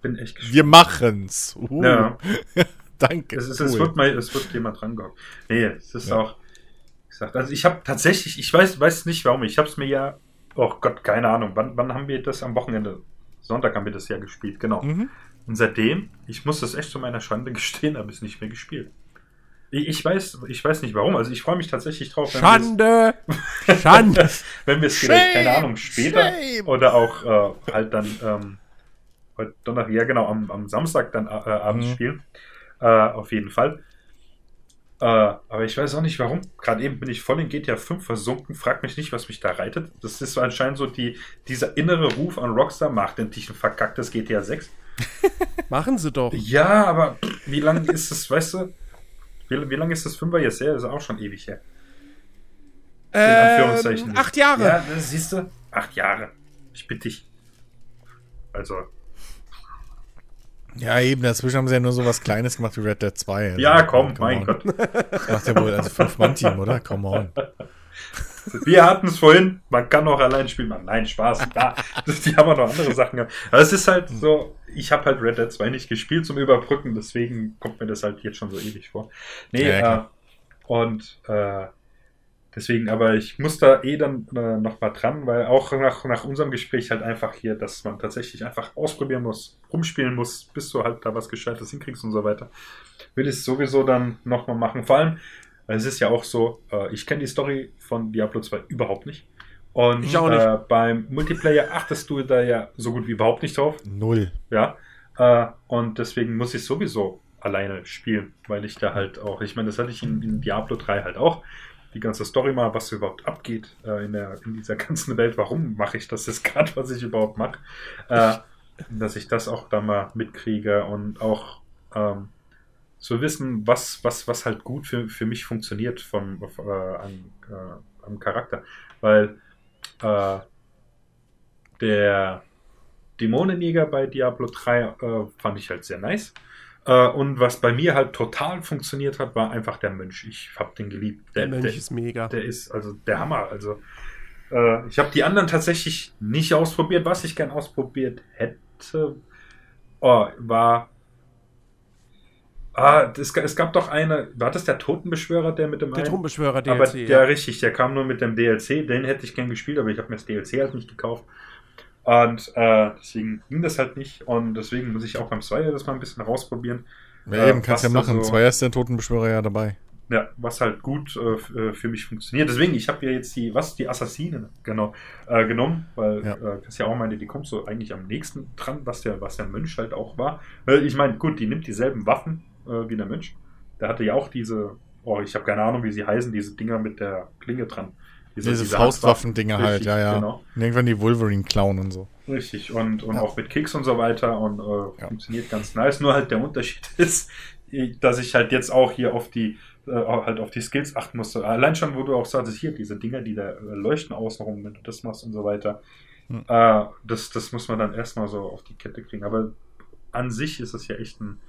Speaker 2: bin echt gespannt. Wir machen's. Uh. Ja. [LAUGHS] Danke.
Speaker 3: Es, ist, cool. es, wird mal, es wird jemand dran gehockt. Nee, es ist ja. auch. Gesagt, also ich habe tatsächlich, ich weiß, weiß nicht warum, ich habe es mir ja, oh Gott, keine Ahnung, wann, wann haben wir das am Wochenende Sonntag haben wir das ja gespielt, genau. Mhm. Und seitdem, ich muss das echt zu meiner Schande gestehen, habe ich es nicht mehr gespielt. Ich weiß, ich weiß nicht warum. Also ich freue mich tatsächlich drauf.
Speaker 1: Wenn Schande! Schande! [LAUGHS]
Speaker 3: wenn wir es vielleicht, keine Ahnung, später Shame. oder auch äh, halt dann ähm, heute Donnerstag, ja genau, am, am Samstag dann äh, abends mhm. spielen. Äh, auf jeden Fall. Äh, aber ich weiß auch nicht warum. Gerade eben bin ich voll in GTA 5 versunken. Frag mich nicht, was mich da reitet. Das ist anscheinend so die, dieser innere Ruf an Rockstar. Macht endlich ein verkacktes GTA 6. [LAUGHS]
Speaker 1: Machen sie doch.
Speaker 3: Ja, aber wie lange ist das, weißt du? Wie, wie lange ist das 5er jetzt her? Das ist auch schon ewig her.
Speaker 1: In Anführungszeichen. Ähm, acht Jahre.
Speaker 3: Ja, das siehst du. Acht Jahre. Ich bitte dich. Also,
Speaker 2: ja, eben, dazwischen haben sie ja nur so was Kleines gemacht wie Red Dead 2.
Speaker 3: Also, ja, komm, mein on. Gott.
Speaker 2: Das macht ja wohl also Fünf-Mann-Team, oder? Come on. [LAUGHS]
Speaker 3: Wir hatten es vorhin, man kann auch allein spielen. Man, nein, Spaß. Da, [LAUGHS] die haben auch noch andere Sachen gehabt. Aber es ist halt so, ich habe halt Red Dead 2 nicht gespielt zum Überbrücken, deswegen kommt mir das halt jetzt schon so ewig vor. Nee, ja, äh, Und äh, deswegen, aber ich muss da eh dann äh, noch mal dran, weil auch nach, nach unserem Gespräch halt einfach hier, dass man tatsächlich einfach ausprobieren muss, rumspielen muss, bis du halt da was Gescheites hinkriegst und so weiter, will ich es sowieso dann noch mal machen. Vor allem, es ist ja auch so, äh, ich kenne die Story von Diablo 2 überhaupt nicht. Und
Speaker 1: Ich auch nicht.
Speaker 3: Äh, beim Multiplayer achtest du da ja so gut wie überhaupt nicht drauf.
Speaker 2: Null.
Speaker 3: Ja. Äh, und deswegen muss ich sowieso alleine spielen, weil ich da halt auch, ich meine, das hatte ich in, in Diablo 3 halt auch. Die ganze Story mal, was überhaupt abgeht äh, in, der, in dieser ganzen Welt, warum mache ich das jetzt [LAUGHS] gerade, was ich überhaupt mache, äh, dass ich das auch da mal mitkriege und auch ähm, zu wissen, was, was, was halt gut für, für mich funktioniert vom, äh, an, äh, am Charakter. Weil äh, der Dämonenjäger bei Diablo 3 äh, fand ich halt sehr nice. Äh, und was bei mir halt total funktioniert hat, war einfach der Mönch. Ich hab den geliebt.
Speaker 1: Der Mönch ist mega.
Speaker 3: Der ist also der Hammer. Also äh, ich habe die anderen tatsächlich nicht ausprobiert. Was ich gern ausprobiert hätte, oh, war Ah, es, es gab doch eine, war das der Totenbeschwörer, der mit dem
Speaker 1: Der Totenbeschwörer DLC.
Speaker 3: aber der richtig, der kam nur mit dem DLC, den hätte ich gern gespielt, aber ich habe mir das DLC halt nicht gekauft. Und äh, deswegen ging das halt nicht. Und deswegen muss ich auch beim Zweier das mal ein bisschen rausprobieren.
Speaker 2: Ja,
Speaker 3: Äh,
Speaker 2: eben, kannst ja machen.
Speaker 3: so-
Speaker 2: Zweier ist der Totenbeschwörer ja dabei.
Speaker 3: Ja, was halt gut äh, äh, für mich funktioniert. Deswegen, ich habe ja jetzt die, was, die Assassinen, genau, äh, genommen, weil
Speaker 2: Ja.
Speaker 3: äh, das ja auch meinte, die kommt so eigentlich am nächsten dran, was der, was der Mönch halt auch war. Weil ich meine, gut, die nimmt dieselben Waffen äh, wie der Mönch. Der hatte ja auch diese, oh, ich habe keine Ahnung, wie sie heißen, diese Dinger mit der Klinge dran. Diese,
Speaker 2: Diese
Speaker 3: diese
Speaker 2: Faustwaffendinger halt, ja, ja.
Speaker 3: Genau.
Speaker 2: Und irgendwann die Wolverine klauen und so.
Speaker 3: Richtig, und, und
Speaker 2: Ja.
Speaker 3: auch mit Kicks und so weiter und äh,
Speaker 2: Ja.
Speaker 3: funktioniert ganz nice. Nur halt der Unterschied [LAUGHS] ist, dass ich halt jetzt auch hier auf die äh, halt auf die Skills achten musste. Allein schon, wo du auch sagst, hier diese Dinger, die da äh, leuchten außenrum, wenn du das machst und so weiter.
Speaker 2: Hm.
Speaker 3: Äh, das, das muss man dann erstmal so auf die Kette kriegen. Aber an sich ist es ja echt ein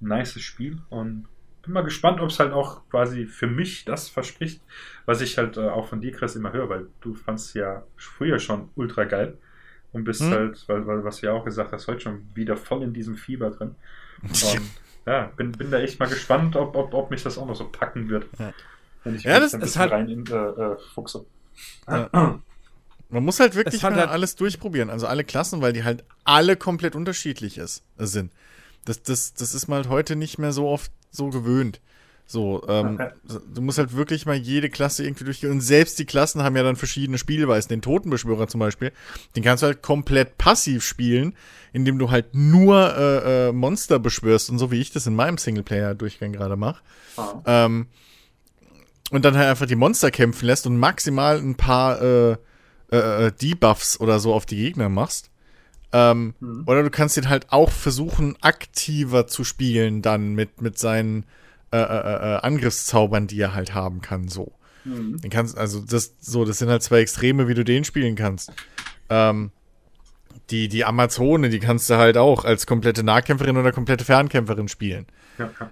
Speaker 3: nices Spiel und bin mal gespannt, ob es halt auch quasi für mich das verspricht, was ich halt äh, auch von dir, Chris, immer höre, weil du fandst ja früher schon ultra geil und bist
Speaker 2: Hm.
Speaker 3: halt, weil, weil, was du ja auch gesagt hast, heute schon wieder voll in diesem Fieber drin. [LAUGHS] Und ja, bin, bin da echt mal gespannt, ob, ob, ob mich das auch noch so packen wird.
Speaker 2: Ja.
Speaker 3: Wenn ich
Speaker 2: Ja,
Speaker 3: mich
Speaker 2: das
Speaker 3: da ein
Speaker 2: ist
Speaker 3: bisschen
Speaker 1: halt-
Speaker 3: rein in, äh, äh, fuchse.
Speaker 2: Ja. [CLEARS THROAT] Man muss halt wirklich mal
Speaker 1: halt-
Speaker 2: alles durchprobieren, also alle Klassen, weil die halt alle komplett unterschiedlich ist, äh, sind. Das, das, das ist man halt heute nicht mehr so oft so gewöhnt. So, ähm, du musst halt wirklich mal jede Klasse irgendwie durchgehen. Und selbst die Klassen haben ja dann verschiedene Spielweisen. Den Totenbeschwörer zum Beispiel, den kannst du halt komplett passiv spielen, indem du halt nur äh, äh, Monster beschwörst und so wie ich das in meinem Singleplayer-Durchgang gerade mache.
Speaker 3: Ah.
Speaker 2: Ähm, und dann halt einfach die Monster kämpfen lässt und maximal ein paar äh, äh, Debuffs oder so auf die Gegner machst. Ähm,
Speaker 3: Mhm.
Speaker 2: Oder du kannst ihn halt auch versuchen, aktiver zu spielen, dann mit, mit seinen äh, äh, äh, Angriffszaubern, die er halt haben kann, so.
Speaker 3: Mhm.
Speaker 2: Den kannst, also das, so, das sind halt zwei Extreme, wie du den spielen kannst. Ähm, die, die Amazone, die kannst du halt auch als komplette Nahkämpferin oder komplette Fernkämpferin spielen
Speaker 3: Ja, ja.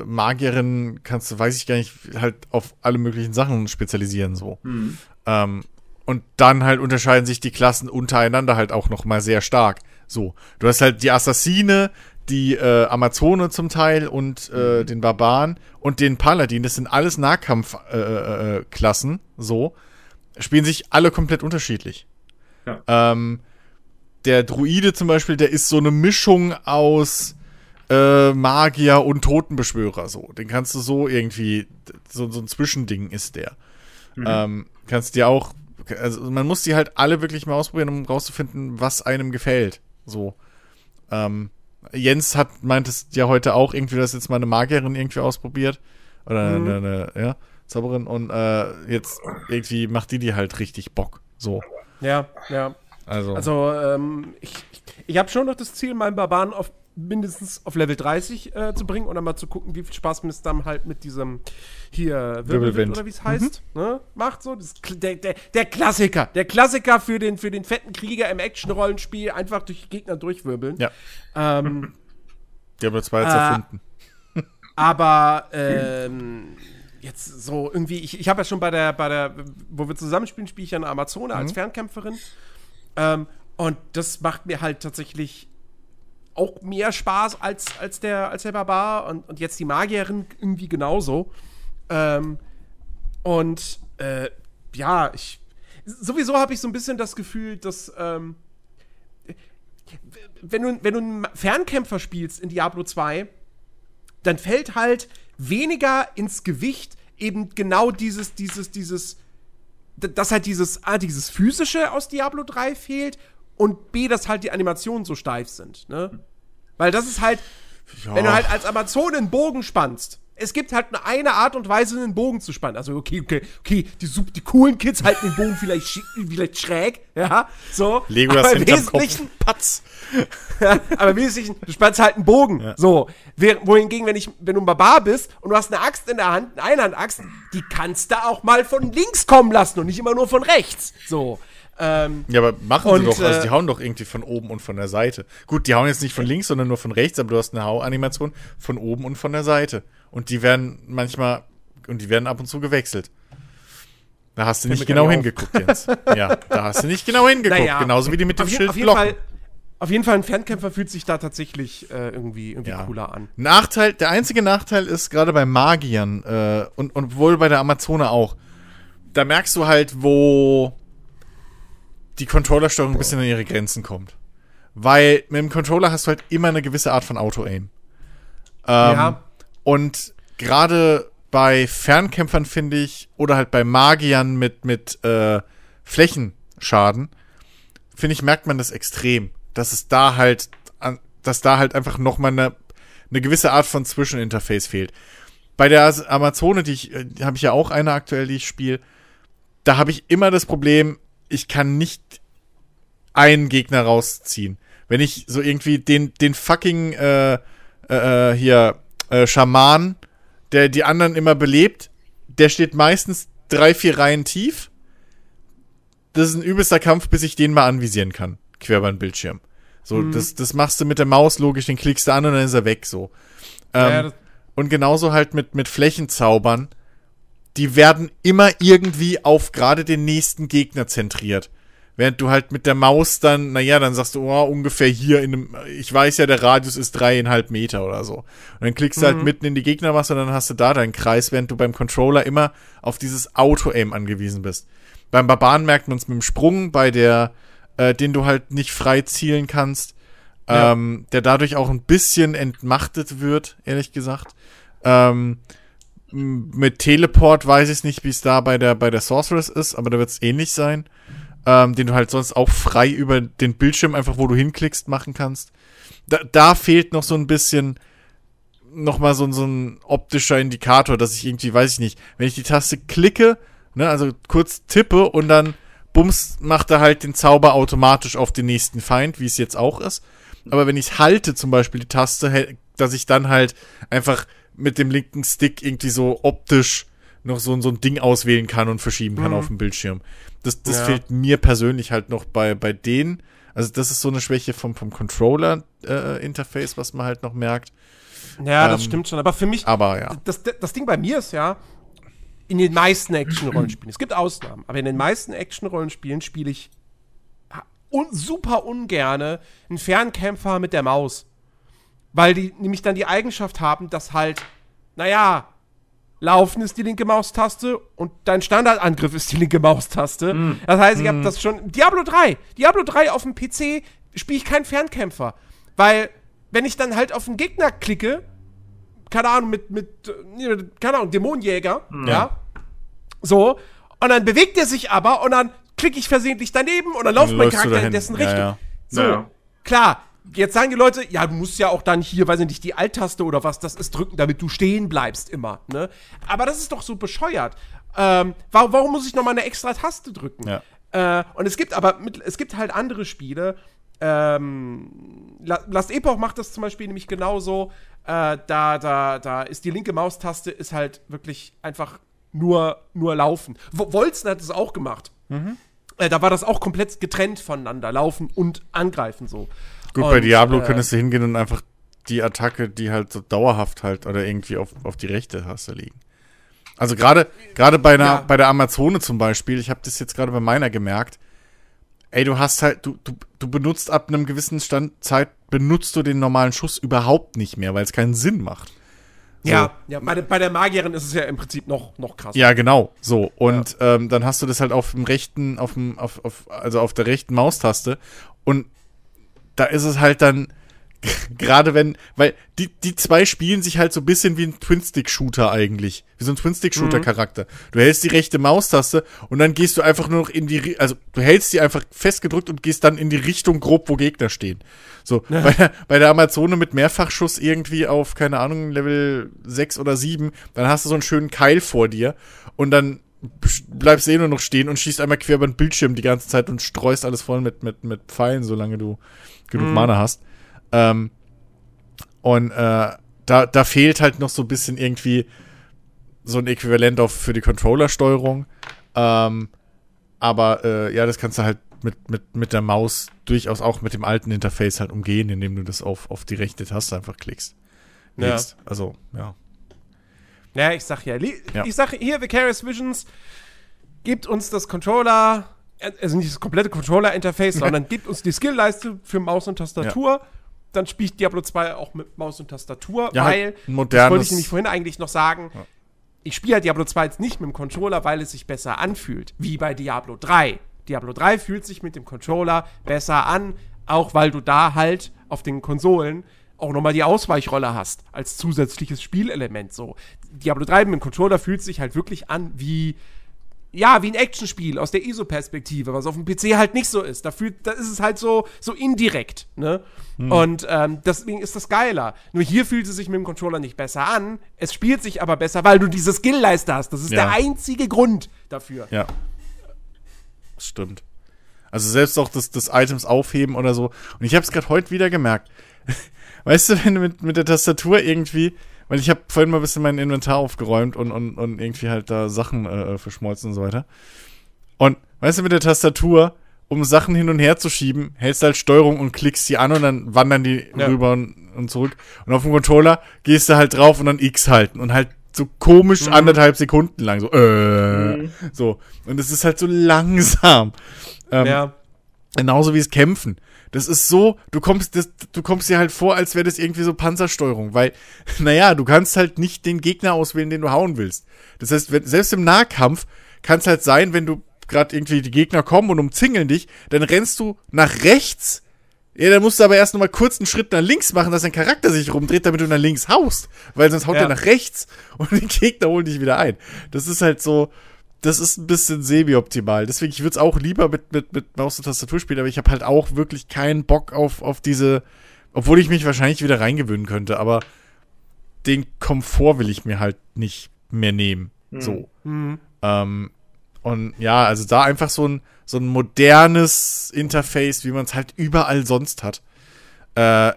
Speaker 2: äh, Magierin kannst du, weiß ich gar nicht, halt auf alle möglichen Sachen spezialisieren so.
Speaker 3: Mhm.
Speaker 2: Ähm, und dann halt unterscheiden sich die Klassen untereinander halt auch noch mal sehr stark. So, du hast halt die Assassine, die äh, Amazone zum Teil und äh, den Barbaren und den Paladin. Das sind alles Nahkampfklassen. Äh, äh, Klassen, so spielen sich alle komplett unterschiedlich.
Speaker 3: Ja.
Speaker 2: Ähm, der Druide zum Beispiel, der ist so eine Mischung aus äh, Magier und Totenbeschwörer. So, den kannst du so irgendwie so, so ein Zwischending ist der.
Speaker 3: Mhm.
Speaker 2: Ähm, kannst dir auch, also man muss die halt alle wirklich mal ausprobieren, um rauszufinden, was einem gefällt. So. Ähm, Jens hat, meint es ja heute auch irgendwie, dass jetzt mal eine Magierin irgendwie ausprobiert. Oder
Speaker 3: Mhm.
Speaker 2: eine, eine, ja, Zauberin. Und äh, jetzt irgendwie macht die die halt richtig Bock. So.
Speaker 1: Ja, ja.
Speaker 2: Also,
Speaker 1: Also, ähm, ich, ich, ich habe schon noch das Ziel, meinen Barbaren auf mindestens auf Level 30 äh, zu bringen und dann mal zu gucken, wie viel Spaß mir es dann halt mit diesem hier Wirbelwind, oder wie es heißt, ne, macht so. Das, der, der, der Klassiker. Der Klassiker für den, für den fetten Krieger im Action-Rollenspiel, einfach durch die Gegner durchwirbeln.
Speaker 2: Ja.
Speaker 1: Ähm, [LAUGHS]
Speaker 2: Diablo 2 jetzt
Speaker 1: äh,
Speaker 2: erfunden. [LAUGHS]
Speaker 1: aber ähm, jetzt so irgendwie, ich, ich habe ja schon bei der, bei der, wo wir zusammenspielen, spiele ich ja eine Amazone als Fernkämpferin. Ähm, und das macht mir halt tatsächlich auch mehr Spaß als, als, der, als der Barbar und, und jetzt die Magierin irgendwie genauso. Ähm, und äh, ja, ich sowieso habe ich so ein bisschen das Gefühl, dass ähm, wenn du, wenn du einen Fernkämpfer spielst in Diablo 2, dann fällt halt weniger ins Gewicht eben genau dieses, dieses, dieses, dass halt dieses, A, dieses physische aus Diablo 3 fehlt und B, dass halt die Animationen so steif sind, ne? Weil das ist halt, ja. wenn du halt als Amazone einen Bogen spannst, es gibt halt nur eine Art und Weise, einen Bogen zu spannen. Also, okay, okay, okay, die, die coolen Kids halten den Bogen vielleicht, vielleicht schräg, ja, so.
Speaker 2: Lego das hinterm Kopf. Patz.
Speaker 1: ja, [LAUGHS] aber im Wesentlichen, du spannst halt einen Bogen, ja. so. Wohingegen, wenn, ich, wenn du ein Barbar bist und du hast eine Axt in der Hand, eine Einhandaxt, die kannst du auch mal von links kommen lassen und nicht immer nur von rechts, so.
Speaker 2: Ähm, ja, aber machen und, sie doch, also die äh, hauen doch irgendwie von oben und von der Seite. Gut, die hauen jetzt nicht von links, sondern nur von rechts, aber du hast eine Hauanimation von oben und von der Seite. Und die werden manchmal, und die werden ab und zu gewechselt. Da hast du nicht genau hingeguckt, Jens. [LAUGHS] ja, da hast du nicht genau hingeguckt. Naja, Genauso wie die mit dem Schild
Speaker 1: auf jeden Fall, auf jeden Fall, ein Fernkämpfer fühlt sich da tatsächlich äh, irgendwie, irgendwie ja. cooler an.
Speaker 2: Nachteil, der einzige Nachteil ist gerade bei Magiern äh, und, und wohl bei der Amazone auch. Da merkst du halt, wo die Controllersteuerung ein bisschen an ihre Grenzen kommt. Weil mit dem Controller hast du halt immer eine gewisse Art von Auto-Aim. Ähm, ja. Und gerade bei Fernkämpfern finde ich, oder halt bei Magiern mit, mit äh, Flächenschaden, finde ich, merkt man das extrem. Dass es da halt, dass da halt einfach nochmal eine, eine gewisse Art von Zwischeninterface fehlt. Bei der Amazone, die ich, äh, habe ich ja auch eine aktuell, die ich spiele, da habe ich immer das Problem, ich kann nicht einen Gegner rausziehen. Wenn ich so irgendwie den, den fucking äh, äh, äh hier äh, Schaman, der die anderen immer belebt, der steht meistens drei, vier Reihen tief. Das ist ein übelster Kampf, bis ich den mal anvisieren kann. Quer über den Bildschirm. So, mhm. das, das machst du mit der Maus logisch, den klickst du an und dann ist er weg, so. Ähm, ja, und genauso halt mit, mit Flächenzaubern. Die werden immer irgendwie auf gerade den nächsten Gegner zentriert. Während du halt mit der Maus dann, naja, dann sagst du, oh, ungefähr hier in einem, ich weiß ja, der Radius ist dreieinhalb Meter oder so. Und dann klickst du halt mhm. mitten in die Gegnermasse und dann hast du da deinen Kreis, während du beim Controller immer auf dieses Auto-Aim angewiesen bist. Beim Barbaren merkt man es mit dem Sprung, bei der, äh, den du halt nicht frei zielen kannst, ja. ähm, der dadurch auch ein bisschen entmachtet wird, ehrlich gesagt. Ähm, mit Teleport weiß ich nicht, wie es da bei der, bei der Sorceress ist, aber da wird es ähnlich sein ähm, den du halt sonst auch frei über den Bildschirm einfach, wo du hinklickst, machen kannst. Da, da fehlt noch so ein bisschen nochmal so, so ein optischer Indikator, dass ich irgendwie, weiß ich nicht, wenn ich die Taste klicke, ne, also kurz tippe und dann bums, macht er halt den Zauber automatisch auf den nächsten Feind, wie es jetzt auch ist. Aber wenn ich halte zum Beispiel die Taste, dass ich dann halt einfach mit dem linken Stick irgendwie so optisch noch so, so ein Ding auswählen kann und verschieben kann mhm. auf dem Bildschirm. Das, das ja. fehlt mir persönlich halt noch bei, bei denen. Also das ist so eine Schwäche vom, vom Controller-Interface, äh, was man halt noch merkt.
Speaker 1: Ja, das ähm, stimmt schon. Aber für mich,
Speaker 2: aber ja.
Speaker 1: Das, das Ding bei mir ist ja, in den meisten Action-Rollenspielen, es gibt Ausnahmen, aber in den meisten Action-Rollenspielen spiele ich un super ungerne einen Fernkämpfer mit der Maus. Weil die nämlich dann die Eigenschaft haben, dass halt, naja, Laufen ist die linke Maustaste und dein Standardangriff ist die linke Maustaste. Mm. Das heißt, ich habe mm. das schon. Diablo 3. Diablo 3 auf dem PC spiele ich keinen Fernkämpfer. Weil, wenn ich dann halt auf einen Gegner klicke, keine Ahnung, mit, mit, keine Ahnung, Dämonenjäger, mm. ja. So, und dann bewegt er sich aber und dann klicke ich versehentlich daneben und dann läuft mein Charakter in dessen Richtung. Ja, ja. So, ja. klar, jetzt sagen die Leute, ja, du musst ja auch dann hier, weiß ich nicht, die Alt-Taste oder was das ist drücken, damit du stehen bleibst immer, ne? Aber das ist doch so bescheuert. Ähm, warum, warum muss ich noch mal eine extra Taste drücken? Ja. Äh, und es gibt aber, mit, es gibt halt andere Spiele, ähm, Last Epoch macht das zum Beispiel nämlich genauso. Äh, da, da, da ist die linke Maustaste ist halt wirklich einfach nur, nur laufen. Wolzen hat es auch gemacht. Mhm. Äh, da war das auch komplett getrennt voneinander, laufen und angreifen so.
Speaker 2: Gut, und, bei Diablo äh, könntest du hingehen und einfach die Attacke, die halt so dauerhaft halt oder irgendwie auf, auf die rechte Taste liegen. Also gerade gerade bei einer ja. bei der Amazone zum Beispiel, ich habe das jetzt gerade bei meiner gemerkt. Ey, du hast halt du, du du benutzt ab einem gewissen Stand Zeit benutzt du den normalen Schuss überhaupt nicht mehr, weil es keinen Sinn macht.
Speaker 1: Ja, so. ja bei, de, bei, der Magierin ist es ja im Prinzip noch, noch krasser.
Speaker 2: Ja, genau. So. Und ja. ähm, dann hast du das halt auf dem rechten, auf dem, auf, auf, also auf der rechten Maustaste. Und da ist es halt dann [LAUGHS] Gerade wenn, weil die, die zwei spielen sich halt so ein bisschen wie ein Twin-Stick-Shooter eigentlich. Wie so ein Twin-Stick-Shooter-Charakter. Du hältst die rechte Maustaste und dann gehst du einfach nur noch in die, also du hältst die einfach festgedrückt und gehst dann in die Richtung grob, wo Gegner stehen. So, ja. bei, der, bei der Amazone mit Mehrfachschuss irgendwie auf, keine Ahnung, Level 6 oder 7, dann hast du so einen schönen Keil vor dir und dann bleibst du eh nur noch stehen und schießt einmal quer über den Bildschirm die ganze Zeit und streust alles voll mit, mit, mit Pfeilen, solange du genug mhm. Mana hast. Ähm, und äh, da, da fehlt halt noch so ein bisschen irgendwie so ein Äquivalent auf für die Controller-Steuerung. Ähm, aber äh, ja, das kannst du halt mit, mit, mit der Maus durchaus auch mit dem alten Interface halt umgehen, indem du das auf, auf die rechte Taste einfach klickst. Ja. Also, ja.
Speaker 1: Ja, ich sag ja, ja. ich sag hier, Vicarious Visions gibt uns das Controller, also nicht das komplette Controller-Interface, [LAUGHS] sondern gibt uns die Skill-Leiste für Maus und Tastatur. Ja dann spielt Diablo 2 auch mit Maus und Tastatur, ja, weil, halt das wollte ich nämlich vorhin eigentlich noch sagen, ja. ich spiele halt Diablo 2 jetzt nicht mit dem Controller, weil es sich besser anfühlt, wie bei Diablo 3. Diablo 3 fühlt sich mit dem Controller besser an, auch weil du da halt auf den Konsolen auch nochmal die Ausweichrolle hast, als zusätzliches Spielelement so. Diablo 3 mit dem Controller fühlt sich halt wirklich an wie ja, wie ein Actionspiel aus der ISO-Perspektive, was auf dem PC halt nicht so ist. Da, fühlt, da ist es halt so, so indirekt, ne? Hm. Und ähm, deswegen ist das geiler. Nur hier fühlt es sich mit dem Controller nicht besser an. Es spielt sich aber besser, weil du diese Skill-Leiste hast. Das ist ja. der einzige Grund dafür.
Speaker 2: Ja. Stimmt. Also selbst auch das, das Items aufheben oder so. Und ich habe es gerade heute wieder gemerkt. [LAUGHS] weißt du, wenn du mit, mit der Tastatur irgendwie weil ich habe vorhin mal ein bisschen mein Inventar aufgeräumt und, und, und irgendwie halt da Sachen äh, verschmolzen und so weiter. Und weißt du, mit der Tastatur, um Sachen hin und her zu schieben, hältst du halt Steuerung und klickst sie an und dann wandern die ja. rüber und, und zurück. Und auf dem Controller gehst du halt drauf und dann X halten und halt so komisch mhm. anderthalb Sekunden lang. So, äh, mhm. so. Und es ist halt so langsam. Ähm, ja. Genauso wie es Kämpfen. Das ist so, du kommst, das, du kommst dir halt vor, als wäre das irgendwie so Panzersteuerung, weil, [LAUGHS] naja, du kannst halt nicht den Gegner auswählen, den du hauen willst. Das heißt, wenn, selbst im Nahkampf kann es halt sein, wenn du gerade irgendwie die Gegner kommen und umzingeln dich, dann rennst du nach rechts. Ja, dann musst du aber erst nochmal kurz einen Schritt nach links machen, dass dein Charakter sich rumdreht, damit du nach links haust. Weil sonst haut ja. er nach rechts und [LAUGHS] die Gegner holen dich wieder ein. Das ist halt so, das ist ein bisschen semi-optimal. Deswegen, ich würde es auch lieber mit, mit, mit Maus und Tastatur spielen, aber ich habe halt auch wirklich keinen Bock auf, auf diese, obwohl ich mich wahrscheinlich wieder reingewöhnen könnte, aber den Komfort will ich mir halt nicht mehr nehmen. Mhm. So. Mhm. Ähm, und ja, also da einfach so ein, so ein modernes Interface, wie man es halt überall sonst hat. Äh,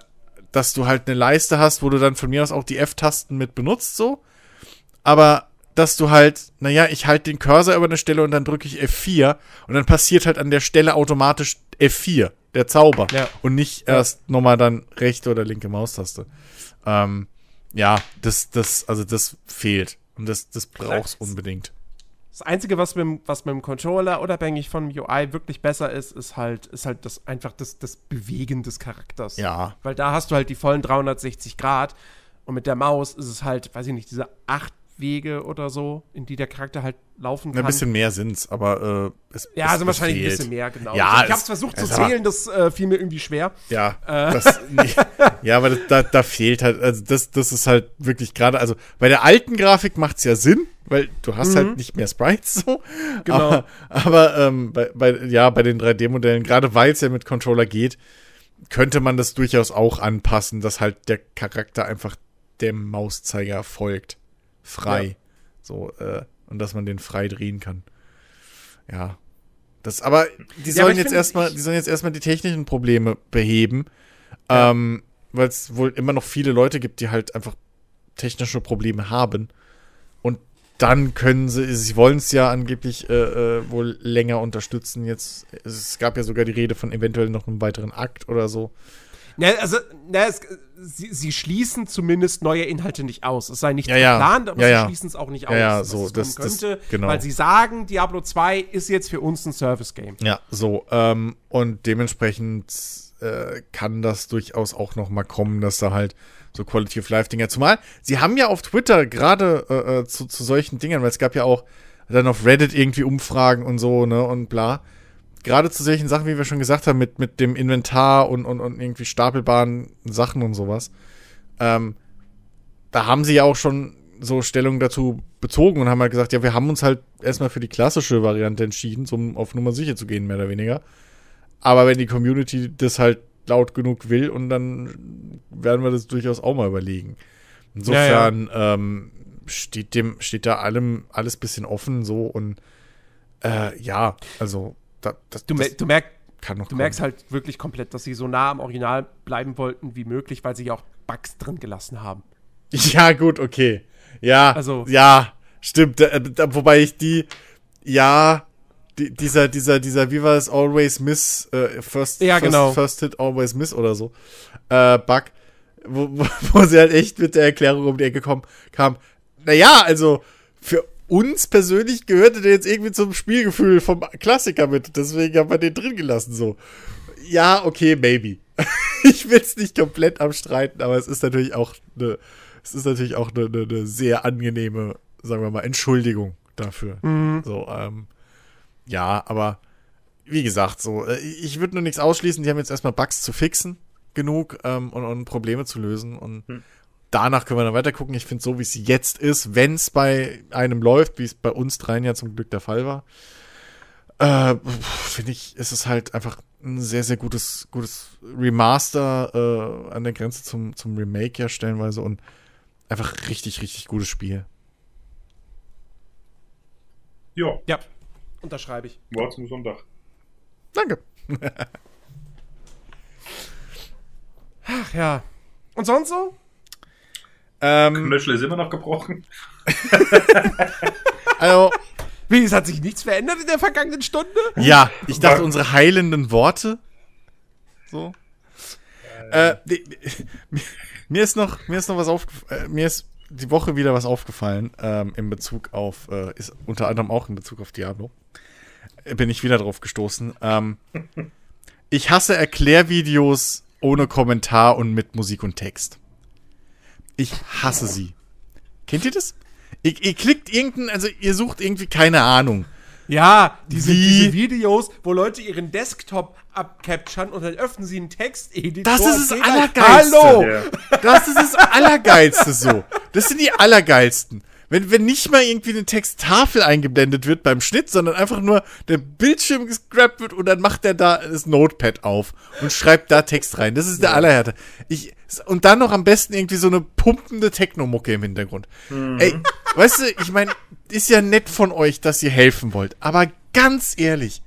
Speaker 2: dass du halt eine Leiste hast, wo du dann von mir aus auch die F-Tasten mit benutzt, so. Aber dass du halt, naja, ich halte den Cursor über eine Stelle und dann drücke ich F4 und dann passiert halt an der Stelle automatisch F4, der Zauber. Ja. Und nicht erst nochmal dann rechte oder linke Maustaste. Ähm, ja, das, das, also das fehlt. Und das, das brauchst unbedingt.
Speaker 1: Das Einzige, was mit, was mit dem Controller unabhängig von UI wirklich besser ist, ist halt, ist halt das, einfach das, das Bewegen des Charakters.
Speaker 2: Ja.
Speaker 1: Weil da hast du halt die vollen 360 Grad und mit der Maus ist es halt, weiß ich nicht, diese 8 Wege oder so, in die der Charakter halt laufen kann.
Speaker 2: Ein bisschen mehr sind's, aber äh,
Speaker 1: es Ja, also wahrscheinlich fehlt. ein bisschen mehr, genau. Ja, ich habe es versucht zu zählen, das äh, fiel mir irgendwie schwer.
Speaker 2: Ja, äh. das, nee, ja aber das, da, da fehlt halt, also das, das ist halt wirklich gerade, also bei der alten Grafik macht's ja Sinn, weil du hast halt mhm. halt nicht mehr Sprites so. Genau. Aber, aber ähm, bei, bei, ja, bei den 3D-Modellen, gerade weil es ja mit Controller geht, könnte man das durchaus auch anpassen, dass halt der Charakter einfach dem Mauszeiger folgt frei. Ja. So, äh, und dass man den frei drehen kann. Ja. Das, aber die ja, sollen jetzt erstmal, die sollen jetzt erstmal die technischen Probleme beheben. Ja. Ähm, weil es wohl immer noch viele Leute gibt, die halt einfach technische Probleme haben. Und dann können sie, sie wollen es ja angeblich äh, äh, wohl länger unterstützen. Jetzt, es gab ja sogar die Rede von eventuell noch einem weiteren Akt oder so.
Speaker 1: Na, also, na, es, sie, sie, schließen zumindest neue Inhalte nicht aus. Es sei nicht
Speaker 2: ja,
Speaker 1: geplant, aber
Speaker 2: ja,
Speaker 1: sie schließen es auch nicht aus.
Speaker 2: Ja, ja so, das,
Speaker 1: könnte, das, genau. Weil sie sagen, Diablo 2 ist jetzt für uns ein Service-Game.
Speaker 2: Ja, so. Ähm, und dementsprechend, äh, kann das durchaus auch noch mal kommen, dass da halt so Quality of Life Dinger. Zumal sie haben ja auf Twitter gerade äh, äh, zu, zu solchen Dingern, weil es gab ja auch dann auf Reddit irgendwie Umfragen und so, ne, und bla. Gerade zu solchen Sachen, wie wir schon gesagt haben, mit, mit dem Inventar und, und, und irgendwie stapelbaren Sachen und sowas. Ähm, da haben sie ja auch schon so Stellung dazu bezogen und haben halt gesagt, ja, wir haben uns halt erstmal für die klassische Variante entschieden, um auf Nummer sicher zu gehen, mehr oder weniger. Aber wenn die Community das halt laut genug will und dann werden wir das durchaus auch mal überlegen. Insofern ja, ja. Ähm, steht dem, steht da allem alles bisschen offen so und äh, ja, also
Speaker 1: da, das, du, das du, merk, du merkst halt wirklich komplett, dass sie so nah am Original bleiben wollten wie möglich, weil sie ja auch Bugs drin gelassen haben. [LAUGHS]
Speaker 2: Ja, gut, okay. Ja, also, ja, stimmt. Da, da, wobei ich die, ja, die, dieser, dieser, dieser, wie war es, Always Miss, äh, First,
Speaker 1: ja,
Speaker 2: first,
Speaker 1: genau.
Speaker 2: first Hit, Always Miss oder so, äh, Bug, wo, wo, [LAUGHS] wo sie halt echt mit der Erklärung um die Ecke kommen, kam, naja, also, für uns persönlich gehörte der jetzt irgendwie zum Spielgefühl vom Klassiker mit, deswegen haben wir den drin gelassen, so. Ja, okay, maybe. [LAUGHS] ich will es nicht komplett abstreiten, aber es ist natürlich auch eine es ist natürlich auch eine, eine, eine, sehr angenehme, sagen wir mal, Entschuldigung dafür. Mhm. So, ähm, ja, aber wie gesagt, so, äh, ich würde nur nichts ausschließen. Die haben jetzt erstmal Bugs zu fixen, genug ähm, und, und, Probleme zu lösen und mhm. Danach können wir dann weiter gucken. Ich finde so, wie es jetzt ist, wenn es bei einem läuft, wie es bei uns dreien ja zum Glück der Fall war, äh, finde ich, ist es halt einfach ein sehr, sehr gutes, gutes Remaster äh, an der Grenze zum, zum Remake ja stellenweise und einfach richtig, richtig gutes Spiel.
Speaker 1: Ja. Ja, unterschreibe ich.
Speaker 3: War zum Sonntag.
Speaker 2: Danke.
Speaker 1: Ach ja. Und sonst so?
Speaker 3: Ähm, Knöchel ist immer noch gebrochen. [LAUGHS]
Speaker 1: also, wie, es hat sich nichts verändert in der vergangenen Stunde?
Speaker 2: Ja, ich dachte, unsere heilenden Worte. So. Äh, die, mir ist noch, mir ist noch was aufgefallen, äh, mir ist die Woche wieder was aufgefallen, ähm, in Bezug auf, äh, ist unter anderem auch in Bezug auf Diablo. Äh, bin ich wieder drauf gestoßen. Ähm, [LAUGHS] ich hasse Erklärvideos ohne Kommentar und mit Musik und Text. Ich hasse sie. Kennt ihr das? Ihr, ihr klickt irgendeinen, also ihr sucht irgendwie keine Ahnung.
Speaker 1: Ja, diese, diese, Videos, wo Leute ihren Desktop abcapturen und dann öffnen sie einen Texteditor.
Speaker 2: Das ist das Allergeilste. Hallo! Das ist das Allergeilste so. Das sind die Allergeilsten. Wenn, wenn nicht mal irgendwie eine Texttafel eingeblendet wird beim Schnitt, sondern einfach nur der Bildschirm gescrapt wird und dann macht er da das Notepad auf und schreibt da Text rein. Das ist der ja. Allerhärte. Ich, und dann noch am besten irgendwie so eine pumpende Technomucke im Hintergrund. Mhm. Ey, weißt du, ich meine, ist ja nett von euch, dass ihr helfen wollt, aber ganz ehrlich,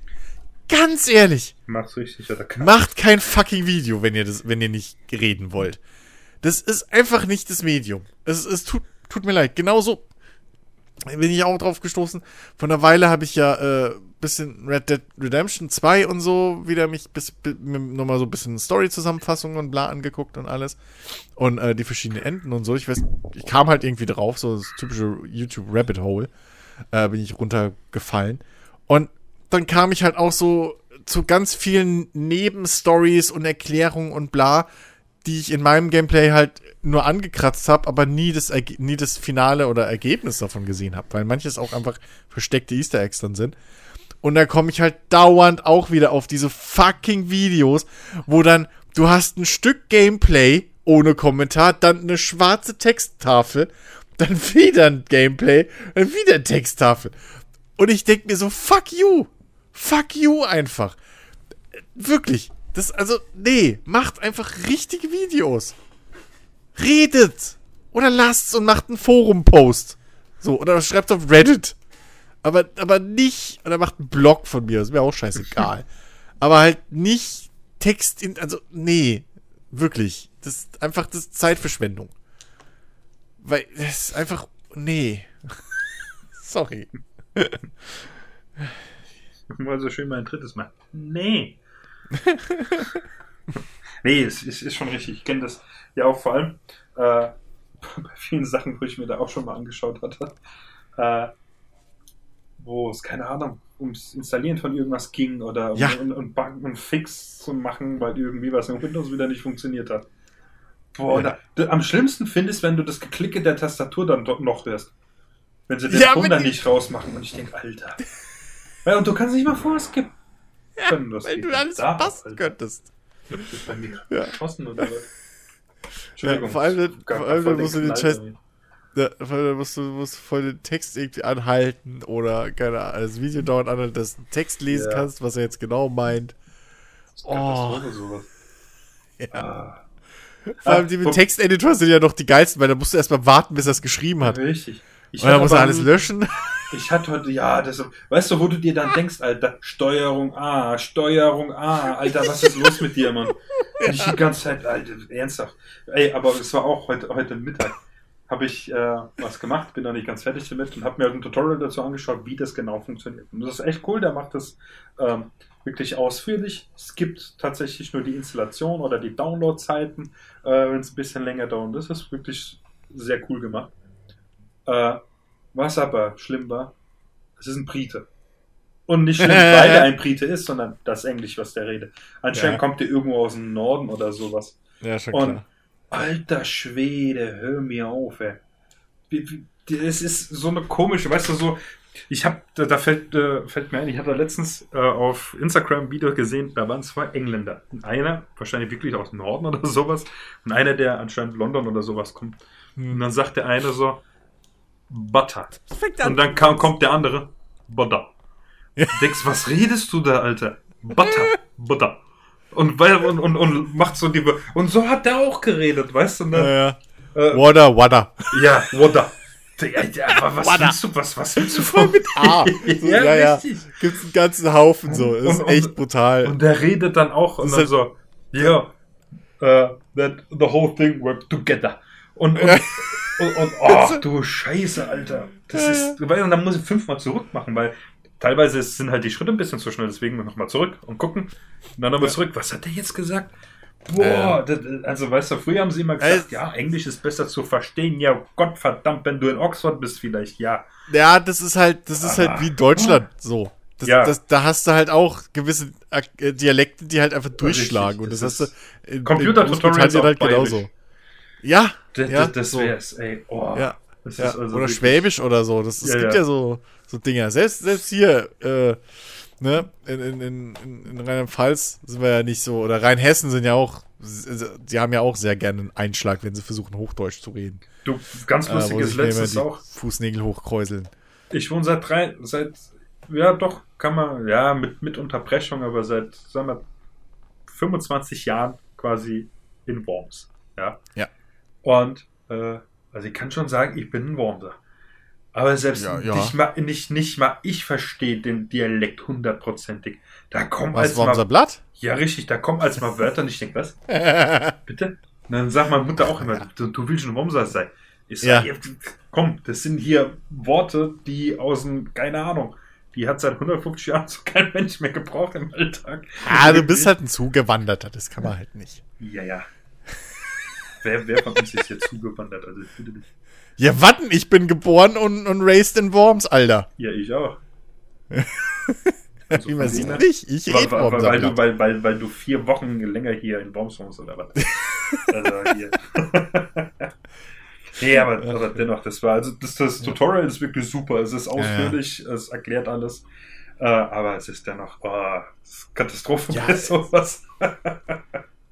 Speaker 2: ganz ehrlich,
Speaker 3: Macht's richtig oder
Speaker 2: macht kein fucking Video, wenn ihr das, wenn ihr nicht reden wollt. Das ist einfach nicht das Medium. Es, es tut, tut mir leid. Genauso bin ich auch drauf gestoßen. Von einer Weile habe ich ja äh, bisschen Red Dead Redemption 2 und so wieder mich bis, bis nochmal so ein bisschen Story-Zusammenfassung und bla angeguckt und alles. Und äh, die verschiedenen Enden und so. Ich weiß, ich kam halt irgendwie drauf, so das typische YouTube Rabbit Hole, äh, bin ich runtergefallen. Und dann kam ich halt auch so zu ganz vielen Nebenstories und Erklärungen und bla, die ich in meinem Gameplay halt nur angekratzt habe, aber nie das, nie das Finale oder Ergebnis davon gesehen habe, weil manches auch einfach versteckte Easter Eggs dann sind. Und da komme ich halt dauernd auch wieder auf diese fucking Videos, wo dann du hast ein Stück Gameplay ohne Kommentar, dann eine schwarze Texttafel, dann [LAUGHS] wieder ein Gameplay, dann wieder eine Texttafel. Und ich denke mir so, fuck you. Fuck you einfach. Wirklich. Das, also, nee, macht einfach richtige Videos. Redet! Oder lasst's und macht einen Forum-Post. So, oder schreibt auf Reddit. Aber, aber nicht, oder macht einen Blog von mir, ist mir auch scheißegal. [LAUGHS] aber halt nicht Text in, also, nee, wirklich. Das ist einfach das ist Zeitverschwendung. Weil, das ist einfach, nee. [LAUGHS] Sorry.
Speaker 3: Mal so schön mein drittes Mal. Nee. [LAUGHS] nee, es, es, ist schon richtig. Ich kenne das ja auch vor allem äh, [LAUGHS] bei vielen Sachen, wo ich mir da auch schon mal angeschaut hatte. Äh, wo es, keine Ahnung, ums Installieren von irgendwas ging oder
Speaker 2: Ja.
Speaker 3: um, um, um einen Fix zu machen, weil irgendwie was in Windows wieder nicht funktioniert hat. Boah,
Speaker 2: Ja.
Speaker 3: da, am schlimmsten findest, wenn du das Geklicke der Tastatur dann dort noch hörst. Wenn sie den
Speaker 2: Ja,
Speaker 3: Ton dann nicht rausmachen und ich denke, Alter. Ja, und du kannst nicht mal vorskippen. Können. Das
Speaker 2: Wenn du alles
Speaker 3: Da,
Speaker 2: passen
Speaker 3: Alter.
Speaker 2: könntest.
Speaker 3: Das ist bei mir [LAUGHS]
Speaker 2: Ja.
Speaker 3: geschossen oder was?
Speaker 2: Ja,
Speaker 3: Entschuldigung.
Speaker 2: vor allem, vor allem
Speaker 3: voll
Speaker 2: musst du den Scheiß. Ja, weil da musst du musst voll den Text irgendwie anhalten oder keine Ahnung, das Video dauert an, dass du den Text lesen
Speaker 3: Ja.
Speaker 2: kannst, was er jetzt genau meint.
Speaker 3: Das sowas. [LAUGHS]
Speaker 2: Ja.
Speaker 3: Ah.
Speaker 2: Vor allem
Speaker 3: Ah,
Speaker 2: die mit Texteditor sind ja noch die geilsten, weil da musst du erstmal warten, bis er es geschrieben hat.
Speaker 3: Richtig. Ich
Speaker 2: Und dann muss er alles löschen.
Speaker 3: Ich hatte heute, ja, das, weißt du, wo du dir dann denkst, Alter, Steuerung A, Steuerung A, Alter, was ist los mit dir, Mann? Und ich die ganze Zeit, Alter, ernsthaft. Ey, aber es war auch heute, heute Mittag, habe ich äh, was gemacht, bin noch nicht ganz fertig damit und habe mir halt ein Tutorial dazu angeschaut, wie das genau funktioniert. Und das ist echt cool, der macht das ähm, wirklich ausführlich. Es gibt tatsächlich nur die Installation oder die Download-Zeiten, äh, wenn es ein bisschen länger dauert. Das ist wirklich sehr cool gemacht. Äh, was aber schlimm war, es ist ein Brite. Und nicht schlimm, [LAUGHS] weil er ein Brite ist, sondern das Englisch, was der redet. Anscheinend
Speaker 2: Ja.
Speaker 3: kommt der irgendwo aus dem Norden oder sowas.
Speaker 2: Ja, schon
Speaker 3: Und alter Schwede, hör mir auf, ey. Es ist so eine komische, weißt du, so. Ich habe, da, da fällt, äh, fällt mir ein, ich habe da letztens äh, auf Instagram ein Video gesehen, da waren zwei Engländer. Und einer, wahrscheinlich wirklich aus dem Norden oder [LAUGHS] sowas, und einer, der anscheinend London oder sowas kommt.
Speaker 2: Hm.
Speaker 3: Und dann sagt der eine so, Butter. Und dann kam, kommt der andere, Butter. Du denkst, was redest du da, Alter? Butter, Butter. Und, weil, und, und, und macht so die. Be- Und so hat der auch geredet, weißt du?
Speaker 2: Ja,
Speaker 3: Ne?
Speaker 2: ja.
Speaker 3: Äh,
Speaker 2: Water, water.
Speaker 3: ja, Butter. Ja, ja, aber was willst du, was, was willst du von mit
Speaker 2: Ah, so, ja, ja.
Speaker 3: richtig.
Speaker 2: Gibt's einen ganzen Haufen so. Das ist
Speaker 3: Und-
Speaker 2: echt
Speaker 3: und-
Speaker 2: brutal.
Speaker 3: Und der redet dann auch und dann
Speaker 2: ist
Speaker 3: so, yeah, uh, that the whole thing worked together. Und, und, [LAUGHS] und, und oh, du Scheiße, Alter. Das
Speaker 2: Ja,
Speaker 3: ist, weil, und dann muss ich fünfmal zurück machen, weil teilweise sind halt die Schritte ein bisschen zu schnell, deswegen nochmal zurück und gucken. Und dann nochmal
Speaker 2: Ja.
Speaker 3: zurück. Was hat der jetzt gesagt? Boah, das, also weißt du, früher haben sie immer gesagt,
Speaker 2: Äh,
Speaker 3: ja, Englisch ist besser zu verstehen. Ja, Gottverdammt, wenn du in Oxford bist, vielleicht, ja.
Speaker 2: Ja, das ist halt, das ist halt wie Deutschland so. Das,
Speaker 3: Ja.
Speaker 2: das, da hast du halt auch gewisse äh, Dialekte, die halt einfach durchschlagen.
Speaker 3: Richtig,
Speaker 2: und das,
Speaker 3: das
Speaker 2: hast du in,
Speaker 3: Computer-Tutorials
Speaker 2: halt genauso. Ja,
Speaker 3: Das,
Speaker 2: ja,
Speaker 3: das, das
Speaker 2: so.
Speaker 3: wär's, ey. Oh,
Speaker 2: Ja,
Speaker 3: das
Speaker 2: ja.
Speaker 3: also
Speaker 2: oder
Speaker 3: wirklich-
Speaker 2: Schwäbisch oder so. Das, es
Speaker 3: Ja,
Speaker 2: gibt
Speaker 3: ja.
Speaker 2: so, so Dinger. Selbst, selbst hier, äh, ne, in, in, in, in- in Rheinland-Pfalz sind wir ja nicht so, oder Rheinhessen sind ja auch, die haben ja auch sehr gerne einen Einschlag, wenn sie versuchen, Hochdeutsch zu reden.
Speaker 3: Du, ganz
Speaker 2: Äh,
Speaker 3: lustiges
Speaker 2: immer
Speaker 3: letztes auch.
Speaker 2: Fußnägel hochkräuseln.
Speaker 3: Ich wohne seit drei, seit, ja doch, kann man, ja, mit, mit Unterbrechung, aber seit, sagen wir, 25 Jahren quasi in Worms. Ja.
Speaker 2: Ja.
Speaker 3: Und, äh, also ich kann schon sagen, ich bin ein Wormser. Aber selbst
Speaker 2: Ja, ja.
Speaker 3: Nicht, mal, nicht, nicht mal ich verstehe den Dialekt hundertprozentig. Da kommen
Speaker 2: Was,
Speaker 3: als
Speaker 2: Wormser
Speaker 3: mal,
Speaker 2: Blatt?
Speaker 3: ja richtig, da kommen als mal Wörter und ich denke, was? [LAUGHS] Bitte? Und dann sagt meine Mutter auch immer, du, du willst ein Wormser sein. Ich sag,
Speaker 2: Ja.
Speaker 3: ja. komm, das sind hier Worte, die aus dem, keine Ahnung, die hat seit 150 Jahren so kein Mensch mehr gebraucht im Alltag.
Speaker 2: Ah, du bist halt ein Zugewanderter, das kann man halt nicht.
Speaker 3: Ja, ja. Wer, wer von uns ist hier zugewandert? Also, ich bitte dich.
Speaker 2: Ja, warten, ich bin geboren und, und raised in Worms, Alter.
Speaker 3: Ja, ich auch. Also [LAUGHS]
Speaker 2: Wie man
Speaker 3: von
Speaker 2: sieht nicht, ich
Speaker 3: weil,
Speaker 2: rede
Speaker 3: weil,
Speaker 2: Wormser
Speaker 3: weil, du, weil, weil, weil du vier Wochen länger hier in Worms wohnst oder was? also hier. [LAUGHS] nee, aber, aber dennoch, das war, also das, das Tutorial ist wirklich super. Es ist ausführlich, es erklärt alles. Äh, aber es ist dennoch, oh, Katastrophe
Speaker 2: Ja,
Speaker 3: sowas.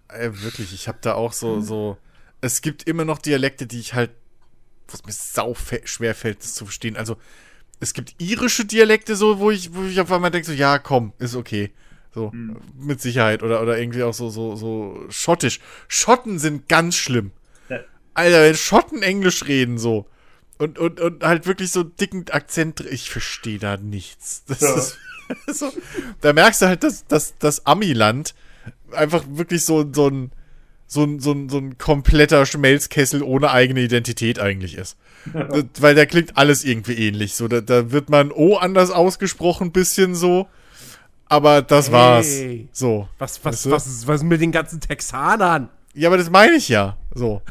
Speaker 2: Ey, wirklich, ich habe da auch so, so. Es gibt immer noch Dialekte, die ich halt, wo es mir sau schwer fällt, das zu verstehen. Also, es gibt irische Dialekte, so, wo ich, wo ich auf einmal denke, so, ja, komm, ist okay. So,
Speaker 3: Hm.
Speaker 2: mit Sicherheit. Oder, oder irgendwie auch so, so, so schottisch. Schotten sind ganz schlimm.
Speaker 3: Ja.
Speaker 2: Alter, wenn Schotten Englisch reden, so. Und, und, und halt wirklich so dicken Akzent, ich verstehe da nichts. Das
Speaker 3: Ja.
Speaker 2: ist [LAUGHS] so, da merkst du halt, dass, dass das Amiland einfach wirklich so, so ein, so ein, so ein, so ein kompletter Schmelzkessel ohne eigene Identität eigentlich ist. [LAUGHS] Das- Weil da klingt alles irgendwie ähnlich. So, da, da wird man O anders ausgesprochen, bisschen so. Aber das war's.
Speaker 1: Hey.
Speaker 2: So.
Speaker 1: Was,
Speaker 2: Weißt
Speaker 1: was,
Speaker 2: du?
Speaker 1: was, was ist mit den ganzen Texanern?
Speaker 2: Ja, aber das meine ich ja. So.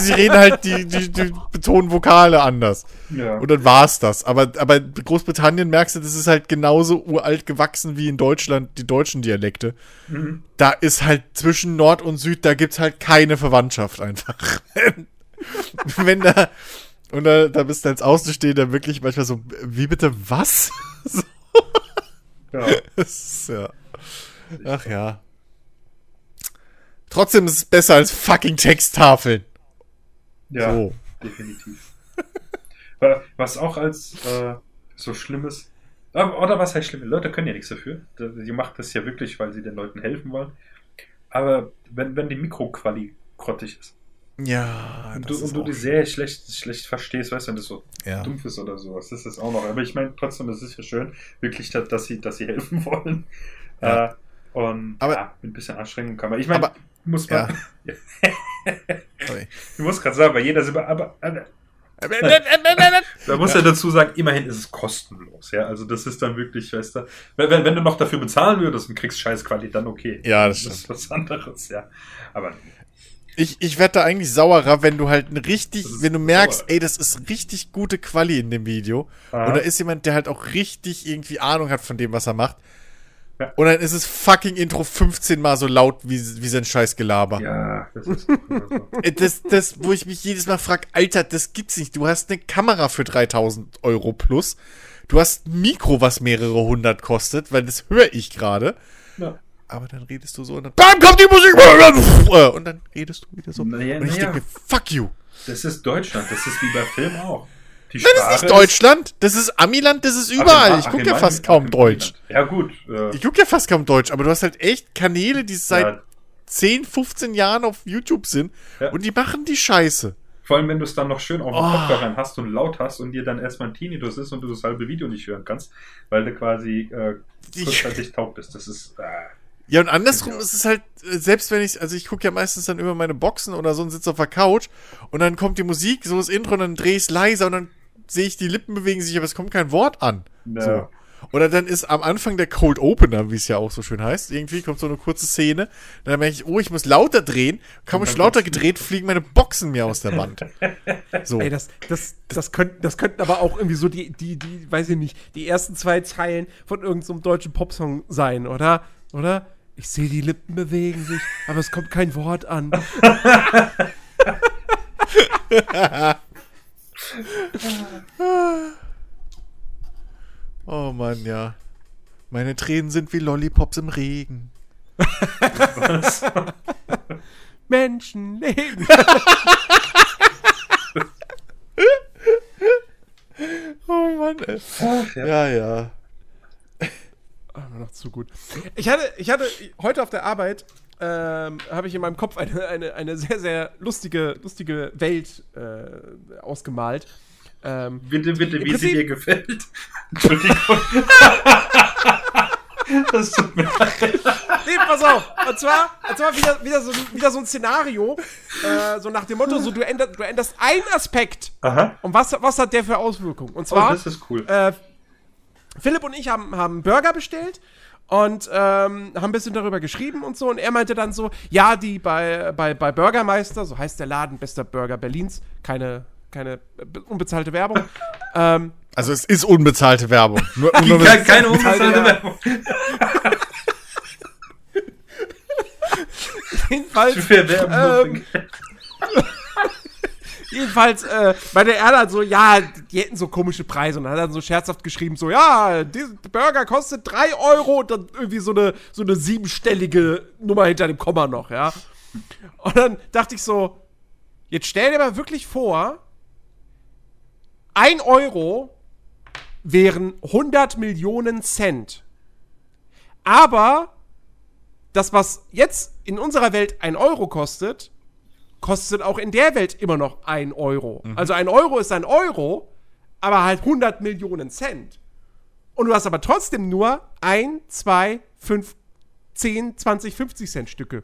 Speaker 2: Sie reden halt, die, die, die betonen Vokale anders.
Speaker 3: Ja.
Speaker 2: Und dann war's das. Aber, aber Großbritannien merkst du, das ist halt genauso uralt gewachsen wie in Deutschland die deutschen Dialekte.
Speaker 3: Mhm.
Speaker 2: Da ist halt zwischen Nord und Süd, da gibt's halt keine Verwandtschaft einfach. [LAUGHS] Wenn da, und da, da bist du als Außenstehender wirklich manchmal so, wie bitte was? [LAUGHS] So,
Speaker 3: ja.
Speaker 2: ist, ja. Ach ja. Trotzdem ist es besser als fucking Texttafeln.
Speaker 3: Ja,
Speaker 2: So.
Speaker 3: definitiv. Wa- [LAUGHS] Was auch als äh, so schlimm ist, aber- oder was heißt schlimm? Leute können ja nichts dafür. Die macht das ja wirklich, weil sie den Leuten helfen wollen. Aber wenn, wenn die Mikroquali grottig ist
Speaker 2: Ja,
Speaker 3: und,
Speaker 2: das
Speaker 3: du,
Speaker 2: ist
Speaker 3: und du die sehr schlecht, schlecht verstehst, weißt du, wenn das so
Speaker 2: Ja.
Speaker 3: dumpf ist oder sowas, das ist auch noch. Aber ich meine, trotzdem ist es ja schön, wirklich, dass, dass, sie, dass sie [LAUGHS] helfen wollen.
Speaker 2: Ja.
Speaker 3: Äh, und
Speaker 2: Aber-
Speaker 3: ja, mit ein bisschen Anstrengung kann man. Ich meine, muss man. [LAUGHS]
Speaker 2: Sorry.
Speaker 3: Ich muss gerade sagen, bei jeder Silbe, aber, aber Da muss ja. dazu sagen, immerhin ist es kostenlos. Ja, also das ist dann wirklich, weißt du, wenn, wenn, du noch dafür bezahlen würdest und kriegst Scheißqualität, dann okay.
Speaker 2: Ja, das
Speaker 3: Das ist was anderes, ja. Aber
Speaker 2: Ich, ich werde da eigentlich sauerer, wenn du halt ein richtig, wenn du merkst,
Speaker 3: sauer.
Speaker 2: ey, das ist richtig gute Quali in dem Video.
Speaker 3: Aha.
Speaker 2: Und da ist jemand, der halt auch richtig irgendwie Ahnung hat von dem, was er macht.
Speaker 3: Ja.
Speaker 2: Und dann ist es fucking Intro 15 mal so laut wie, wie sein scheiß Gelaber.
Speaker 3: ja, das ist [LAUGHS]
Speaker 2: Das, das, wo ich mich jedes Mal frag, Alter, das gibt's nicht. Du hast eine Kamera für 3000 Euro plus. Du hast ein Mikro, was mehrere hundert kostet, weil das höre ich gerade.
Speaker 3: ja.
Speaker 2: Aber dann redest du so und dann, BAM, kommt die Musik! [LAUGHS] Und dann redest du wieder so.
Speaker 3: Naja,
Speaker 2: und ich
Speaker 3: naja.
Speaker 2: denke mir, fuck you.
Speaker 3: Das ist Deutschland, das ist wie bei Film auch. Die
Speaker 2: Das ist nicht Deutschland, das ist Amiland, das ist überall. Ich gucke ja fast kaum Deutsch.
Speaker 3: Ja, gut. Äh,
Speaker 2: Ich gucke ja fast kaum Deutsch, aber du hast halt echt Kanäle, die seit
Speaker 3: ja,
Speaker 2: 10, 15 Jahren auf YouTube sind
Speaker 3: Ja.
Speaker 2: und die machen die Scheiße.
Speaker 3: vor allem, wenn du es dann noch schön auf den
Speaker 2: Oh.
Speaker 3: Kopfhörern hast und laut hast und dir dann erstmal ein Tinnitus ist und du das halbe Video nicht hören kannst, weil du quasi äh, kurzzeitig taub bist. Das ist. Äh,
Speaker 2: Ja, und andersrum
Speaker 3: Ja.
Speaker 2: ist es halt, äh, selbst wenn ich, also ich gucke ja meistens dann über meine Boxen oder so und sitze auf der Couch und dann kommt die Musik, so das Intro und dann drehe ich es leiser und dann sehe ich, die Lippen bewegen sich, aber es kommt kein Wort an.
Speaker 3: Ja.
Speaker 2: So. Oder dann ist am Anfang der Cold Opener, wie es ja auch so schön heißt, irgendwie kommt so eine kurze Szene, dann merke ich, oh, ich muss lauter drehen, kaum ich lauter gedreht, fliegen meine Boxen mir aus der Wand. [LAUGHS] So.
Speaker 1: Ey, das, das, das, könnten, das könnten aber auch irgendwie so die, die, die, weiß ich nicht, die ersten zwei Zeilen von irgendeinem deutschen Popsong sein, oder? Oder? Ich sehe, die Lippen bewegen sich, aber es kommt kein Wort an. [LAUGHS] [LAUGHS]
Speaker 2: Oh Mann, ja. Meine Tränen sind wie Lollipops im Regen.
Speaker 1: Menschenleben.
Speaker 2: Oh Mann, ey. Ja, ja.
Speaker 1: Aber noch zu gut. Ich hatte, ich hatte heute auf der Arbeit ähm, habe ich in meinem Kopf eine, eine, eine sehr, sehr lustige, lustige Welt äh, ausgemalt. Ähm,
Speaker 3: Bitte, bitte, wie sie
Speaker 1: Prinzip-
Speaker 3: dir gefällt. [LAUGHS] Entschuldigung. [LAUGHS] das tut mir leid.
Speaker 1: Nee, pass auf. Und zwar, und zwar wieder, wieder, so, wieder so ein Szenario, äh, so nach dem Motto, so du änderst, du änderst einen Aspekt.
Speaker 3: Aha.
Speaker 1: Und was, was hat der für Auswirkungen? Und
Speaker 3: Oh,
Speaker 1: zwar,
Speaker 3: das ist cool.
Speaker 1: äh, Philipp und ich haben, haben Burger bestellt und ähm, haben ein bisschen darüber geschrieben und so. Und er meinte dann so, ja, die bei, bei, bei Burgermeister, so heißt der Laden, bester Burger Berlins, keine, keine be- unbezahlte Werbung. [LAUGHS] ähm,
Speaker 2: Also es ist unbezahlte Werbung. [LAUGHS] Nur, nur
Speaker 3: Keine, keine unbezahlte. Werbung. [LAUGHS]
Speaker 1: jedenfalls,
Speaker 3: werben
Speaker 1: Ähm, Jedenfalls, äh, meinte er dann so, ja, die hätten so komische Preise. Und dann hat er so scherzhaft geschrieben, so, ja, dieser Burger kostet 3 Euro und dann irgendwie so eine, so eine siebenstellige Nummer hinter dem Komma noch, ja. Und dann dachte ich so, jetzt stell dir mal wirklich vor, 1 Euro wären 100 Millionen Cent. Aber das, was jetzt in unserer Welt 1 Euro kostet, kostet auch in der Welt immer noch ein Euro. Also ein Euro ist ein Euro, aber halt 100 Millionen Cent. Und du hast aber trotzdem nur 1, 2, 5, 10, 20, 50 Cent Stücke.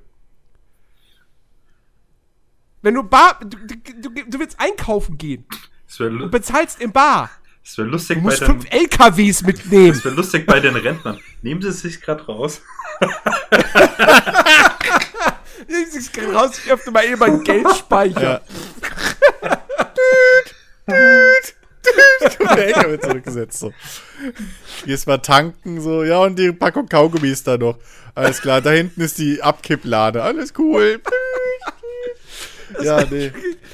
Speaker 1: Wenn du bar, du, du, du, du willst einkaufen gehen
Speaker 3: wäre
Speaker 1: und bezahlst im Bar.
Speaker 3: wär lustig,
Speaker 1: Du
Speaker 3: bei
Speaker 1: musst
Speaker 3: den,
Speaker 1: fünf LKWs mitnehmen.
Speaker 3: das wär lustig bei den Rentnern. Nehmen Sie es sich gerade raus. [LAUGHS]
Speaker 1: Ich krieg raus, ich öffne mal eben meinen Geldspeicher.
Speaker 2: Ja. düt, düt, düt. [LAUGHS] Der wird zurückgesetzt. So. Gehst mal tanken, so, ja, und die Packung Kaugummi ist da noch. Alles klar, da hinten ist die Abkipplade. Alles cool. ja, nee.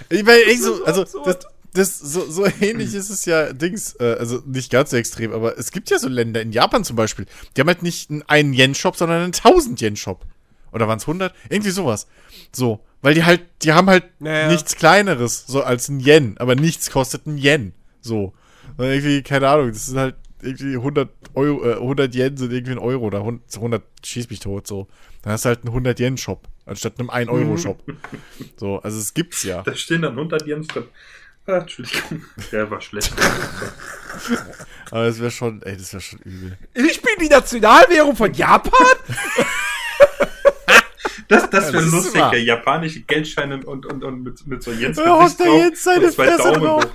Speaker 2: Ich meine, echt so, also, das, das, so, so ähnlich ist es ja Dings, äh, also nicht ganz so extrem, aber es gibt ja so Länder, in Japan zum Beispiel, die haben halt nicht einen Yen-Shop, sondern einen 1000-Yen-Shop. Oder waren es 100? Irgendwie sowas. So, weil die halt, die haben halt
Speaker 1: Naja.
Speaker 2: nichts Kleineres, so als ein Yen, aber nichts kostet ein Yen. So. Und irgendwie, keine Ahnung, das sind halt irgendwie 100 Euro, äh, 100 Yen sind irgendwie ein Euro oder 100, 100 schieß mich tot, so. Dann hast du halt einen 100 Yen Shop, anstatt einem 1 Euro Shop. so, also es gibt's ja.
Speaker 3: Da stehen dann 100 Jens drin. Ah, Entschuldigung. Der war schlecht.
Speaker 2: Aber es wäre schon, ey, das wäre schon übel.
Speaker 1: Ich bin die Nationalwährung von Japan? [LAUGHS]
Speaker 3: Das, das wäre lustig, ja. Japanische Geldscheine und, und, und mit, mit so Jens
Speaker 2: Ja,
Speaker 3: Gesicht
Speaker 2: der
Speaker 3: drauf
Speaker 2: Jens seine
Speaker 3: und zwei
Speaker 2: Fresse
Speaker 3: Daumen
Speaker 2: drauf.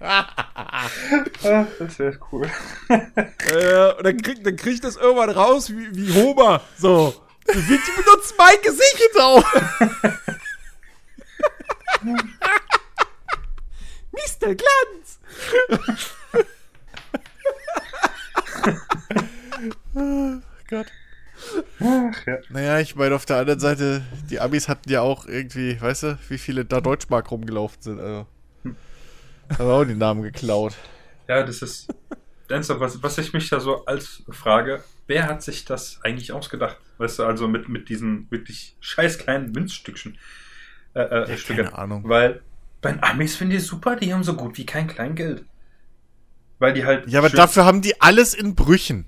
Speaker 2: [LAUGHS]
Speaker 3: das wäre cool.
Speaker 1: äh, und dann kriegt dann krieg ich das irgendwann raus wie, wie Homer. So. Die benutzen mein Gesicht auch. [LAUGHS] Mr. Glanz. [LAUGHS]
Speaker 2: Gott.
Speaker 3: Ach, ja.
Speaker 2: Naja, ich meine, auf der anderen Seite, die Amis hatten ja auch irgendwie, weißt du, wie viele da Deutschmark rumgelaufen sind. Also, haben auch die Namen geklaut.
Speaker 3: ja, das ist. Ernsthaft, was, was ich mich da so als frage, wer hat sich das eigentlich ausgedacht? Weißt du, also mit, mit diesen wirklich scheiß kleinen Münzstückchen. Äh, äh,
Speaker 2: Ja,
Speaker 3: Stücke.
Speaker 2: keine Ahnung.
Speaker 3: Weil bei den Amis finde ich super, die haben so gut wie kein Kleingeld. Weil die halt.
Speaker 2: Ja, aber dafür haben die alles in Brüchen.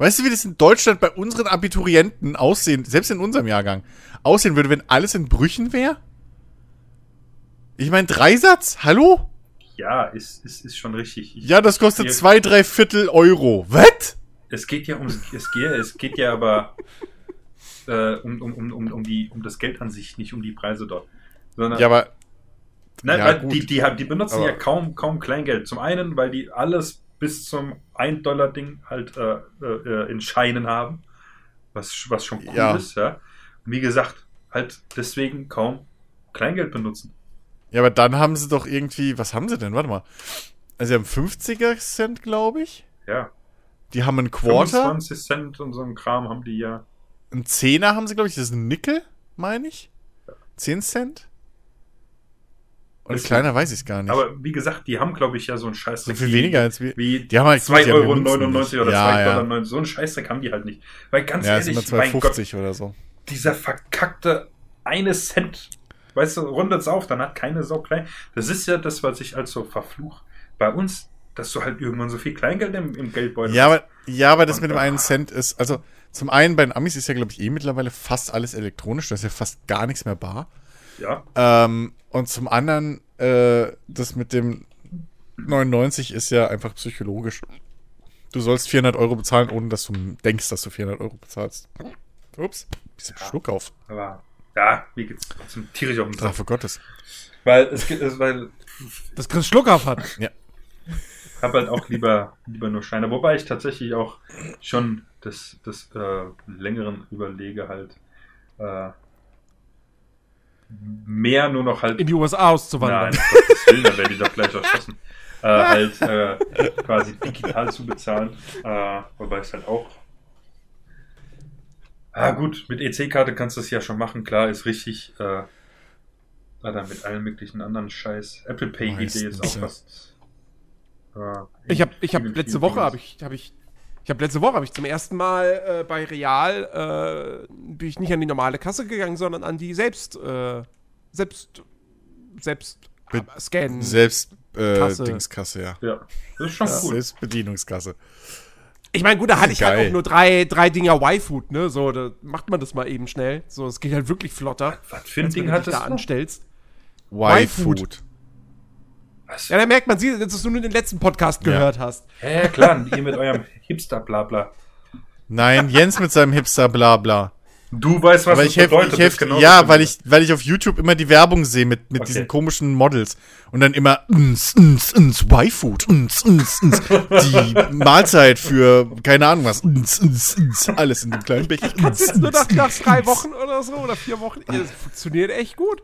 Speaker 2: Weißt du, wie das in Deutschland bei unseren Abiturienten aussehen, selbst in unserem Jahrgang, aussehen würde, wenn alles in Brüchen wäre? Ich meine, Dreisatz? Hallo?
Speaker 3: Ja, ist, ist, ist schon richtig. Ich,
Speaker 2: Ja, das kostet
Speaker 3: Hier-
Speaker 2: zwei, drei Viertel Euro. Was?
Speaker 3: Es geht ja um es geht, es geht ja aber äh, um, um, um, um, um, die, um das Geld an sich, nicht um die Preise dort. Sondern,
Speaker 2: Ja, aber
Speaker 3: Nein,
Speaker 2: ja,
Speaker 3: weil die, die, haben- die benutzen
Speaker 2: Aber-
Speaker 3: ja kaum, kaum Kleingeld. Zum einen, weil die alles bis zum 1-Dollar-Ding halt äh, äh, in Scheinen haben, was, was schon cool
Speaker 2: Ja.
Speaker 3: ist, ja. Und wie gesagt, halt deswegen kaum Kleingeld benutzen.
Speaker 2: Ja, aber dann haben sie doch irgendwie, was haben sie denn? Warte mal. Also sie haben 50er Cent, glaube ich.
Speaker 3: Ja.
Speaker 2: Die haben einen Quarter.
Speaker 3: 25 Cent und so ein Kram haben die ja.
Speaker 2: Ein Zehner haben sie, glaube ich. Das ist ein Nickel, meine ich. 10 Cent. Und
Speaker 3: Das-
Speaker 2: kleiner weiß ich es gar nicht.
Speaker 3: Aber wie gesagt, die haben, glaube ich, ja so einen Scheißdreck.
Speaker 2: so viel weniger als wir.
Speaker 3: Wie
Speaker 2: Die haben halt
Speaker 3: 2,99
Speaker 2: die haben
Speaker 3: Euro oder
Speaker 2: Ja,
Speaker 3: 2,90
Speaker 2: ja.
Speaker 3: Dollar. So einen Scheißdreck haben die halt nicht. Weil ganz
Speaker 2: Ja, sind
Speaker 3: ehrlich,
Speaker 2: mal
Speaker 3: mein Gott,
Speaker 2: 2,50 oder so.
Speaker 3: dieser verkackte eine Cent, weißt du, rundet's auf, dann hat keine Sau klein. Das ist ja das, was ich als so verfluch. Bei uns, dass du halt irgendwann so viel Kleingeld im, im Geldbeutel
Speaker 2: Ja, aber, ja, aber das
Speaker 3: Und,
Speaker 2: mit dem einen Cent ist, also zum einen bei den Amis ist ja, glaube ich, eh mittlerweile fast alles elektronisch. Da ist ja fast gar nichts mehr bar.
Speaker 3: Ja,
Speaker 2: Ähm, und zum anderen, äh, das mit dem 99 ist ja einfach psychologisch. Du sollst 400 Euro bezahlen, ohne dass du denkst, dass du 400 Euro bezahlst. Ups, bisschen Schluck auf.
Speaker 3: aber ja, wie geht's zum tierisch auf den Saft.
Speaker 2: Strafe Gottes.
Speaker 3: Weil es gibt, es, weil
Speaker 1: Das Chris Schluckauf hat.
Speaker 3: ich habe halt auch lieber, lieber nur Scheine. Wobei ich tatsächlich auch schon des, des äh, längeren überlege halt äh, mehr nur noch halt
Speaker 1: In die USA auszuwandern.
Speaker 3: Nein, Gottes Willen, da werde ich doch gleich erschossen. [LAUGHS] Äh, halt äh, quasi digital zu bezahlen. Äh, wobei es halt auch. Ah, gut, mit EC-Karte kannst du es ja schon machen, klar, ist richtig. Äh, dann mit allen möglichen anderen Scheiß. Apple Pay geht dir jetzt
Speaker 2: Meistens,
Speaker 3: auch
Speaker 2: ja.
Speaker 3: fast. Äh,
Speaker 1: Ich habe ich hab letzte Woche habe ich habe ich ich habe letzte Woche habe ich zum ersten Mal äh, bei Real äh, bin ich nicht an die normale Kasse gegangen, sondern an die selbst äh, selbst selbst
Speaker 2: Be-
Speaker 1: äh, scannen.
Speaker 2: Selbst, äh,
Speaker 1: Kasse.
Speaker 2: Dingskasse, ja.
Speaker 3: Ja, das ist schon cool.
Speaker 2: Selbstbedienungskasse.
Speaker 1: Ich meine, gut, da hatte ich halt
Speaker 2: Geil.
Speaker 1: auch nur drei, drei Dinger Y-Food, ne? So, da macht man das mal eben schnell. So, es geht halt wirklich flotter.
Speaker 3: Was für ein Ding
Speaker 1: du
Speaker 3: hattest
Speaker 1: da
Speaker 3: du?
Speaker 1: anstellst.
Speaker 2: Y-Food.
Speaker 3: Was?
Speaker 1: Ja, da merkt man, sie, dass du nur den letzten Podcast
Speaker 2: Ja.
Speaker 1: gehört hast.
Speaker 3: Ja, klar, [LAUGHS] ihr mit eurem Hipster-Blabla.
Speaker 2: Nein, Jens mit seinem Hipster Blabla.
Speaker 3: Du weißt, was
Speaker 2: aber
Speaker 3: das
Speaker 2: ich
Speaker 3: bedeutet.
Speaker 2: ich helf,
Speaker 3: genau
Speaker 2: ja,
Speaker 3: das
Speaker 2: weil ich, weil ich auf YouTube immer die Werbung sehe mit, mit
Speaker 3: Okay.
Speaker 2: diesen komischen Models. Und dann immer, uns, uns, uns, Y-Food, uns, uns, uns. Die [LAUGHS] Mahlzeit für, keine Ahnung was, uns, uns, uns. Alles in dem kleinen Becher. [LAUGHS]
Speaker 1: Kannst
Speaker 2: Uns,
Speaker 1: jetzt nur nach, nach drei Wochen oder so oder vier Wochen. Das funktioniert echt gut.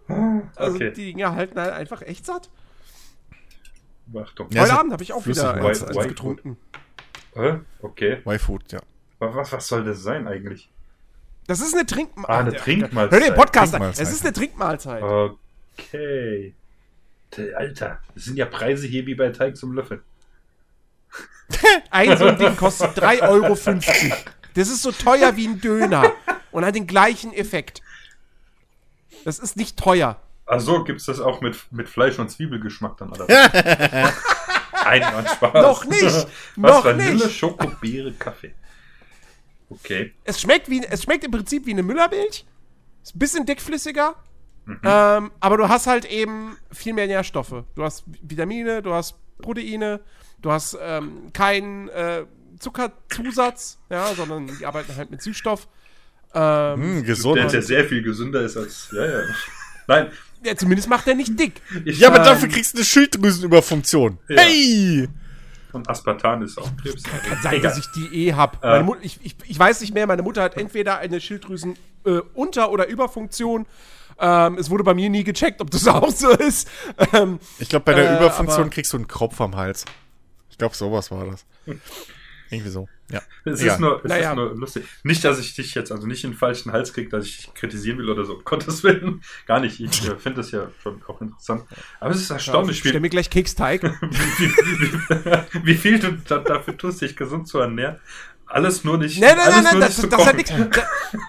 Speaker 1: Also
Speaker 3: Okay.
Speaker 1: die Dinge halten halt einfach echt satt.
Speaker 3: Achtung.
Speaker 2: Ja,
Speaker 1: Heute Abend habe ich auch wieder eins,
Speaker 3: White-
Speaker 1: eins
Speaker 3: White
Speaker 1: getrunken.
Speaker 3: Hä? Okay.
Speaker 2: Y-Food, ja.
Speaker 3: Was, was soll das sein eigentlich?
Speaker 1: Das ist eine Trinkmahlzeit.
Speaker 3: Ah, eine Trinkmahlzeit.
Speaker 1: Hör dir den Podcast an. Es ist eine Trinkmahlzeit.
Speaker 3: Okay. Alter, das sind ja Preise hier wie bei Teig zum Löffeln. [LAUGHS]
Speaker 1: Ein so ein Ding kostet 3,50 Euro. Das ist so teuer wie ein Döner und hat den gleichen Effekt. Das ist nicht teuer.
Speaker 3: Ach so, gibt's das auch mit, mit Fleisch- und Zwiebelgeschmack dann, oder? Nein, [LAUGHS] Mann, Spaß.
Speaker 1: Noch nicht,
Speaker 3: Was,
Speaker 1: noch
Speaker 3: Vanille,
Speaker 1: nicht.
Speaker 3: Schoko, Beere, Kaffee. Okay.
Speaker 1: Es schmeckt, wie, es schmeckt im Prinzip wie eine Müllermilch. Ist ein bisschen dickflüssiger.
Speaker 3: Mhm.
Speaker 1: Ähm, aber du hast halt eben viel mehr Nährstoffe. Du hast Vitamine, du hast Proteine, du hast ähm, keinen äh, Zuckerzusatz, ja, sondern die arbeiten halt mit Süßstoff. Ähm,
Speaker 2: Hm,
Speaker 3: Der,
Speaker 2: gesund.
Speaker 3: der sehr viel gesünder ist als. Ja, ja. Nein.
Speaker 1: Ja, zumindest macht er nicht dick.
Speaker 3: Ich,
Speaker 2: Ja, aber
Speaker 1: Ähm,
Speaker 2: dafür kriegst du eine Schilddrüsenüberfunktion.
Speaker 3: Ja.
Speaker 2: Hey!
Speaker 3: Und Aspartan ist auch Krebs.
Speaker 1: Kann sein, dass ich die eh hab.
Speaker 3: Äh.
Speaker 1: Meine Mut, ich, ich, ich weiß nicht mehr, meine Mutter hat entweder eine Schilddrüsen äh, Unter- oder Überfunktion. Ähm, es wurde bei mir nie gecheckt, ob das [LAUGHS] auch so ist. Ähm,
Speaker 2: Ich glaube, bei der
Speaker 1: Äh,
Speaker 2: Überfunktion kriegst du einen Kropf am Hals. Ich glaube, sowas war das. [LAUGHS] Irgendwie so. Ja.
Speaker 3: Es,
Speaker 2: Egal.
Speaker 3: ist nur, es
Speaker 1: Naja.
Speaker 3: ist nur lustig. Nicht, dass ich dich jetzt, also nicht in den falschen Hals kriege, dass ich dich kritisieren will oder so, um [LAUGHS] Gottes Willen. Gar nicht. Ich äh, finde das ja schon auch interessant. Aber es ist erstaunlich,
Speaker 1: ich
Speaker 3: wie,
Speaker 1: stell mir gleich Keksteig. [LAUGHS]
Speaker 3: wie, wie, wie viel du da, dafür tust, dich gesund zu ernähren. Alles nur nicht,
Speaker 1: Nein, nein, nein, nein, das, das, hat nix, da-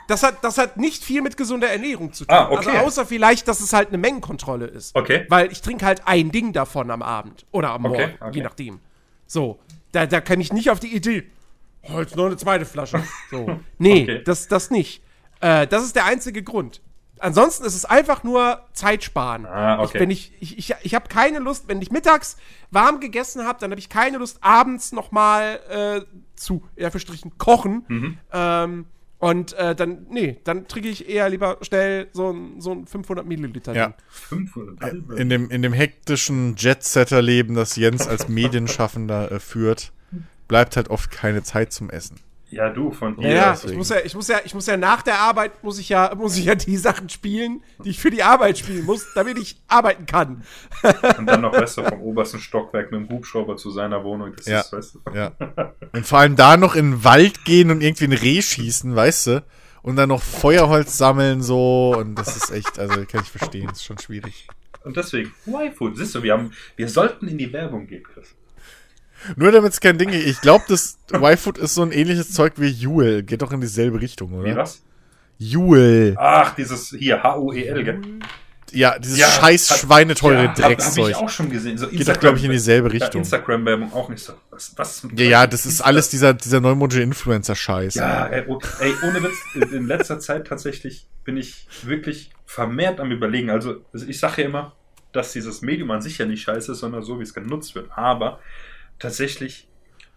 Speaker 1: das, hat, das hat nicht viel mit gesunder Ernährung zu tun.
Speaker 3: Ah, okay.
Speaker 1: Also außer vielleicht, dass es halt eine Mengenkontrolle ist.
Speaker 3: Okay.
Speaker 1: Weil ich trinke halt ein Ding davon am Abend oder am
Speaker 3: Okay,
Speaker 1: Morgen,
Speaker 3: okay.
Speaker 1: je nachdem. So, da, da kann ich nicht auf die Idee, oh, jetzt noch eine zweite Flasche. So, [LAUGHS] nee,
Speaker 3: Okay.
Speaker 1: das, das nicht. Äh, das ist der einzige Grund. Ansonsten ist es einfach nur Zeitsparen.
Speaker 3: Ah, okay.
Speaker 1: ich, wenn ich ich, ich, ich habe keine Lust, wenn ich mittags warm gegessen habe, dann habe ich keine Lust, abends noch mal äh, zu, ja, für Strichen, kochen.
Speaker 3: Mhm.
Speaker 1: Ähm, und äh, dann, nee, dann trinke ich eher lieber schnell so ein, so ein 500 Milliliter.
Speaker 2: Ja.
Speaker 1: Ding.
Speaker 3: 500 halbe.
Speaker 2: In dem, in dem hektischen Jet-Setter-Leben, das Jens als [LAUGHS] Medienschaffender äh, führt, bleibt halt oft keine Zeit zum Essen.
Speaker 3: Ja, du, von dir.
Speaker 1: ja, ich muss ja, ich muss ja, ich muss ja nach der Arbeit muss ich ja, muss ich ja die Sachen spielen, die ich für die Arbeit spielen muss, damit ich arbeiten kann.
Speaker 3: Und dann noch, du, vom obersten Stockwerk mit dem Hubschrauber zu seiner Wohnung. Das
Speaker 2: Ja.
Speaker 3: ist, weißt du.
Speaker 2: Ja. Und vor allem da noch in den Wald gehen und irgendwie ein Reh schießen, weißt du? Und dann noch Feuerholz sammeln, so. Und das ist echt, also kann ich verstehen, ist schon schwierig.
Speaker 3: Und deswegen, Y-Food, siehst du, wir haben, wir sollten in die Werbung gehen, Chris.
Speaker 2: Nur damit es kein Ding ist. Ich glaube, das Y-Food ist so ein ähnliches Zeug wie Juul. Geht doch in dieselbe Richtung,
Speaker 3: Wie
Speaker 2: oder?
Speaker 3: was?
Speaker 2: Juul.
Speaker 3: Ach, dieses hier, H-U-E-L, gell?
Speaker 2: Ja, dieses
Speaker 3: Ja,
Speaker 2: scheiß
Speaker 3: hat-
Speaker 2: schweineteure
Speaker 3: Ja, hab, hab
Speaker 2: Dreckszeug.
Speaker 3: ich auch schon gesehen. So
Speaker 2: Geht doch, glaube ich, in dieselbe
Speaker 3: Ja,
Speaker 2: Richtung.
Speaker 3: Instagram-Werbung auch nicht so. Was, was
Speaker 2: Ja, ja, das ist
Speaker 3: ist
Speaker 2: alles dieser, dieser neumodische Influencer-Scheiß.
Speaker 3: Ja, ey, oh, ey, ohne Witz, in in letzter Zeit tatsächlich bin ich wirklich vermehrt am überlegen. Also, also ich sage ja immer, dass dieses Medium an sich ja nicht scheiße ist, sondern so, wie es genutzt wird. Aber tatsächlich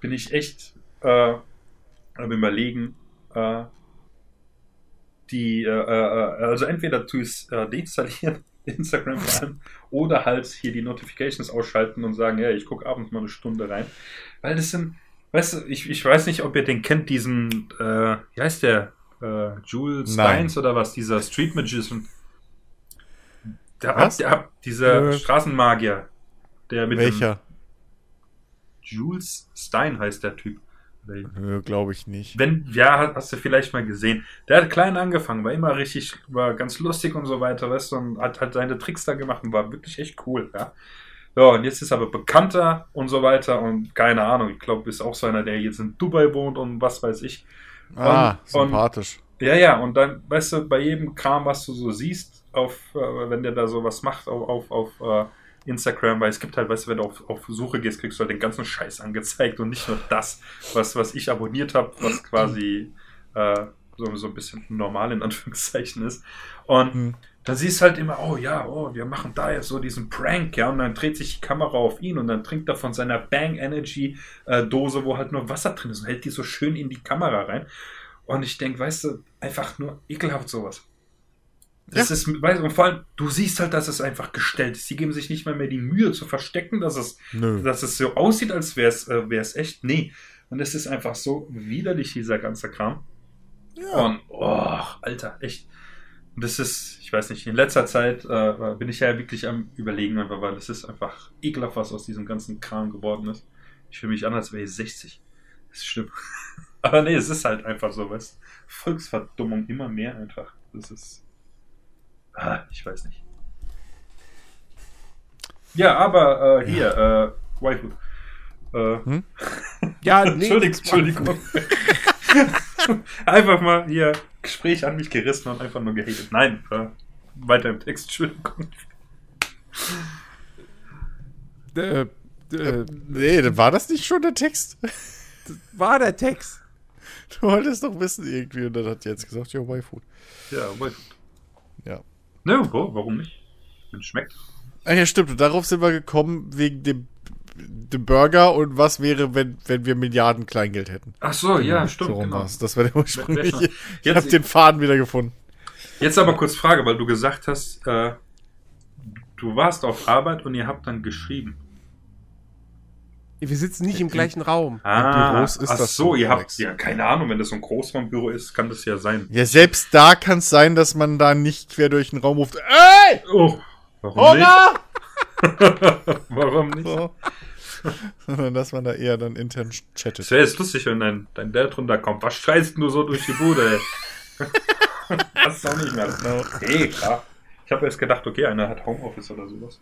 Speaker 3: bin ich echt äh, am überlegen, äh, die, äh, äh, also entweder es äh, deinstallieren, [LAUGHS] Instagram vor allem, oder halt hier die Notifications ausschalten und sagen, ja, ich gucke abends mal eine Stunde rein. Weil das sind, weißt du, ich, ich weiß nicht, ob ihr den kennt, diesen, äh, wie heißt der? Äh, Jules. Steins oder was? Dieser Street Magician. Der,
Speaker 2: Was?
Speaker 3: der, dieser
Speaker 1: Äh.
Speaker 3: Straßenmagier. Der mit dem
Speaker 2: Welcher?
Speaker 3: Jules Stein heißt der Typ.
Speaker 2: Glaube ich nicht.
Speaker 3: Wenn, ja, hast du vielleicht mal gesehen. Der hat klein angefangen, war immer richtig, war ganz lustig und so weiter, weißt du, und hat halt seine Tricks da gemacht und war wirklich echt cool, ja. Ja, und jetzt ist er aber bekannter und so weiter und keine Ahnung, ich glaube, ist auch so einer, der jetzt in Dubai wohnt und was weiß ich.
Speaker 2: Ah,
Speaker 3: Und-
Speaker 2: sympathisch.
Speaker 3: Ja, ja, und dann, weißt du, bei jedem Kram, was du so siehst, auf, äh, wenn der da sowas macht auf, auf, auf äh, Instagram, weil es gibt halt, weißt du, wenn du auf, auf Suche gehst, kriegst du halt den ganzen Scheiß angezeigt und nicht nur das, was, was ich abonniert habe, was quasi äh, so, so ein bisschen normal in Anführungszeichen ist. Und
Speaker 2: Hm.
Speaker 3: da siehst du halt immer, oh ja, oh, wir machen da jetzt so diesen Prank, ja, und dann dreht sich die Kamera auf ihn und dann trinkt er von seiner Bang Energy äh, Dose, wo halt nur Wasser drin ist und hält die so schön in die Kamera rein. Und ich denke, weißt du, einfach nur ekelhaft sowas. Das ja. ist, weißt du, und vor allem, du siehst halt, dass es einfach gestellt ist. Sie geben sich nicht mal mehr die Mühe zu verstecken, dass es, dass es so aussieht, als wäre es äh, wär's echt. Nee. Und es ist einfach so widerlich, dieser ganze Kram. Ja. Und, oh, Alter, echt. Und das ist, ich weiß nicht, in letzter Zeit äh, bin ich ja wirklich am Überlegen, einfach, weil es ist einfach ekelhaft, was aus diesem ganzen Kram geworden ist. Ich fühle mich an, als wäre ich 60. Das ist schlimm. [LAUGHS] Aber nee, es ist halt einfach so, weißt Volksverdummung immer mehr einfach. Das ist. Ah, ich weiß nicht. Ja, aber äh, hier, ja. äh, Waifu. Äh, hm? [LAUGHS] ja, nee, Entschuldigung. Entschuldigung. [LAUGHS] einfach mal hier Gespräch an mich gerissen und einfach nur gehatet. Nein, äh, weiter im Text, Entschuldigung.
Speaker 2: Äh, äh, nee, war das nicht schon der Text?
Speaker 1: Das [LAUGHS] war der Text.
Speaker 2: Du wolltest doch wissen irgendwie und dann hat jetzt gesagt, ja, Y-Food.
Speaker 3: Ja, Y-Food. Ne, warum nicht? Wenn es schmeckt.
Speaker 2: Ach ja, stimmt. Und darauf sind wir gekommen wegen dem, dem Burger und was wäre, wenn, wenn wir Milliarden Kleingeld hätten.
Speaker 3: Ach so, ja, stimmt. So
Speaker 2: genau. Das war der ursprüngliche. Ich habe den Faden wieder gefunden.
Speaker 3: Jetzt aber kurz Frage, weil du gesagt hast, äh, du warst auf Arbeit und ihr habt dann geschrieben.
Speaker 1: Wir sitzen nicht im gleichen Raum.
Speaker 3: Ah, Büros ist ach das so, ihr habt ja keine Ahnung, wenn das so ein Großraumbüro ist, kann das ja sein.
Speaker 2: Ja, selbst da kann es sein, dass man da nicht quer durch den Raum ruft. Ey!
Speaker 3: Oh, warum Hunger! nicht? [LAUGHS] warum nicht? So. [LAUGHS]
Speaker 2: Sondern dass man da eher dann intern chattet.
Speaker 3: Es wäre jetzt lustig, wenn dein, dein Dad runterkommt. Was schreist du so durch die Bude, ey? [LAUGHS] das ist auch nicht mehr. No. Hey, klar. Ich habe jetzt gedacht, okay, einer hat Homeoffice oder sowas.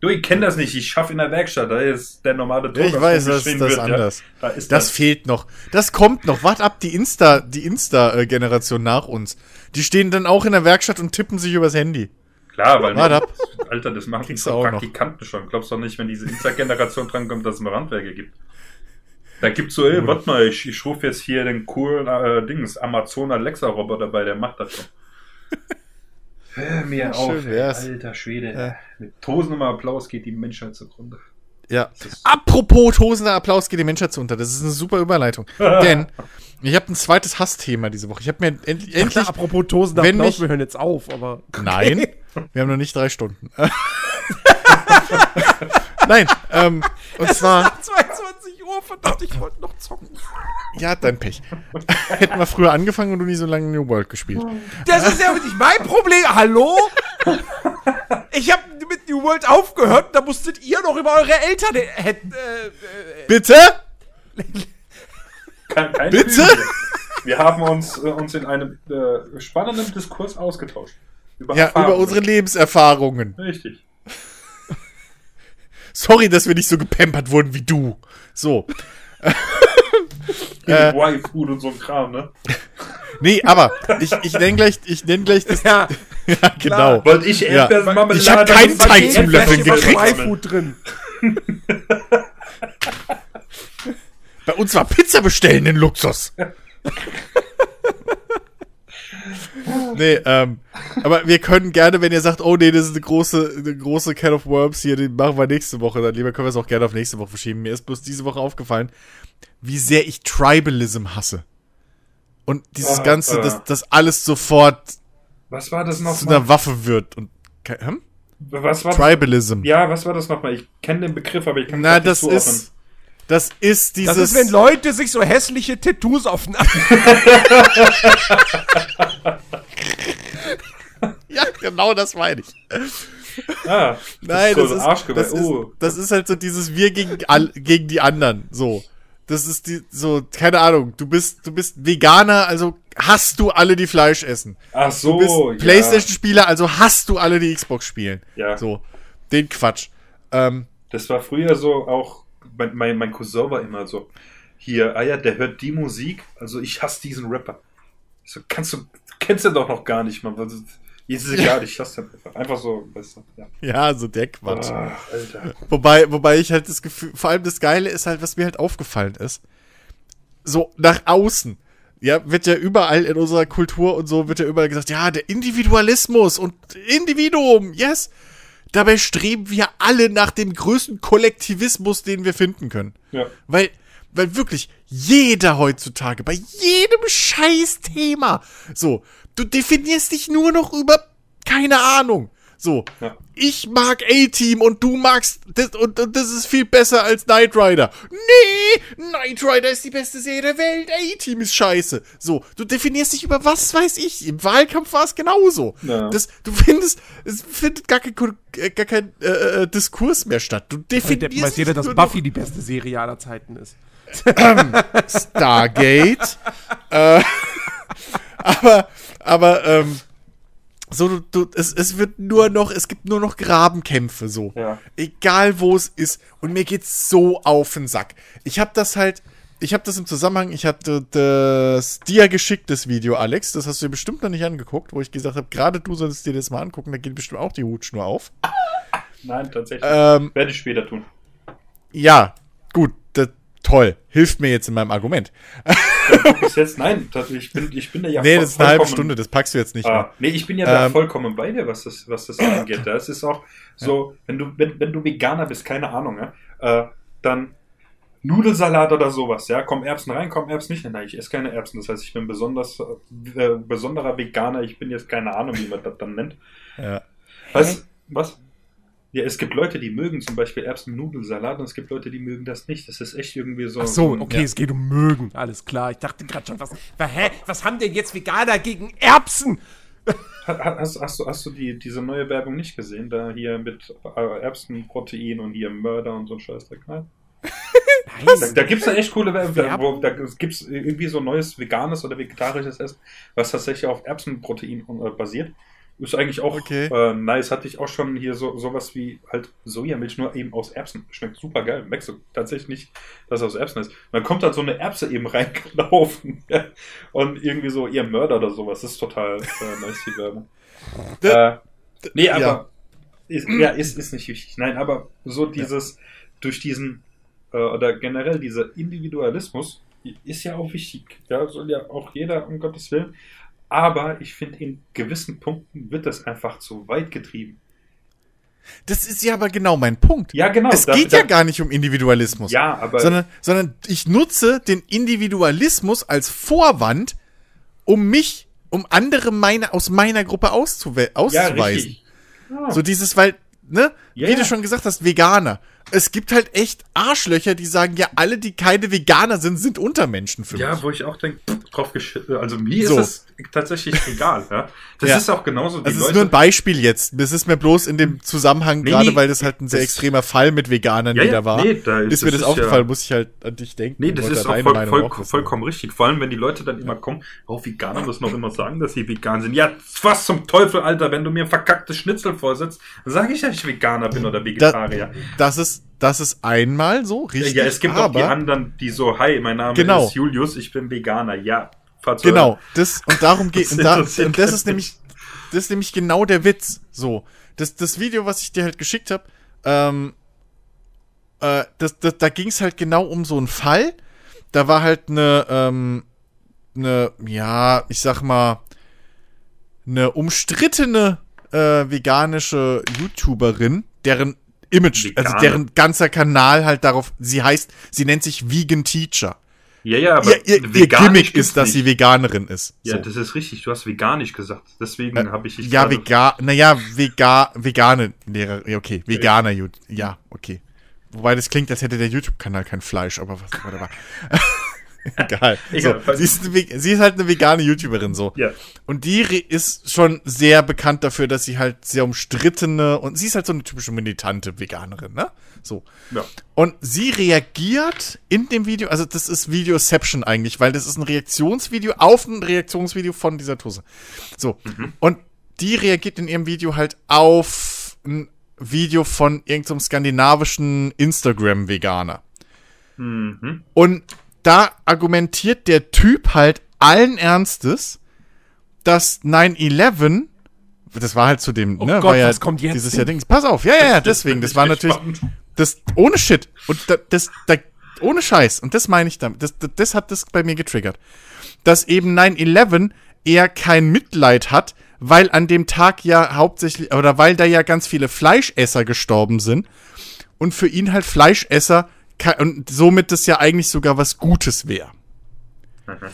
Speaker 3: Du, ich kenne das nicht. Ich schaffe in der Werkstatt. Da ist der normale
Speaker 2: Ton. Ich weiß, das ist das wird, anders. Ja. Da ist das, das, fehlt noch. Das kommt noch. Wart ab, die Insta, die Insta-Generation nach uns. Die stehen dann auch in der Werkstatt und tippen sich übers Handy.
Speaker 3: Klar, weil Wart ab. Alter, das machen die Praktikanten schon. Glaubst du doch nicht, wenn diese Insta-Generation drankommt, dass es mal Handwerker gibt? Da gibt's so, ey, warte mal, ich, ich rufe jetzt hier den coolen äh, Dings, Amazon Alexa-Roboter bei, der macht das schon. [LAUGHS] Hör mir ja, auf, ey, alter Schwede. Ja. Mit tausendem Applaus geht die Menschheit zugrunde.
Speaker 2: Ja. Apropos tosender Applaus geht die Menschheit zuunter. Das ist eine super Überleitung. [LAUGHS] Denn ich habe ein zweites Hassthema diese Woche. Ich habe mir endlich. endlich
Speaker 1: ja, apropos tosender Applaus, mich, wir hören jetzt auf, aber.
Speaker 2: Okay. Nein, wir haben noch nicht drei Stunden. [LAUGHS] Nein, ähm, und es zwar.
Speaker 1: 22 Uhr, verdammt, ich wollte noch zocken.
Speaker 2: Ja, dein Pech. Hätten wir früher angefangen und du nie so lange New World gespielt.
Speaker 1: Das ist ja nicht mein Problem. Hallo? Ich habe mit New World aufgehört, da musstet ihr noch über eure Eltern hätten. Äh, äh,
Speaker 2: Bitte?
Speaker 3: Kein, kein
Speaker 2: Bitte?
Speaker 3: Wir haben uns, äh, uns in einem äh, spannenden Diskurs ausgetauscht.
Speaker 2: Über ja, über unsere Lebenserfahrungen.
Speaker 3: Richtig.
Speaker 2: Sorry, dass wir nicht so gepampert wurden wie du. So.
Speaker 3: äh, Y-Food und so ein Kram, ne?
Speaker 2: Nee, aber ich, ich nenne gleich, ich nenne gleich das. [LAUGHS]
Speaker 1: Ja, [LAUGHS]
Speaker 2: ja genau.
Speaker 3: Wollte ich Erdbeermarmelade.
Speaker 2: Ich habe keinen Teig zum Löffeln gekriegt.
Speaker 1: Y-Food drin.
Speaker 2: Bei uns war Pizza bestellen in Luxus. [LAUGHS] nee, ähm, aber wir können gerne, wenn ihr sagt, oh nee, das ist eine große, eine große Can of Worms hier, die machen wir nächste Woche, dann lieber können wir es auch gerne auf nächste Woche verschieben. Mir ist bloß diese Woche aufgefallen, wie sehr ich Tribalism hasse. Und dieses ah, Ganze, äh, dass das alles sofort
Speaker 3: was war das noch
Speaker 2: zu einer Waffe wird. Und, hm?
Speaker 3: Was war
Speaker 2: Tribalism.
Speaker 3: Das? Ja, was war das nochmal? Ich kenne den Begriff, aber ich kann
Speaker 2: Na, das nicht ist. Das ist dieses. Das ist,
Speaker 1: wenn Leute sich so hässliche Tattoos auf den [LAUGHS]
Speaker 2: Ja, genau das meine ich.
Speaker 3: Ah,
Speaker 2: Nein, das, ist, das, ist, das, oh. ist, das ist halt so dieses Wir gegen, gegen die anderen. So. Das ist die, so, keine Ahnung, du bist, du bist Veganer, also hast du alle, die Fleisch essen.
Speaker 3: Ach so.
Speaker 2: Du bist Playstation-Spieler, also hast du alle, die Xbox spielen.
Speaker 3: Ja.
Speaker 2: So. Den Quatsch. Ähm,
Speaker 3: das war früher so auch, mein, mein, mein Cousin war immer so, hier, ah ja, der hört die Musik, also ich hasse diesen Rapper. So, kannst du, kennst du doch noch gar nicht, man. Ist es [LAUGHS] egal, ich hasse den einfach. Einfach so, weißt du, ja.
Speaker 2: Ja, so der Quatsch. Ach. Wobei, wobei ich halt das Gefühl, vor allem das Geile ist halt, was mir halt aufgefallen ist. So, nach außen. Ja, wird ja überall in unserer Kultur und so wird ja überall gesagt, ja, der Individualismus und Individuum, yes. Dabei streben wir alle nach dem größten Kollektivismus, den wir finden können.
Speaker 3: Ja.
Speaker 2: Weil weil wirklich jeder heutzutage, bei jedem Scheiß-Thema, so, du definierst dich nur noch über, keine Ahnung, so, ja. ich mag A-Team und du magst das und, und, das ist viel besser als Knight Rider. Nee, Knight Rider ist die beste Serie der Welt, A-Team ist scheiße. So, du definierst dich über was weiß ich. Im Wahlkampf war es genauso. Ja. Das, du findest, es findet gar kein, gar kein äh, äh Diskurs mehr statt. Du definierst.
Speaker 1: Weiß jeder, dass Buffy die beste Serie aller Zeiten ist.
Speaker 2: Ähm, Stargate. [LAUGHS] äh, [LAUGHS] aber, aber, ähm, so, du, du, es, es wird nur noch, es gibt nur noch Grabenkämpfe, so. Ja. Egal wo es ist. Und mir geht's so auf den Sack. Ich hab das halt, ich hab das im Zusammenhang, ich hatte das dir geschickt, das Video, Alex. Das hast du dir bestimmt noch nicht angeguckt, wo ich gesagt habe, gerade du solltest dir das mal angucken, da geht bestimmt auch die Hutschnur auf.
Speaker 3: Nein, tatsächlich. Ähm, Werde ich später tun.
Speaker 2: Ja, gut, toll. Hilft mir jetzt in meinem Argument.
Speaker 3: Bis jetzt, nein, ich bin, ich bin da ja
Speaker 2: Nee, das ist eine halbe Stunde, das packst du jetzt nicht.
Speaker 3: Ah, nee, ich bin ja da ähm, vollkommen bei dir, was das, was das [COUGHS] angeht. Das ist auch so, ja. wenn du, wenn, wenn du Veganer bist, keine Ahnung, ja, äh, dann Nudelsalat oder sowas, ja, kommen Erbsen rein, kommen Erbsen nicht. Nein, ich esse keine Erbsen. Das heißt, ich bin besonders äh, besonderer Veganer. Ich bin jetzt keine Ahnung, wie man das dann nennt. Ja. Was? Was? Ja, es gibt Leute, die mögen zum Beispiel Erbsen-Nudelsalat und es gibt Leute, die mögen das nicht. Das ist echt irgendwie so.
Speaker 1: Ach so, okay, ja. es geht um mögen. Alles klar. Ich dachte gerade schon, was, hä, was haben denn jetzt Veganer gegen Erbsen?
Speaker 3: Hast, hast, du, hast du die, diese neue Werbung nicht gesehen? Da hier mit äh, Erbsenprotein und hier Mörder und so ein Scheißdreck. Nein? [LAUGHS] da, da gibt es echt coole Werbung. Da, da gibt es irgendwie so neues veganes oder vegetarisches Essen, was tatsächlich auf Erbsenprotein äh, basiert. Ist eigentlich auch okay. äh, nice. Hatte ich auch schon hier so sowas wie halt Sojamilch, nur eben aus Erbsen. Schmeckt super geil. Merkst du tatsächlich nicht, dass es aus Erbsen ist. dann kommt dann so eine Erbse eben reingelaufen. [LAUGHS] und irgendwie so ihr Mörder oder sowas. Das ist total äh, nice, die Werbung. [LAUGHS] äh, nee, aber ja. Ist, ja, ist, ist nicht wichtig. Nein, aber so dieses, ja. durch diesen, äh, oder generell dieser Individualismus ist ja auch wichtig. Ja, soll ja auch jeder, um Gottes Willen, aber ich finde, in gewissen Punkten wird das einfach zu weit getrieben.
Speaker 2: Das ist ja aber genau mein Punkt.
Speaker 3: Ja, genau.
Speaker 2: Es da, geht da, ja gar nicht um Individualismus.
Speaker 3: Ja, aber.
Speaker 2: Sondern, sondern ich nutze den Individualismus als Vorwand, um mich, um andere meine, aus meiner Gruppe auszuweisen. Ja, richtig. Ja. So dieses, weil, ne, yeah. wie du schon gesagt hast, Veganer es gibt halt echt Arschlöcher, die sagen, ja, alle, die keine Veganer sind, sind Untermenschen für
Speaker 3: ja,
Speaker 2: mich.
Speaker 3: Ja, wo ich auch denke, drauf Also mir so. ist es tatsächlich [LAUGHS] egal. Ja? Das ja. ist auch genauso.
Speaker 2: Das ist nur ein Beispiel jetzt. Das ist mir bloß in dem Zusammenhang, nee, gerade weil das halt ein sehr extremer Fall mit Veganern ja, wieder war. Nee, da ist, ist mir das, das aufgefallen, muss ich halt an dich denken.
Speaker 3: Nee, das ist auch, voll, voll, auch vollkommen richtig. Vor allem, wenn die Leute dann immer kommen, oh, Veganer müssen auch immer sagen, dass sie vegan sind. Ja, was zum Teufel, Alter, wenn du mir verkacktes Schnitzel vorsetzt, dann sage ich, dass ich Veganer bin oder Vegetarier.
Speaker 2: Da, das ist das ist einmal so, richtig.
Speaker 3: Ja, es gibt aber, auch die anderen, die so, hi, mein Name genau. ist Julius, ich bin Veganer. Ja,
Speaker 2: Genau, das, und darum [LAUGHS] geht, und, da, und das ist nämlich, das ist nämlich genau der Witz. So, das, das Video, was ich dir halt geschickt habe, ähm, äh, das, das, da ging es halt genau um so einen Fall. Da war halt eine, ähm, eine, ja, ich sag mal, eine umstrittene äh, veganische YouTuberin, deren Image, also deren ganzer Kanal halt darauf, sie heißt, sie nennt sich Vegan Teacher.
Speaker 3: Ja, ja,
Speaker 2: aber ihr, ihr, ihr Gimmick ist, dass nicht. sie Veganerin ist.
Speaker 3: Ja, so. das ist richtig. Du hast veganisch gesagt. Deswegen äh, habe ich dich.
Speaker 2: Ja, vegan. Naja, vega, vegane Lehrer. Okay, Veganer. Ja, okay. Wobei das klingt, als hätte der YouTube-Kanal kein Fleisch, aber was, warte mal. [LAUGHS] [LAUGHS] Egal. [LAUGHS] Egal. So, sie, ist eine, sie, ist halt eine vegane YouTuberin so. Ja. Und die ist schon sehr bekannt dafür, dass sie halt sehr umstrittene und sie ist halt so eine typische militante Veganerin, ne? So. Ja. Und sie reagiert in dem Video, also das ist Videoception eigentlich, weil das ist ein Reaktionsvideo auf ein Reaktionsvideo von dieser Tusse. So. Mhm. Und die reagiert in ihrem Video halt auf ein Video von irgendeinem skandinavischen Instagram-Veganer. Mhm. Und da argumentiert der Typ halt allen Ernstes, dass 9-11, das war halt zu dem,
Speaker 1: oh
Speaker 2: ne,
Speaker 1: Gott,
Speaker 2: war ja
Speaker 1: was kommt jetzt
Speaker 2: dieses Jahr Ding. Pass auf, ja, ja, ja, deswegen, das war natürlich, das, ohne Shit. Und das, das, das ohne Scheiß. Und das meine ich damit. Das, das, das hat das bei mir getriggert. Dass eben 9-11 eher kein Mitleid hat, weil an dem Tag ja hauptsächlich, oder weil da ja ganz viele Fleischesser gestorben sind und für ihn halt Fleischesser und somit das ja eigentlich sogar was Gutes wäre. Mhm.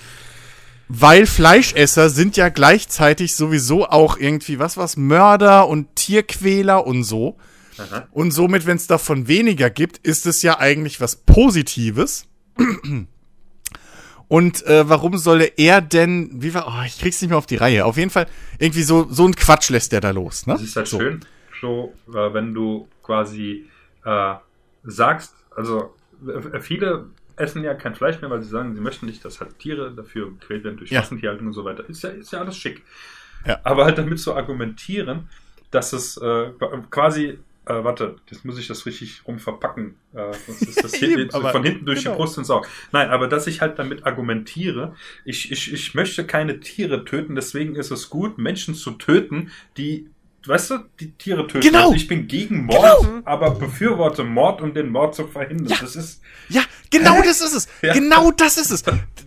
Speaker 2: Weil Fleischesser sind ja gleichzeitig sowieso auch irgendwie, was was, Mörder und Tierquäler und so. Mhm. Und somit, wenn es davon weniger gibt, ist es ja eigentlich was Positives. Und äh, warum solle er denn, wie war, oh, ich krieg's nicht mehr auf die Reihe. Auf jeden Fall, irgendwie so, so ein Quatsch lässt der da los, ne?
Speaker 3: Das ist halt
Speaker 2: so.
Speaker 3: schön, so, äh, wenn du quasi äh, sagst, also viele essen ja kein Fleisch mehr, weil sie sagen, sie möchten nicht, dass halt Tiere dafür gequält werden durch ja. Massentierhaltung und so weiter. Ist ja, ist ja alles schick. Ja. Aber halt damit zu argumentieren, dass es äh, quasi äh, warte, jetzt muss ich das richtig rum verpacken. Äh, sonst ist das [LAUGHS] Eben, von hinten durch genau. die Brust ins Auge. Nein, aber dass ich halt damit argumentiere, ich, ich, ich möchte keine Tiere töten, deswegen ist es gut, Menschen zu töten, die weißt du, die Tiere töten.
Speaker 2: Genau. Also
Speaker 3: ich bin gegen Mord, genau. aber befürworte Mord, um den Mord zu verhindern.
Speaker 2: Ja.
Speaker 3: Das ist.
Speaker 2: Ja, genau das ist es. [LAUGHS] Ja. Genau das ist es.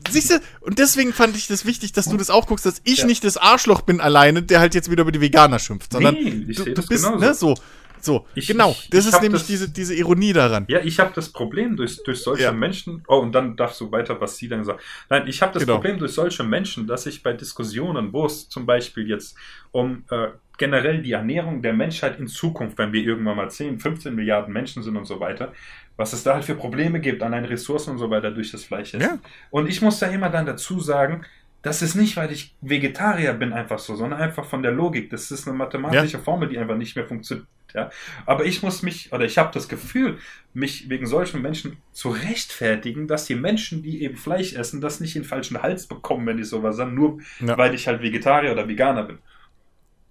Speaker 2: Siehst du, und deswegen fand ich das wichtig, dass du das auch guckst, dass ich ja. nicht das Arschloch bin alleine, der halt jetzt wieder über die Veganer schimpft, sondern nee, ich du, du bist, genauso. ne, so. So, ich, genau. Ich, das ich ist nämlich das, diese, diese Ironie daran.
Speaker 3: Ja, ich habe das Problem durch, durch solche ja. Menschen. Oh, und dann darfst du weiter, was sie dann sagt. Nein, ich habe das genau. Problem durch solche Menschen, dass ich bei Diskussionen, wo es zum Beispiel jetzt um äh, generell die Ernährung der Menschheit in Zukunft, wenn wir irgendwann mal 10, 15 Milliarden Menschen sind und so weiter, was es da halt für Probleme gibt an den Ressourcen und so weiter durch das Fleisch. Ja. Und ich muss da immer dann dazu sagen, das ist nicht, weil ich Vegetarier bin, einfach so, sondern einfach von der Logik. Das ist eine mathematische ja. Formel, die einfach nicht mehr funktioniert. Ja? Aber ich muss mich, oder ich habe das Gefühl, mich wegen solchen Menschen zu rechtfertigen, dass die Menschen, die eben Fleisch essen, das nicht in den falschen Hals bekommen, wenn die sowas sagen, nur ja. weil ich halt Vegetarier oder Veganer bin.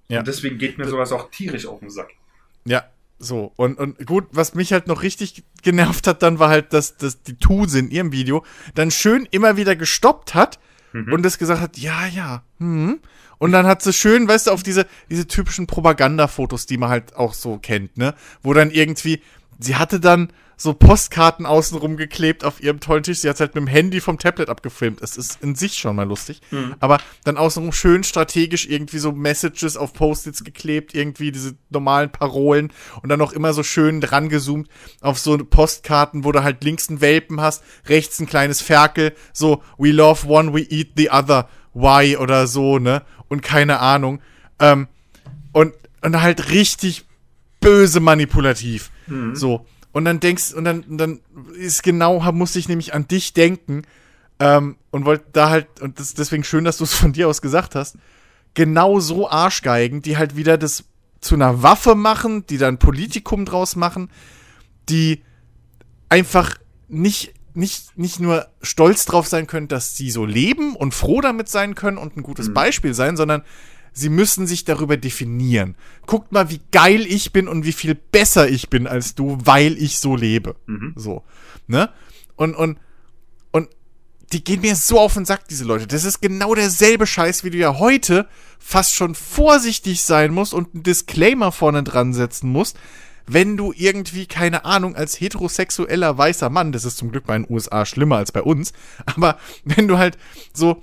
Speaker 3: Ja. Und deswegen geht mir sowas auch tierisch auf den Sack.
Speaker 2: Ja, so, und, und gut, was mich halt noch richtig genervt hat, dann war halt, dass, dass die Tuse in ihrem Video dann schön immer wieder gestoppt hat mhm. und das gesagt hat, ja, ja, hm. Und dann hat sie schön, weißt du, auf diese, diese typischen Propagandafotos, die man halt auch so kennt, ne? Wo dann irgendwie, sie hatte dann so Postkarten außenrum geklebt auf ihrem tollen Tisch. Sie hat halt mit dem Handy vom Tablet abgefilmt. Es ist in sich schon mal lustig. Mhm. Aber dann außenrum schön strategisch irgendwie so Messages auf Post-its geklebt, irgendwie diese normalen Parolen und dann auch immer so schön dran gezoomt auf so Postkarten, wo du halt links einen Welpen hast, rechts ein kleines Ferkel, so we love one, we eat the other, why oder so, ne? Und keine Ahnung. Ähm, und, und halt richtig böse manipulativ. Mhm. So. Und dann denkst, und dann, dann ist genau, muss ich nämlich an dich denken. Ähm, und wollte da halt, und das ist deswegen schön, dass du es von dir aus gesagt hast, genau so Arschgeigen, die halt wieder das zu einer Waffe machen, die dann Politikum draus machen, die einfach nicht, nicht, nicht nur stolz drauf sein können, dass sie so leben und froh damit sein können und ein gutes mhm. Beispiel sein, sondern sie müssen sich darüber definieren. Guckt mal, wie geil ich bin und wie viel besser ich bin als du, weil ich so lebe. Mhm. So, ne? Und, und, und die gehen mir so auf den Sack, diese Leute. Das ist genau derselbe Scheiß, wie du ja heute fast schon vorsichtig sein musst und einen Disclaimer vorne dran setzen musst, wenn du irgendwie, keine Ahnung, als heterosexueller weißer Mann, das ist zum Glück bei den USA schlimmer als bei uns, [LAUGHS] aber wenn du halt so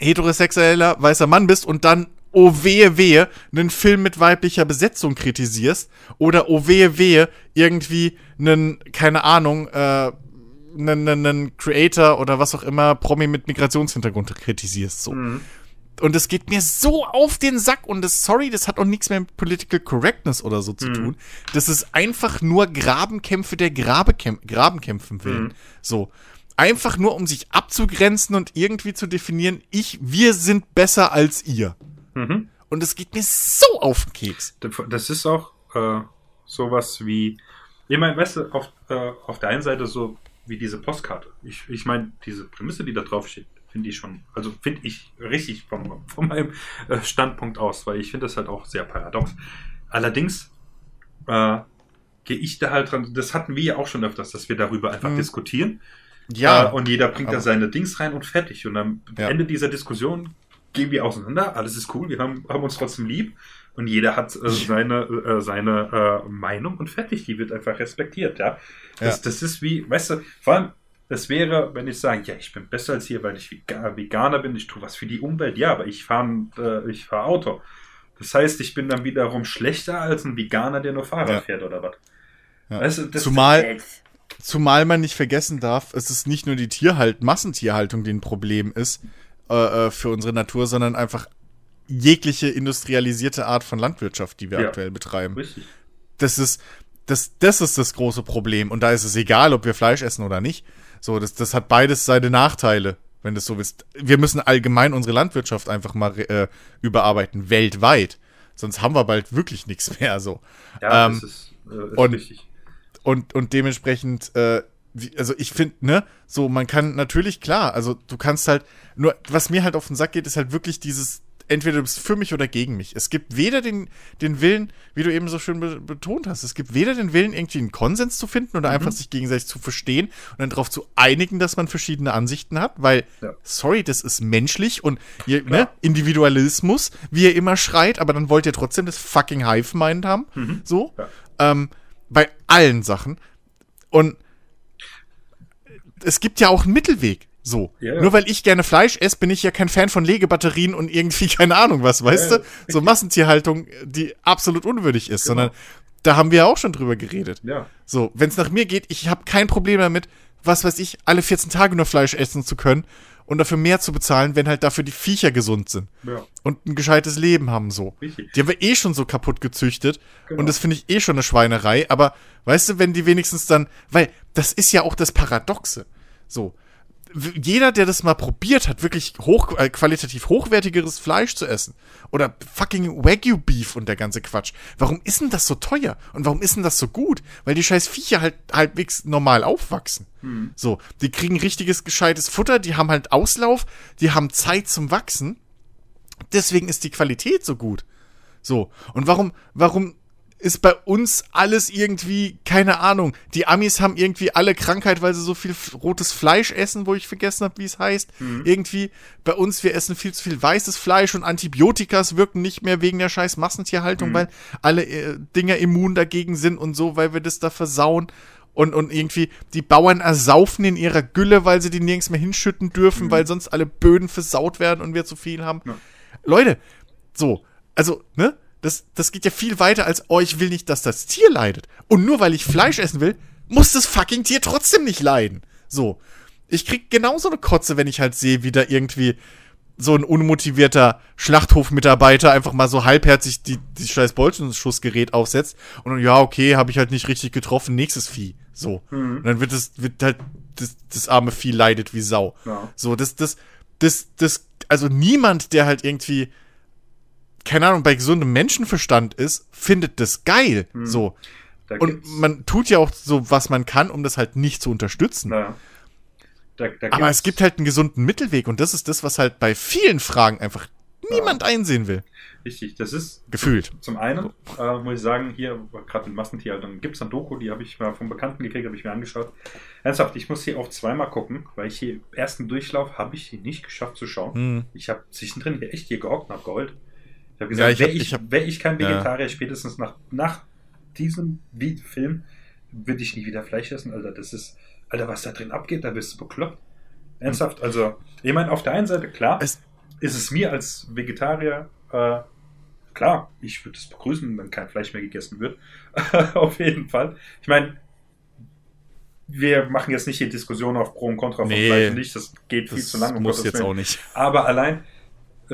Speaker 2: heterosexueller weißer Mann bist und dann oh wehe wehe einen Film mit weiblicher Besetzung kritisierst oder oh wehe wehe irgendwie einen, keine Ahnung, äh, einen, einen Creator oder was auch immer, Promi mit Migrationshintergrund kritisierst, so. Mhm. Und es geht mir so auf den Sack und das, sorry, das hat auch nichts mehr mit Political Correctness oder so zu mhm. tun. Das ist einfach nur Grabenkämpfe der Grabekämp Grabenkämpfen willen. Mhm. So einfach nur, um sich abzugrenzen und irgendwie zu definieren, ich, wir sind besser als ihr. Mhm. Und es geht mir so auf den Keks.
Speaker 3: Das ist auch äh, sowas wie, ich meine, weißt du, auf, äh, auf der einen Seite so wie diese Postkarte. Ich, ich meine, diese Prämisse, die da drauf steht, finde ich schon, also finde ich richtig vom, von meinem äh, Standpunkt aus, weil ich finde das halt auch sehr paradox. Allerdings äh, gehe ich da halt dran, das hatten wir ja auch schon öfters, dass wir darüber einfach mhm. diskutieren. Ja. Äh, und jeder bringt da seine Dings rein und fertig. Und am ja. Ende dieser Diskussion gehen wir auseinander. Alles ist cool, wir haben, haben uns trotzdem lieb. Und jeder hat äh, [LAUGHS] seine, äh, seine äh, Meinung und fertig. Die wird einfach respektiert, ja? Das, ja. das ist wie, weißt du, vor allem, das wäre, wenn ich sage, ja, ich bin besser als hier, weil ich Veganer bin, ich tue was für die Umwelt, ja, aber ich fahre äh, ich fahr Auto. Das heißt, ich bin dann wiederum schlechter als ein Veganer, der nur Fahrrad ja. fährt oder was.
Speaker 2: Ja. Weißt du, das, Zumal, zumal man nicht vergessen darf, es ist nicht nur die Tierhalt, Massentierhaltung, die ein Problem ist äh, äh, für unsere Natur, sondern einfach jegliche industrialisierte Art von Landwirtschaft, die wir
Speaker 3: Ja.
Speaker 2: aktuell betreiben.
Speaker 3: Richtig.
Speaker 2: Das ist, das, das ist das große Problem. Und da ist es egal, ob wir Fleisch essen oder nicht. So, das, das hat beides seine Nachteile, wenn das so ist. Wir müssen allgemein unsere Landwirtschaft einfach mal äh, überarbeiten, weltweit. Sonst haben wir bald wirklich nichts mehr. So.
Speaker 3: Ja,
Speaker 2: Ähm,
Speaker 3: das ist, äh, ist
Speaker 2: und-
Speaker 3: richtig.
Speaker 2: Und, und dementsprechend, äh, wie, also ich finde, ne, so, man kann natürlich, klar, also du kannst halt, nur, was mir halt auf den Sack geht, ist halt wirklich dieses, entweder du bist für mich oder gegen mich. Es gibt weder den, den Willen, wie du eben so schön be betont hast, es gibt weder den Willen, irgendwie einen Konsens zu finden oder einfach sich gegenseitig zu verstehen und dann darauf zu einigen, dass man verschiedene Ansichten hat, weil,
Speaker 3: Ja.
Speaker 2: sorry, das ist menschlich und ihr, ne. Individualismus, wie ihr immer schreit, aber dann wollt ihr trotzdem das fucking Hive-Mind haben, so,
Speaker 3: Ja.
Speaker 2: ähm, bei allen Sachen. Und es gibt ja auch einen Mittelweg. So.
Speaker 3: Ja.
Speaker 2: Nur weil ich gerne Fleisch esse, bin ich ja kein Fan von Legebatterien und irgendwie [LAUGHS] keine Ahnung was, weißt
Speaker 3: Ja,
Speaker 2: du? So Massentierhaltung, die absolut unwürdig ist,
Speaker 3: Genau.
Speaker 2: sondern da haben wir ja auch schon drüber geredet.
Speaker 3: Ja.
Speaker 2: So, wenn es nach mir geht, ich habe kein Problem damit, was weiß ich, alle 14 Tage nur Fleisch essen zu können und dafür mehr zu bezahlen, wenn halt dafür die Viecher gesund sind
Speaker 3: Ja.
Speaker 2: und ein gescheites Leben haben so.
Speaker 3: Richtig.
Speaker 2: Die haben wir eh schon so kaputt gezüchtet
Speaker 3: Genau.
Speaker 2: und das finde ich eh schon eine Schweinerei, aber weißt du, wenn die wenigstens dann, weil das ist ja auch das Paradoxe. So, jeder, der das mal probiert hat, wirklich hoch, äh, qualitativ hochwertigeres Fleisch zu essen oder fucking Wagyu Beef und der ganze Quatsch. Warum ist denn das so teuer und warum ist denn das so gut? Weil die scheiß Viecher halt halbwegs normal aufwachsen. So, die kriegen richtiges gescheites Futter, die haben halt Auslauf, die haben Zeit zum Wachsen. Deswegen ist die Qualität so gut. So. Und warum, warum ist bei uns alles irgendwie, keine Ahnung, die Amis haben irgendwie alle Krankheit, weil sie so viel rotes Fleisch essen, wo ich vergessen habe, wie es heißt. Irgendwie, bei uns, wir essen viel zu viel weißes Fleisch und Antibiotikas wirken nicht mehr wegen der scheiß Massentierhaltung, weil alle äh, Dinger immun dagegen sind und so, weil wir das da versauen. Und, und irgendwie, die Bauern ersaufen in ihrer Gülle, weil sie die nirgends mehr hinschütten dürfen, weil sonst alle Böden versaut werden und wir zu viel haben. Leute, so, also, ne? Das, das geht ja viel weiter als, oh, ich will nicht, dass das Tier leidet. Und nur weil ich Fleisch essen will, muss das fucking Tier trotzdem nicht leiden. So. Ich krieg genauso eine Kotze, wenn ich halt sehe, wie da irgendwie so ein unmotivierter Schlachthofmitarbeiter einfach mal so halbherzig die, die scheiß Bolzenschussgerät aufsetzt und dann, ja, okay, habe ich halt nicht richtig getroffen, nächstes Vieh. So. Und dann wird es, wird halt, das, das arme Vieh leidet wie Sau.
Speaker 3: Ja.
Speaker 2: So, das, das, das, das, also niemand, der halt irgendwie, keine Ahnung, bei gesundem Menschenverstand ist, findet das geil. So.
Speaker 3: Da
Speaker 2: Und man tut ja auch so, was man kann, um das halt nicht zu unterstützen.
Speaker 3: Naja. Da, da
Speaker 2: Aber es gibt halt einen gesunden Mittelweg und das ist das, was halt bei vielen Fragen einfach niemand einsehen will.
Speaker 3: Richtig, das ist
Speaker 2: Gefühlt.
Speaker 3: zum einen, äh, muss ich sagen, hier, gerade in Massentierhaltung, gibt es eine Doku, die habe ich mal vom Bekannten gekriegt, habe ich mir angeschaut. Ernsthaft, ich muss hier auch zweimal gucken, weil ich hier im ersten Durchlauf habe ich hier nicht geschafft zu schauen.
Speaker 2: Hm.
Speaker 3: Ich habe zwischendrin hier echt hier gehockt und habe geheult. Ich habe
Speaker 2: Ja,
Speaker 3: gesagt,
Speaker 2: ich
Speaker 3: wäre ich, wär ich kein
Speaker 2: ja.
Speaker 3: Vegetarier, spätestens nach, nach diesem Film, würde ich nie wieder Fleisch essen, Alter. Das ist, Alter, was da drin abgeht, da bist du bekloppt. Ernsthaft, also, ich meine, auf der einen Seite, klar,
Speaker 2: Es-
Speaker 3: ist es mir als Vegetarier, äh, klar, ich würde es begrüßen, wenn kein Fleisch mehr gegessen wird. [LAUGHS] auf jeden Fall. Ich meine, wir machen jetzt nicht die Diskussion auf Pro und Contra von
Speaker 2: Nee.
Speaker 3: Fleisch und nicht, das geht viel
Speaker 2: Das
Speaker 3: zu lange. um
Speaker 2: muss jetzt auch nicht.
Speaker 3: Aber allein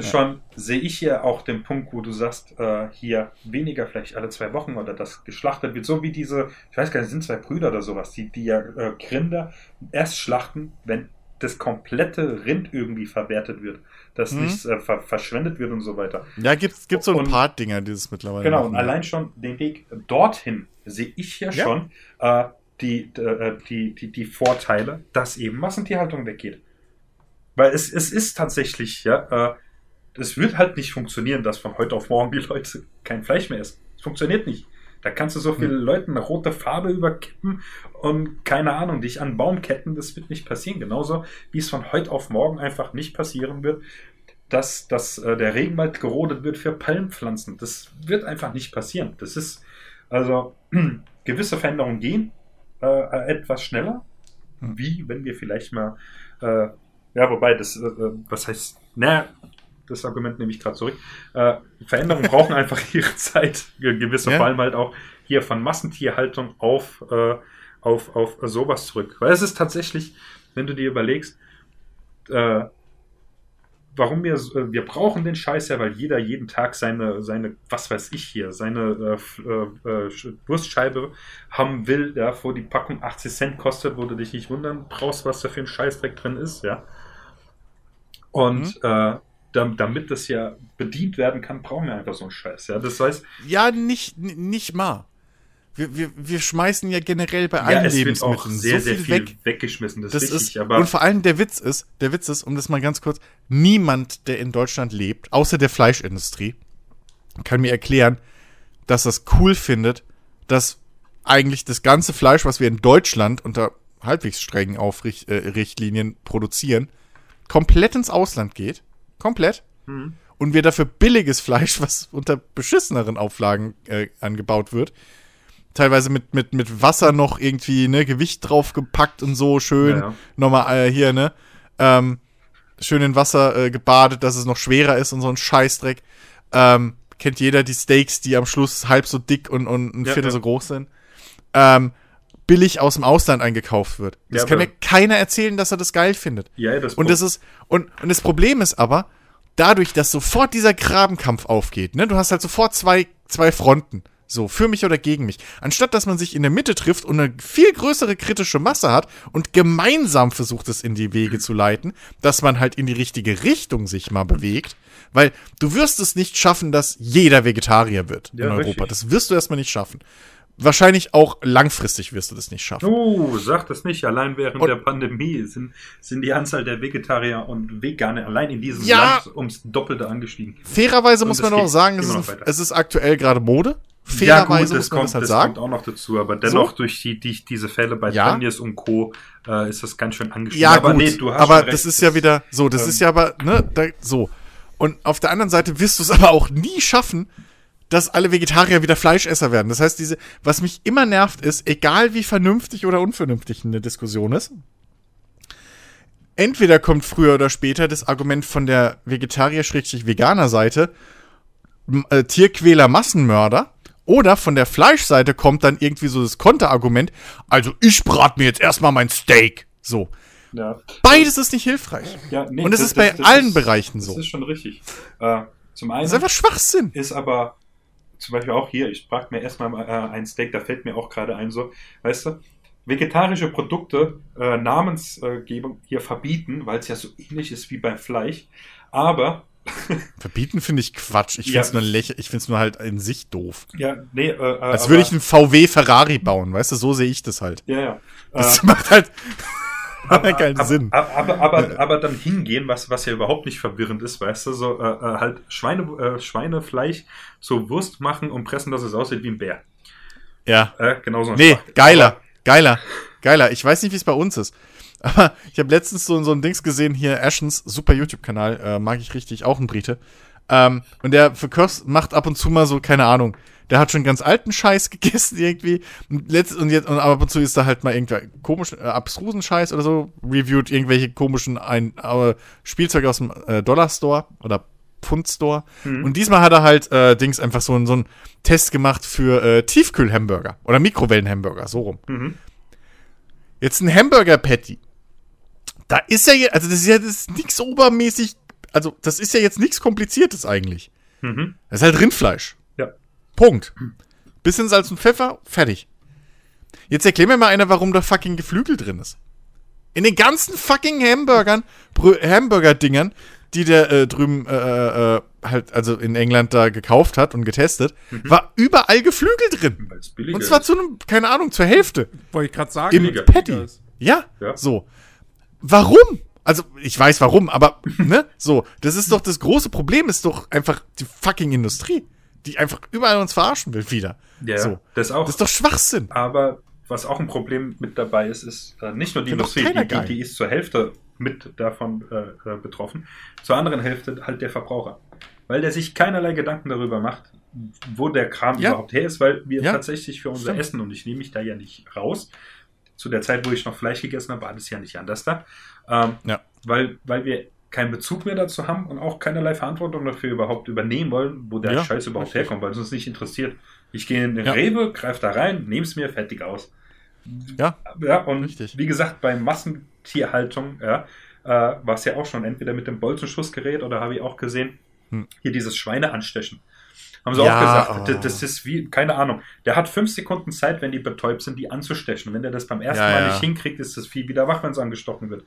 Speaker 3: schon sehe ich hier auch den Punkt, wo du sagst, äh, hier weniger vielleicht alle zwei Wochen oder das geschlachtet wird, so wie diese, ich weiß gar nicht, sind zwei Brüder oder sowas, die, die ja äh, Rinder erst schlachten, wenn das komplette Rind irgendwie verwertet wird, dass
Speaker 2: Mhm.
Speaker 3: nichts äh, ver verschwendet wird und so weiter.
Speaker 2: Ja, gibt's, gibt's so ein paar Dinger, die es mittlerweile
Speaker 3: Genau,
Speaker 2: machen.
Speaker 3: und allein schon den Weg dorthin sehe ich ja
Speaker 2: Ja.
Speaker 3: schon äh, die, äh, die, die, die Vorteile, dass eben Massentierhaltung weggeht. Weil es, es ist tatsächlich, ja, äh, es wird halt nicht funktionieren, dass von heute auf morgen die Leute kein Fleisch mehr essen. Es funktioniert nicht. Da kannst du so vielen Leuten eine rote Farbe überkippen und keine Ahnung, dich an einen Baum ketten, das wird nicht passieren. Genauso wie es von heute auf morgen einfach nicht passieren wird, dass, dass äh, der Regenwald gerodet wird für Palmpflanzen. Das wird einfach nicht passieren. Das ist also [CLEARS THROAT] gewisse Veränderungen gehen äh, etwas schneller,
Speaker 2: Hm.
Speaker 3: wie wenn wir vielleicht mal, äh, ja, wobei das, äh, äh, was heißt, na, das Argument nehme ich gerade zurück. Äh, Veränderungen brauchen [LAUGHS] einfach ihre Zeit, ge- gewisse,
Speaker 2: Ja.
Speaker 3: vor allem halt auch hier von Massentierhaltung auf, äh, auf, auf sowas zurück. Weil es ist tatsächlich, wenn du dir überlegst, äh, warum wir, äh, wir brauchen den Scheiß ja, weil jeder jeden Tag seine, seine, was weiß ich hier, seine äh, äh, äh Wurstscheibe haben will, ja, wo die Packung 80 Cent kostet, wo du dich nicht wundern brauchst, was da für ein Scheißdreck drin ist, ja. Und mhm. äh, damit das ja bedient werden kann, brauchen wir einfach so einen Scheiß, ja. Das heißt.
Speaker 2: Ja, nicht, nicht mal. Wir, wir, wir schmeißen ja generell bei allen ja, Lebensmitteln
Speaker 3: sehr, so viel, viel weg. weggeschmissen.
Speaker 2: Das, das ist, richtig, aber und vor allem der Witz ist, der Witz ist, um das mal ganz kurz, niemand, der in Deutschland lebt, außer der Fleischindustrie, kann mir erklären, dass das cool findet, dass eigentlich das ganze Fleisch, was wir in Deutschland unter halbwegs strengen Aufrichtlinien äh, produzieren, komplett ins Ausland geht. Komplett. Mhm. Und wir dafür billiges Fleisch, was unter beschisseneren Auflagen äh, angebaut wird, teilweise mit, mit, mit Wasser noch irgendwie, ne, Gewicht draufgepackt und so, schön. Ja, ja. Nochmal äh, hier, ne? Ähm, schön in Wasser äh, gebadet, dass es noch schwerer ist und so ein Scheißdreck. Ähm, kennt jeder die Steaks, die am Schluss halb so dick und, und ein ja, Viertel so groß sind. Ähm, billig aus dem Ausland eingekauft wird. Das ja, kann mir keiner erzählen, dass er das geil findet. Ja, das und das ist und und das Problem ist aber dadurch, dass sofort dieser Grabenkampf aufgeht. Ne, du hast halt sofort zwei zwei Fronten. So, für mich oder gegen mich. Anstatt dass man sich in der Mitte trifft und eine viel größere kritische Masse hat und gemeinsam versucht, es in die Wege zu leiten, dass man halt in die richtige Richtung sich mal bewegt. Weil du wirst es nicht schaffen, dass jeder Vegetarier wird ja, in Europa. Richtig. Das wirst du erstmal nicht schaffen. Wahrscheinlich auch langfristig wirst du das nicht schaffen.
Speaker 3: Oh, sag das nicht. Allein während und der Pandemie sind, sind die Anzahl der Vegetarier und Veganer allein in diesem ja, Land ums Doppelte angestiegen.
Speaker 2: Fairerweise und muss man auch sagen, es ist, es ist aktuell gerade Mode fairerweise
Speaker 3: ja, muss man kommt, das halt das kommt auch noch dazu, aber dennoch so? durch die, die, diese Fälle bei ja. Tönnies und Co. Äh, ist das ganz schön angeschrieben.
Speaker 2: Ja, aber gut, nee, du hast aber das ist ja wieder so, das ähm, ist ja aber, ne, da, so. Und auf der anderen Seite wirst du es aber auch nie schaffen, dass alle Vegetarier wieder Fleischesser werden. Das heißt, diese, was mich immer nervt, ist, egal wie vernünftig oder unvernünftig eine Diskussion ist, entweder kommt früher oder später das Argument von der Vegetarier-Veganer-Seite, äh, Tierquäler, Massenmörder, oder von der Fleischseite kommt dann irgendwie so das Konterargument, also ich brat mir jetzt erstmal mein Steak. So. Ja. Beides ist nicht hilfreich. Ja, nee, Und es ist bei das, allen ist, Bereichen so.
Speaker 3: Das ist schon richtig. Äh, zum einen
Speaker 2: das ist einfach Schwachsinn.
Speaker 3: Ist aber zum Beispiel auch hier, ich brat mir erstmal äh, ein Steak, da fällt mir auch gerade ein so, weißt du, vegetarische Produkte äh, Namensgebung hier verbieten, weil es ja so ähnlich ist wie beim Fleisch. Aber [LAUGHS]
Speaker 2: Verbieten finde ich Quatsch. Ich finde es ja. nur lächer, ich finde es nur halt in sich doof.
Speaker 3: Ja, nee, äh, äh
Speaker 2: Als würde ich einen VW Ferrari bauen, weißt du, so sehe ich das halt.
Speaker 3: Ja, ja.
Speaker 2: Das äh, macht halt [LAUGHS] aber, keinen
Speaker 3: aber,
Speaker 2: Sinn.
Speaker 3: Aber, aber, aber, dann hingehen, was, was ja überhaupt nicht verwirrend ist, weißt du, so äh, äh, halt Schweine, äh, Schweinefleisch so Wurst machen und pressen, dass es aussieht wie ein Bär.
Speaker 2: Ja.
Speaker 3: Äh, genau so
Speaker 2: Nee, geiler, aber, geiler, geiler. Ich weiß nicht, wie es bei uns ist. [LAUGHS] Aber ich habe letztens so, so ein Dings gesehen, hier Ashens, super YouTube-Kanal, äh, mag ich richtig, auch ein Brite. Ähm, und der für Kurs macht ab und zu mal so, keine Ahnung, der hat schon ganz alten Scheiß [LAUGHS] gegessen irgendwie. Und, letzt, und jetzt, und ab und zu ist da halt mal irgendwer komischen, äh, abstrusen Scheiß oder so, reviewt irgendwelche komischen ein, äh, Spielzeuge aus dem äh, Dollar Store oder Pfund Store. Mhm. Und diesmal hat er halt äh, Dings einfach so, so einen Test gemacht für äh, Tiefkühl-Hamburger oder Mikrowellen-Hamburger, so rum. Mhm. Jetzt ein Hamburger-Patty da ist ja jetzt, also das ist ja das nichts obermäßig, also das ist ja jetzt nichts Kompliziertes eigentlich. Mhm. Das ist halt Rindfleisch. Punkt. Bisschen Salz und Pfeffer, fertig. Jetzt erklär mir mal einer, warum da fucking Geflügel drin ist. In den ganzen fucking Hamburgern, Hamburger-Dingern, die der äh, drüben äh, äh, äh, halt, also in England da gekauft hat und getestet, mhm. war überall Geflügel drin. Und zwar ist. zu einem, keine Ahnung, zur Hälfte.
Speaker 1: Wollte ich gerade sagen.
Speaker 2: Im Patty. Ja, ja, so. Warum? Also, ich weiß warum, aber, [LAUGHS] ne? So, das ist doch das große Problem, ist doch einfach die fucking Industrie, die einfach überall uns verarschen will wieder.
Speaker 3: Ja,
Speaker 2: so.
Speaker 3: das auch.
Speaker 2: Das ist doch Schwachsinn.
Speaker 3: Aber was auch ein Problem mit dabei ist, ist äh, nicht nur die Industrie, die, die, die, ist zur Hälfte mit davon äh, äh, betroffen, zur anderen Hälfte halt der Verbraucher. Weil der sich keinerlei Gedanken darüber macht, wo der Kram ja. überhaupt her ist, weil wir ja. tatsächlich für unser Stimmt. Essen, und ich nehme mich da ja nicht raus, zu der Zeit, wo ich noch Fleisch gegessen habe, war das ja nicht anders da. Ähm, ja. weil, weil wir keinen Bezug mehr dazu haben und auch keinerlei Verantwortung dafür überhaupt übernehmen wollen, wo der ja, Scheiß überhaupt richtig. herkommt, weil es uns nicht interessiert. Ich gehe in den ja. Rewe, greife da rein, nehme es mir fertig aus.
Speaker 2: Ja.
Speaker 3: Ja, und Richtig. wie gesagt, bei Massentierhaltung, ja, äh, war es ja auch schon entweder mit dem Bolzenschussgerät oder habe ich auch gesehen, hm. hier dieses Schweineanstechen. Haben sie ja, auch gesagt, oh. das ist wie, keine Ahnung, der hat fünf Sekunden Zeit, wenn die betäubt sind, die anzustechen. Wenn der das beim ersten ja, Mal ja. nicht hinkriegt, ist das Vieh wieder wach, wenn es angestochen wird.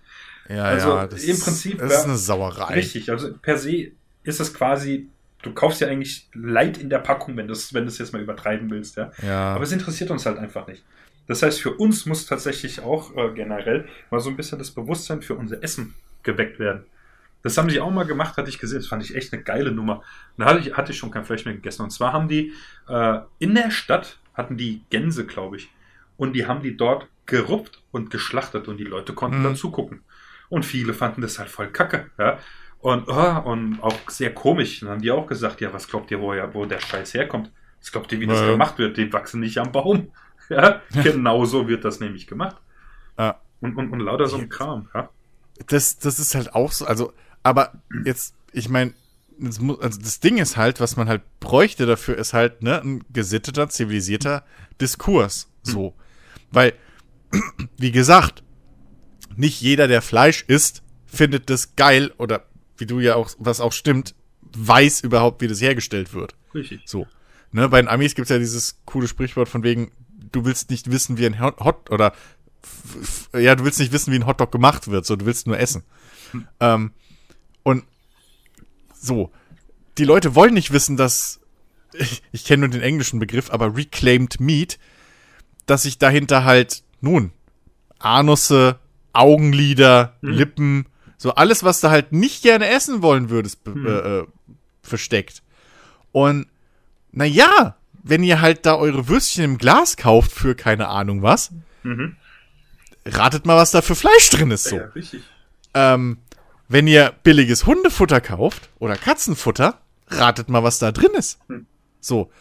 Speaker 2: Ja, also ja, das
Speaker 3: im Prinzip.
Speaker 2: Das ist eine Sauerei.
Speaker 3: Richtig, also per se ist es quasi, du kaufst ja eigentlich Leid in der Packung, wenn du es wenn jetzt mal übertreiben willst, ja.
Speaker 2: ja.
Speaker 3: Aber es interessiert uns halt einfach nicht. Das heißt, für uns muss tatsächlich auch äh, generell mal so ein bisschen das Bewusstsein für unser Essen geweckt werden. Das haben sie auch mal gemacht, hatte ich gesehen. Das fand ich echt eine geile Nummer. Da hatte ich, hatte ich schon kein Fleisch mehr gegessen. Und zwar haben die äh, in der Stadt hatten die Gänse, glaube ich. Und die haben die dort gerupft und geschlachtet und die Leute konnten mhm. dann zugucken. Und viele fanden das halt voll kacke. Ja? Und, oh, und auch sehr komisch. Dann haben die auch gesagt, ja, was glaubt ihr, wo, ja, wo der Scheiß herkommt? Was glaubt ihr, wie das ja. gemacht wird? Die wachsen nicht am Baum. [LAUGHS] Ja, genau so wird das nämlich gemacht.
Speaker 2: Ja.
Speaker 3: Und, und, und lauter so ein Kram, ja.
Speaker 2: Das, das ist halt auch so, also aber jetzt, ich meine, das, also das Ding ist halt, was man halt bräuchte dafür, ist halt ne, ein gesitteter, zivilisierter Diskurs. So. Weil, [CLEARS THROAT] wie gesagt, nicht jeder, der Fleisch isst, findet das geil oder wie du ja auch, was auch stimmt, weiß überhaupt, wie das hergestellt wird.
Speaker 3: Richtig.
Speaker 2: So. Ne, bei den Amis gibt es ja dieses coole Sprichwort von wegen, du willst nicht wissen, wie ein Hot oder ja, du willst nicht wissen, wie ein Hotdog gemacht wird, so du willst nur essen. Hm. Ähm, und so, die Leute wollen nicht wissen, dass, ich, [LAUGHS] ich kenne nur den englischen Begriff, aber reclaimed meat, dass sich dahinter halt, nun, Anusse, Augenlider, hm. Lippen, so alles, was du halt nicht gerne essen wollen würdest, hm. äh, versteckt. Und, naja, wenn ihr halt da eure Würstchen im Glas kauft für keine Ahnung was, mhm. ratet mal, was da für Fleisch drin ist, so. Ja, richtig. Ähm, wenn ihr billiges Hundefutter kauft oder Katzenfutter, ratet mal, was da drin ist. Hm. So.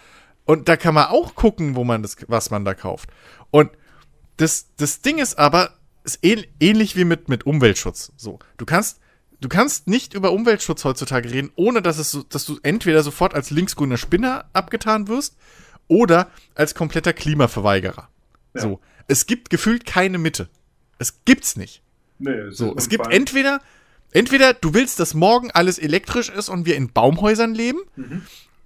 Speaker 2: Und da kann man auch gucken, wo man das, was man da kauft. Und das, das Ding ist aber, ist ähnlich wie mit, mit Umweltschutz. So. Du kannst, du kannst nicht über Umweltschutz heutzutage reden, ohne dass es dass du entweder sofort als linksgrüner Spinner abgetan wirst oder als kompletter Klimaverweigerer. Ja. So. Es gibt gefühlt keine Mitte. Es gibt's nicht. Nee, so, es gibt entweder Entweder du willst, dass morgen alles elektrisch ist und wir in Baumhäusern leben, mhm.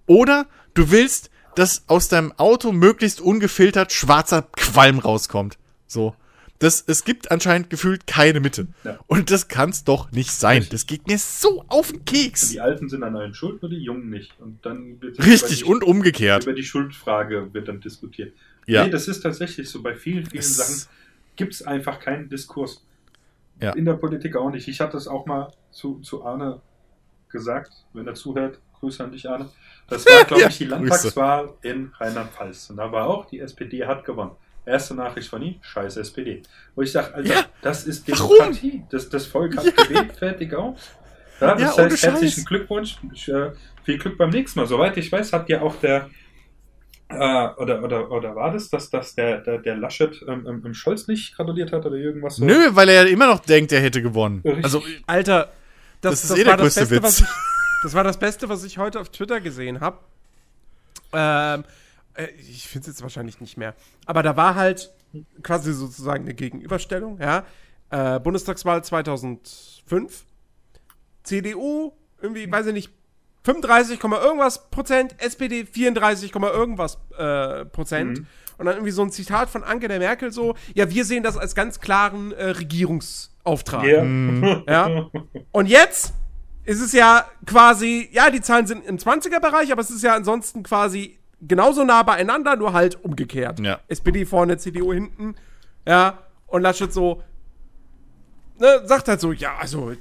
Speaker 2: oder du willst, dass aus deinem Auto möglichst ungefiltert schwarzer Qualm rauskommt. So. Das, es gibt anscheinend gefühlt keine Mitte. Ja. Und das kann es doch nicht sein. Das geht mir so auf den Keks.
Speaker 3: Die Alten sind an allen schuld, nur die Jungen nicht. Und dann
Speaker 2: wird Richtig, die, und umgekehrt.
Speaker 3: Über die Schuldfrage wird dann diskutiert.
Speaker 2: Ja.
Speaker 3: Nee, das ist tatsächlich so. Bei vielen, vielen es Sachen gibt es einfach keinen Diskurs. Ja. In der Politik auch nicht. Ich hatte es auch mal zu, zu Arne gesagt, wenn er zuhört. Grüße an dich, Arne. Das war, [LAUGHS] glaube ja, ich, die Landtagswahl in Rheinland-Pfalz. Und da war auch, die SPD hat gewonnen. Erste Nachricht von ihm, scheiß SPD. Wo ich sage, Alter, ja. das ist Demokratie. Das, das Volk hat ja. gewählt, fertig aus. Ja, das heißt, herzlichen Glückwunsch. Äh, viel Glück beim nächsten Mal. Soweit ich weiß, hat ja auch der äh, oder, oder, oder war das, dass, dass der, der, der Laschet ähm, im Scholz nicht gratuliert hat oder irgendwas so?
Speaker 2: Nö, weil er immer noch denkt, er hätte gewonnen.
Speaker 1: Richtig. Also, Alter, das, das, das, eh war das Beste, Witz. was ich, das war das Beste, was ich heute auf Twitter gesehen habe. Ähm, äh, ich finde es jetzt wahrscheinlich nicht mehr. Aber da war halt quasi sozusagen eine Gegenüberstellung, ja. Äh, Bundestagswahl 2005. CDU, irgendwie, weiß ich nicht, 35, irgendwas Prozent, SPD 34, irgendwas äh, Prozent. Mhm. Und dann irgendwie so ein Zitat von Angela Merkel so, ja, wir sehen das als ganz klaren äh, Regierungsauftrag. Yeah. Mhm. Ja. [LAUGHS] Und jetzt ist es ja quasi, ja, die Zahlen sind im 20er-Bereich, aber es ist ja ansonsten quasi genauso nah beieinander, nur halt umgekehrt.
Speaker 2: Ja.
Speaker 1: SPD vorne, CDU hinten. Ja. Und Laschet so, ne, sagt halt so, ja, also,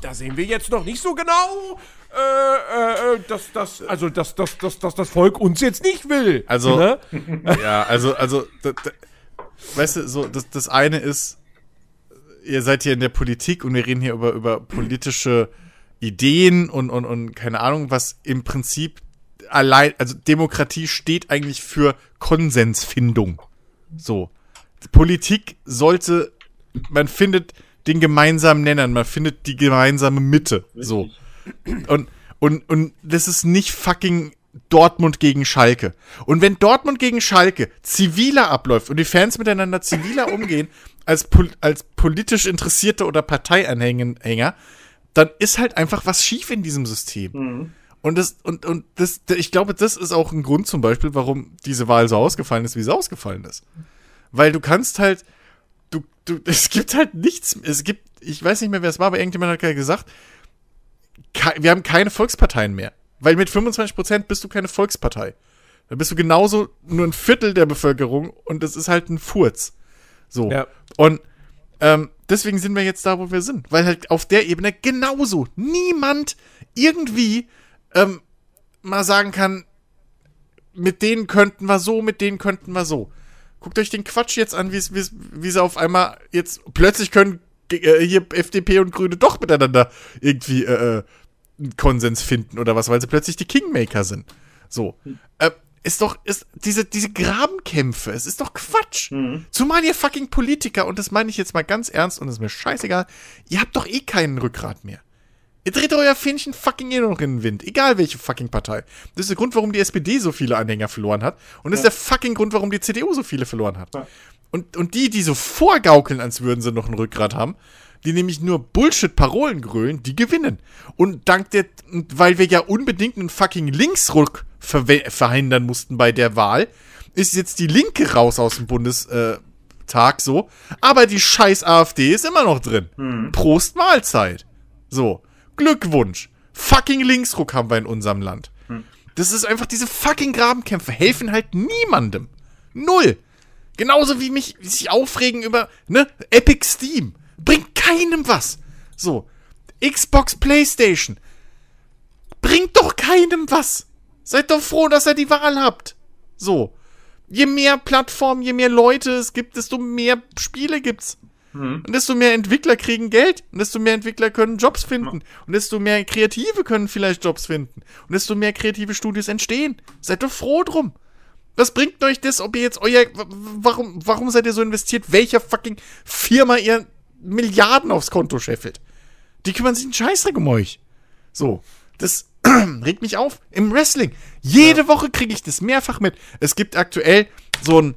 Speaker 1: da sehen wir jetzt noch nicht so genau äh, äh, äh, dass das, also dass, dass, dass, dass das Volk uns jetzt nicht will.
Speaker 2: Also, ne? [LAUGHS] ja, also, also, da, da, weißt du, so, das, das eine ist, ihr seid hier in der Politik und wir reden hier über, über politische Ideen und, und, und keine Ahnung, was im Prinzip allein, also Demokratie steht eigentlich für Konsensfindung. So. Politik sollte, man findet den gemeinsamen Nennern, man findet die gemeinsame Mitte. So. Und, und, und das ist nicht fucking Dortmund gegen Schalke. Und wenn Dortmund gegen Schalke ziviler abläuft und die Fans miteinander ziviler [LAUGHS] umgehen als, pol als politisch Interessierte oder Parteianhänger, dann ist halt einfach was schief in diesem System. Mhm. Und das, und, und das, ich glaube, das ist auch ein Grund zum Beispiel, warum diese Wahl so ausgefallen ist, wie sie ausgefallen ist. Weil du kannst halt, du, du, [LAUGHS] es gibt halt nichts, es gibt, ich weiß nicht mehr, wer es war, aber irgendjemand hat gerade gesagt, wir haben keine Volksparteien mehr. Weil mit 25% bist du keine Volkspartei. Da bist du genauso nur ein Viertel der Bevölkerung und das ist halt ein Furz. So. Ja. Und ähm, deswegen sind wir jetzt da, wo wir sind. Weil halt auf der Ebene genauso niemand irgendwie ähm, mal sagen kann, mit denen könnten wir so, mit denen könnten wir so. Guckt euch den Quatsch jetzt an, wie sie auf einmal jetzt plötzlich können hier FDP und Grüne doch miteinander irgendwie äh, äh einen Konsens finden oder was, weil sie plötzlich die Kingmaker sind. So. Hm. Äh, ist doch, ist diese, diese Grabenkämpfe, es ist doch Quatsch. Mhm. Zumal ihr fucking Politiker, und das meine ich jetzt mal ganz ernst und ist mir scheißegal, ihr habt doch eh keinen Rückgrat mehr. Ihr dreht euer Fähnchen fucking eh noch in den Wind. Egal welche fucking Partei. Das ist der Grund, warum die SPD so viele Anhänger verloren hat. Und das ja. ist der fucking Grund, warum die CDU so viele verloren hat. Ja. Und, und die, die so vorgaukeln, als würden sie noch ein Rückgrat haben, die nämlich nur Bullshit-Parolen grölen, die gewinnen. Und dank der, weil wir ja unbedingt einen fucking Linksruck ver verhindern mussten bei der Wahl, ist jetzt die Linke raus aus dem Bundestag so. Aber die scheiß AfD ist immer noch drin. Hm. Prost Mahlzeit. So. Glückwunsch. Fucking Linksruck haben wir in unserem Land. Hm. Das ist einfach diese fucking Grabenkämpfe helfen halt niemandem. Null. Genauso wie mich sich aufregen über, ne, Epic Steam. Bringt keinem was. So. Xbox, Playstation. Bringt doch keinem was. Seid doch froh, dass ihr die Wahl habt. So. Je mehr Plattformen, je mehr Leute es gibt, desto mehr Spiele gibt's. Mhm. Und desto mehr Entwickler kriegen Geld. Und desto mehr Entwickler können Jobs finden. Und desto mehr Kreative können vielleicht Jobs finden. Und desto mehr kreative Studios entstehen. Seid doch froh drum. Was bringt euch das, ob ihr jetzt euer. Warum, warum seid ihr so investiert? Welcher fucking Firma ihr Milliarden aufs Konto scheffelt. Die kümmern sich einen Scheißdreck um euch. So, das [CLEARS THROAT] regt mich auf. Im Wrestling. Jede ja. Woche kriege ich das mehrfach mit. Es gibt aktuell so ein,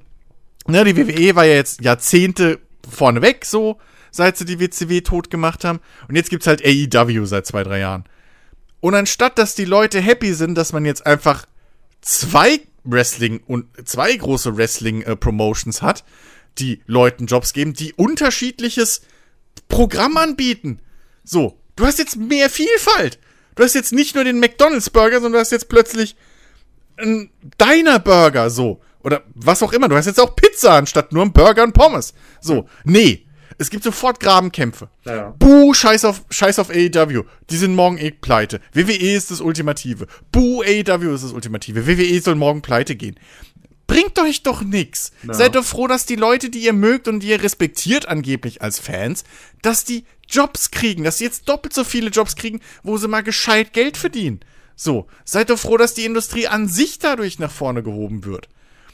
Speaker 2: ne, die WWE war ja jetzt Jahrzehnte vorneweg so, seit sie die WCW tot gemacht haben. Und jetzt gibt's halt AEW seit zwei, drei Jahren. Und anstatt, dass die Leute happy sind, dass man jetzt einfach zwei Wrestling und zwei große Wrestling äh, Promotions hat, die Leuten Jobs geben, die unterschiedliches Programm anbieten. So, du hast jetzt mehr Vielfalt. Du hast jetzt nicht nur den McDonald's Burger, sondern du hast jetzt plötzlich einen Diner Burger, so. Oder was auch immer. Du hast jetzt auch Pizza anstatt nur einen Burger und Pommes. So, nee. Es gibt sofort Grabenkämpfe. Ja. Buh, scheiß auf, scheiß auf AEW. Die sind morgen eh pleite. WWE ist das Ultimative. Buh, AEW ist das Ultimative. WWE soll morgen pleite gehen bringt euch doch nix. No. Seid doch froh, dass die Leute, die ihr mögt und die ihr respektiert angeblich als Fans, dass die Jobs kriegen, dass sie jetzt doppelt so viele Jobs kriegen, wo sie mal gescheit Geld verdienen. So, seid doch froh, dass die Industrie an sich dadurch nach vorne gehoben wird.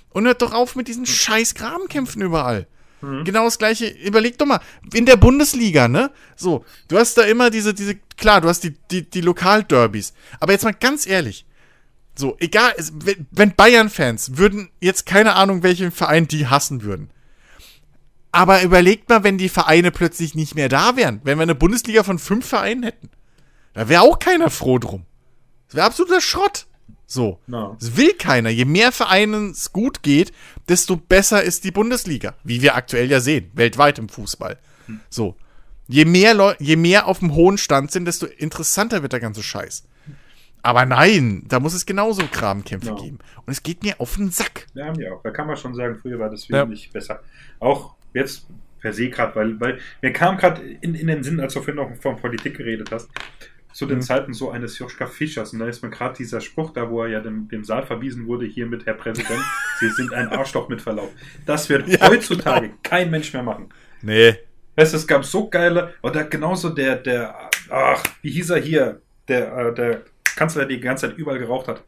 Speaker 2: Und hört doch auf mit diesen hm. scheiß Grabenkämpfen überall. Mhm. Genau das gleiche, überleg doch mal, in der Bundesliga, ne? So, du hast da immer diese, diese, klar, du hast die, die, die Lokalderbys. Aber jetzt mal ganz ehrlich, so, egal, wenn Bayern-Fans würden jetzt keine Ahnung, welchen Verein die hassen würden. Aber überlegt mal, wenn die Vereine plötzlich nicht mehr da wären, wenn wir eine Bundesliga von fünf Vereinen hätten. Da wäre auch keiner froh drum. Das wäre absoluter Schrott. So. No. Das will keiner. Je mehr Vereinen es gut geht, desto besser ist die Bundesliga. Wie wir aktuell ja sehen. Weltweit im Fußball. Hm. So. Je mehr, Leu je mehr auf dem hohen Stand sind, desto interessanter wird der ganze Scheiß. Aber nein, da muss es genauso Kramkämpfe genau. geben. Und es geht mir auf den Sack.
Speaker 3: Ja, mir auch. Da kann man schon sagen, früher war das wesentlich ja. besser. Auch jetzt per se gerade, weil, weil mir kam gerade in, in den Sinn, als du vorhin noch von Politik geredet hast, zu den mhm. Zeiten so eines Joschka Fischers. Und da ist mir gerade dieser Spruch da, wo er ja dem, dem Saal verwiesen wurde, hier mit Herr Präsident, [LAUGHS] Sie sind ein Arschloch mit Verlaub. Das wird ja, heutzutage genau. kein Mensch mehr machen.
Speaker 2: Nee.
Speaker 3: Weißt, es gab so geile, oder genauso der, der, ach, wie hieß er hier? Der, äh, der Kanzler, der die ganze Zeit überall geraucht hat.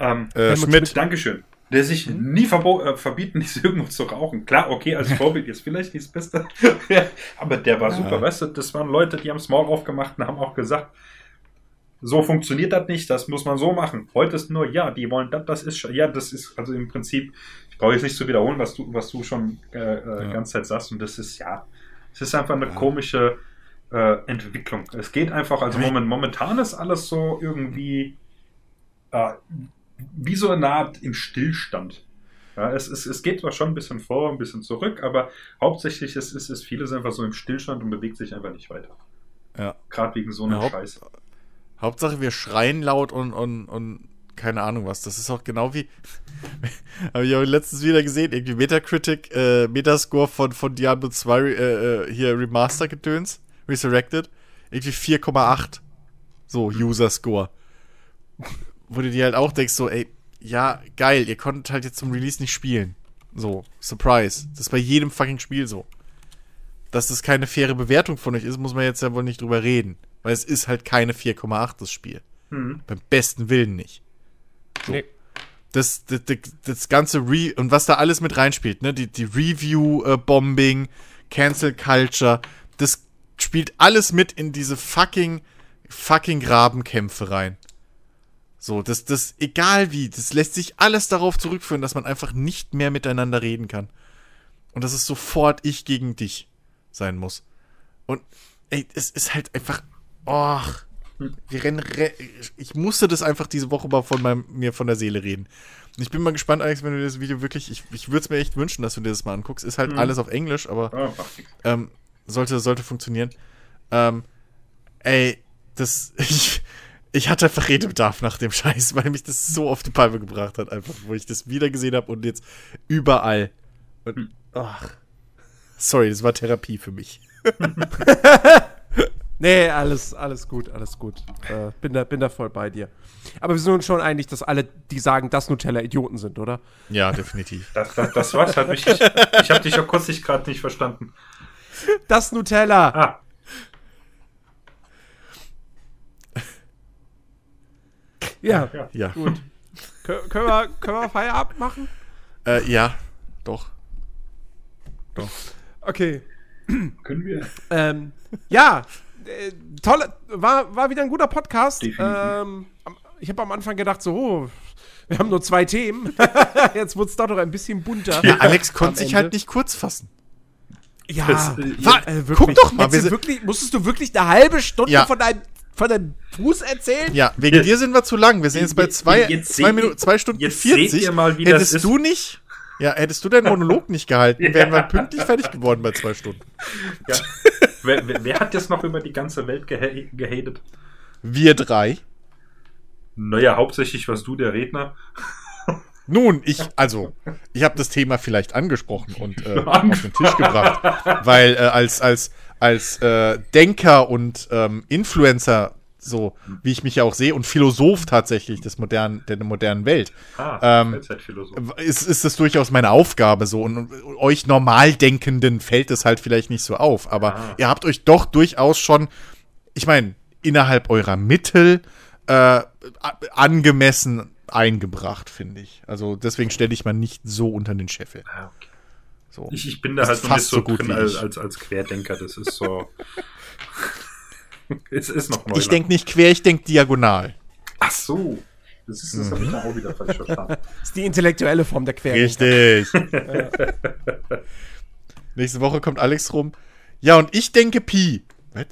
Speaker 3: Ähm, äh, Schmidt. Dankeschön. Der sich mhm. nie äh, verbieten ließ, [LAUGHS] irgendwo zu rauchen. Klar, okay, als Vorbild ist vielleicht nicht das Beste. [LAUGHS] aber der war super, weißt du, das waren Leute, die haben Small aufgemacht und haben auch gesagt, so funktioniert das nicht, das muss man so machen. Heute ist nur, ja, die wollen das, das ist schon, ja, das ist, also im Prinzip, ich brauche jetzt nicht zu wiederholen, was du, was du schon äh, äh ja. ganze Zeit sagst, und das ist, ja, es ist einfach eine ja. komische äh, Entwicklung. Es geht einfach, also moment, momentan ist alles so irgendwie äh, wie so eine Art im Stillstand. Ja, es, es, es geht zwar schon ein bisschen vor, ein bisschen zurück, aber hauptsächlich ist, ist, ist vieles einfach so im Stillstand und bewegt sich einfach nicht weiter.
Speaker 2: Ja.
Speaker 3: Gerade wegen so einer
Speaker 2: ja,
Speaker 3: Scheiße.
Speaker 2: Hauptsache, wir schreien laut und, und, und keine Ahnung was. Das ist auch genau wie. [LAUGHS] Habe ich auch letztens wieder gesehen, irgendwie Metacritic, äh, Metascore von, von Diablo 2 äh, äh, hier Remaster-Gedöns, Resurrected. Irgendwie 4,8. So, User-Score. Wo du dir halt auch denkst, so, ey, ja, geil, ihr konntet halt jetzt zum Release nicht spielen. So, Surprise. Das ist bei jedem fucking Spiel so. Dass das keine faire Bewertung von euch ist, muss man jetzt ja wohl nicht drüber reden. Weil es ist halt keine 4,8 das Spiel. Mhm. Beim besten Willen nicht. So. Nee. Das, das, das, das, ganze Re und was da alles mit reinspielt, ne? Die, die Review-Bombing, Cancel Culture, das spielt alles mit in diese fucking, fucking Grabenkämpfe rein. So, das, das, egal wie, das lässt sich alles darauf zurückführen, dass man einfach nicht mehr miteinander reden kann. Und dass es sofort ich gegen dich sein muss. Und, ey, es ist halt einfach, oh, wir rennen, re ich musste das einfach diese Woche mal von meinem, mir von der Seele reden. Und ich bin mal gespannt, Alex, wenn du das Video wirklich, ich, ich würde es mir echt wünschen, dass du dir das mal anguckst. Ist halt mhm. alles auf Englisch, aber ähm, sollte, sollte funktionieren. Ähm, ey, das, [LAUGHS] ich, ich hatte einfach Redebedarf nach dem Scheiß, [LAUGHS] weil mich das so auf die Palme gebracht hat, einfach, wo ich das wieder gesehen habe und jetzt überall. Und, ach, sorry, das war Therapie für mich. [LAUGHS]
Speaker 1: nee, alles, alles gut, alles gut. Äh, bin, da, bin da voll bei dir. Aber wir sind uns schon einig, dass alle, die sagen, dass Nutella Idioten sind, oder?
Speaker 2: Ja, definitiv. [LAUGHS]
Speaker 3: Das, das, das war's. Hat mich, ich ich habe dich ja kurz nicht gerade nicht verstanden.
Speaker 1: Das Nutella.
Speaker 3: Ah.
Speaker 1: Ja, ja. ja. Gut. Kön können, wir, können wir Feierabend machen?
Speaker 2: Äh, ja, doch.
Speaker 1: Doch. Okay.
Speaker 3: Können wir?
Speaker 1: Ähm, ja, äh, tolle, war, war wieder ein guter Podcast. Ähm, ich habe am Anfang gedacht, so, oh, wir haben nur zwei Themen. [LAUGHS] Jetzt wurde es doch noch ein bisschen bunter.
Speaker 2: Ja, Alex konnte sich halt nicht kurz fassen.
Speaker 1: Ja, das, äh, war, äh, guck doch mal. Wirklich, musstest du wirklich eine halbe Stunde ja. von deinem von deinem Fuß erzählen?
Speaker 2: Ja, wegen ja. dir sind wir zu lang. Wir sind jetzt bei zwei, jetzt zwei, Minuten, zwei Stunden
Speaker 3: jetzt 40. Seht ihr mal, wie
Speaker 2: hättest das du nicht, ja, hättest du deinen Monolog nicht gehalten, [LAUGHS] ja. wären wir pünktlich fertig geworden bei zwei Stunden.
Speaker 3: Ja. wer, wer, wer, hat jetzt noch über die ganze Welt geha gehatet?
Speaker 2: Wir drei.
Speaker 3: Naja, hauptsächlich warst du der Redner.
Speaker 2: Nun, ich, also, ich habe das Thema vielleicht angesprochen und äh, [LAUGHS] auf den Tisch gebracht, weil äh, als, als, als äh, Denker und ähm, Influencer, so wie ich mich ja auch sehe, und Philosoph tatsächlich des modernen, der modernen Welt, ah, ähm, ist, ist das durchaus meine Aufgabe so. Und, und euch Normaldenkenden fällt es halt vielleicht nicht so auf, aber ah. ihr habt euch doch durchaus schon, ich meine, innerhalb eurer Mittel äh, angemessen eingebracht, finde ich. Also deswegen stelle ich mal nicht so unter den Scheffel. Ah, okay.
Speaker 3: So. Ich, ich bin da halt noch nicht so, gut drin als, als, als Querdenker. Das ist so. [LAUGHS]
Speaker 2: es ist noch neu. Ich denke nicht quer, ich denke diagonal.
Speaker 3: Ach so. Das ist das mhm. auch wieder falsch verstanden. [LAUGHS]
Speaker 1: Das ist die intellektuelle Form der Querdenker.
Speaker 2: Richtig. ja. [LAUGHS] Nächste Woche kommt Alex rum. Ja, und ich denke Pi. Was?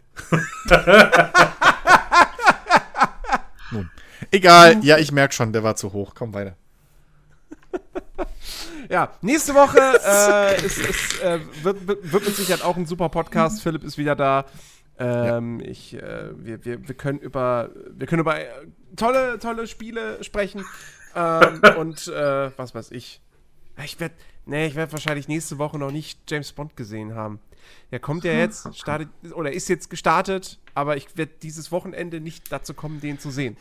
Speaker 2: Nun. Egal, ja, ich merke schon, der war zu hoch. Komm weiter. [LAUGHS]
Speaker 1: Ja, nächste Woche äh, ist, ist, äh, wird, wird mit Sicherheit auch ein super Podcast. Philipp ist wieder da. Ähm, ja. Ich, äh, wir, wir, wir können über, wir können über äh, tolle, tolle Spiele sprechen. Ähm, [LAUGHS] und äh, was weiß ich. Ich werde, nee, ich werde wahrscheinlich nächste Woche noch nicht James Bond gesehen haben. Der kommt ja jetzt, [LAUGHS] startet, oder ist jetzt gestartet, aber ich werde dieses Wochenende nicht dazu kommen, den zu sehen.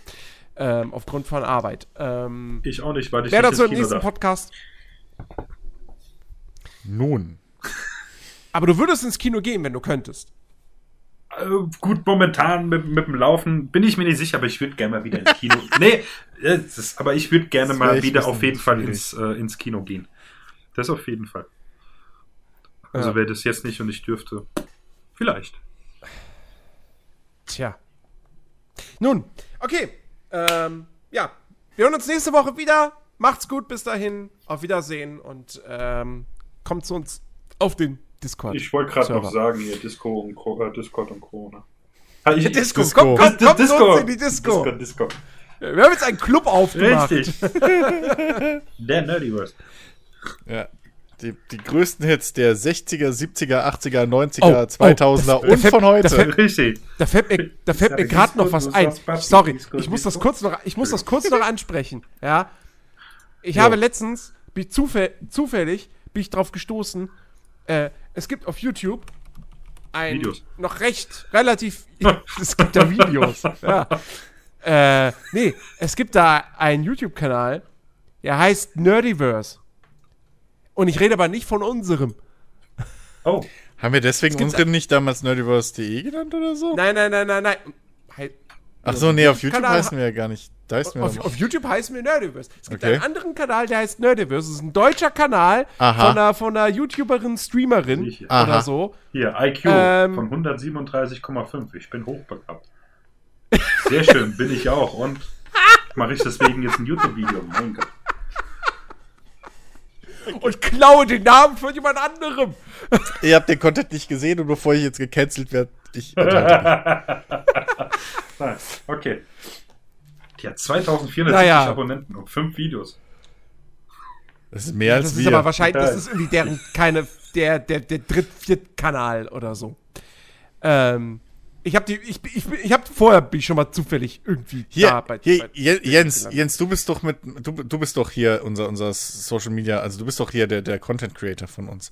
Speaker 1: Ähm, aufgrund von Arbeit. Ähm,
Speaker 3: ich auch nicht, weil ich
Speaker 1: Wer dazu im nächsten darf. Podcast.
Speaker 2: Nun.
Speaker 1: Aber du würdest ins Kino gehen, wenn du könntest.
Speaker 3: Äh, gut, momentan mit, mit dem Laufen bin ich mir nicht sicher, aber ich würde gerne mal wieder ins Kino. [LAUGHS] nee, ist, aber ich würde gerne mal wieder auf jeden Fall ins, äh, ins Kino gehen. Das auf jeden Fall. Also ja. wäre das jetzt nicht und ich dürfte. Vielleicht.
Speaker 1: Tja. Nun, okay. Ähm, ja, wir hören uns nächste Woche wieder. Macht's gut, bis dahin. Auf Wiedersehen und ähm, kommt zu uns auf den Discord.
Speaker 3: Ich wollte gerade noch sagen, hier Disco und Co äh, Discord und Corona.
Speaker 1: Ah, ich, Disco, Disco. Komm, komm, komm Disco. zu uns in die Disco. Disco, Disco. Wir haben jetzt einen Club aufgemacht. Richtig. [LAUGHS]
Speaker 3: Der Nerdiverse.
Speaker 2: Ja. Die, die größten Hits der 60er, 70er, 80er, 90er, oh, 2000er oh, und fällt, von heute.
Speaker 1: Da fällt, Richtig. Da fällt mir, da fällt mir gerade noch was ein. Sorry, ich muss das kurz noch, ich muss das kurz noch ansprechen. Ja. Ich jo. habe letztens, bin zufäll, zufällig, bin ich drauf gestoßen, äh, es gibt auf YouTube ein Videos. noch recht relativ. [LAUGHS] es gibt da Videos. ja. Äh, nee, es gibt da einen YouTube-Kanal, der heißt Nerdiverse. Und ich rede aber nicht von unserem.
Speaker 2: Oh. Haben wir deswegen unseren nicht damals nerdiverse.de genannt oder so?
Speaker 1: Nein, nein, nein, nein, nein.
Speaker 2: He Ach so, nee, auf YouTube Kanal heißen wir ja gar nicht.
Speaker 1: Da heißt auf, auf, YouTube heißen wir Nerdiverse. Es gibt okay. einen anderen Kanal, der heißt Nerdiverse. Das ist ein deutscher Kanal von einer, von einer YouTuberin, Streamerin oder so.
Speaker 3: Hier, IQ ähm, von 137,5. Ich bin hochbegabt. Sehr schön, bin ich auch. Und [LAUGHS] mache ich deswegen jetzt ein YouTube-Video. Mein Gott
Speaker 1: und klaue den Namen von jemand anderem.
Speaker 2: Ihr habt den Content nicht gesehen und bevor ich jetzt gecancelt werde, ich. [LAUGHS]
Speaker 3: okay. Die hat 2470 naja. Abonnenten und 5 Videos.
Speaker 2: Das ist mehr als
Speaker 1: das
Speaker 2: wir.
Speaker 1: ist aber wahrscheinlich, das ist irgendwie deren, keine, der, der, der dritt, viert Kanal oder so. Ähm, ich habe die, ich, ich, ich habe vorher bin ich schon mal zufällig irgendwie
Speaker 2: hier, da bei, hier, bei, Jens, Jens, du bist doch mit, du, du bist doch hier unser, unser Social Media, also du bist doch hier der, der Content Creator von uns.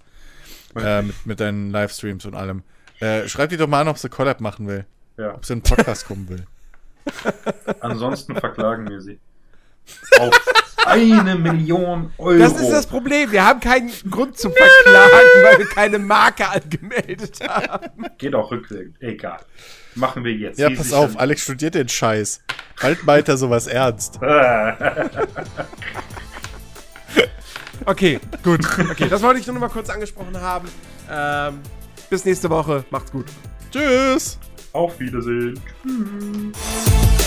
Speaker 2: Äh, mit, mit deinen Livestreams und allem. Äh, schreib die doch mal an, ob sie Collab machen will. Ja. Ob sie in den Podcast kommen will. [LAUGHS]
Speaker 3: Ansonsten verklagen wir sie. Auf eine Million Euro.
Speaker 1: Das ist das Problem. Wir haben keinen Grund zum Verklagen, weil wir keine Marke angemeldet haben.
Speaker 3: Geht auch rückwärts. Egal. Machen wir jetzt.
Speaker 2: Ja, pass auf. Alex studiert den Scheiß. Bald meint er sowas ernst. [LAUGHS]
Speaker 1: okay, gut. Okay, das wollte ich nur noch mal kurz angesprochen haben. Ähm, bis nächste Woche. Macht's gut.
Speaker 2: Tschüss.
Speaker 3: Auf Wiedersehen. Tschüss.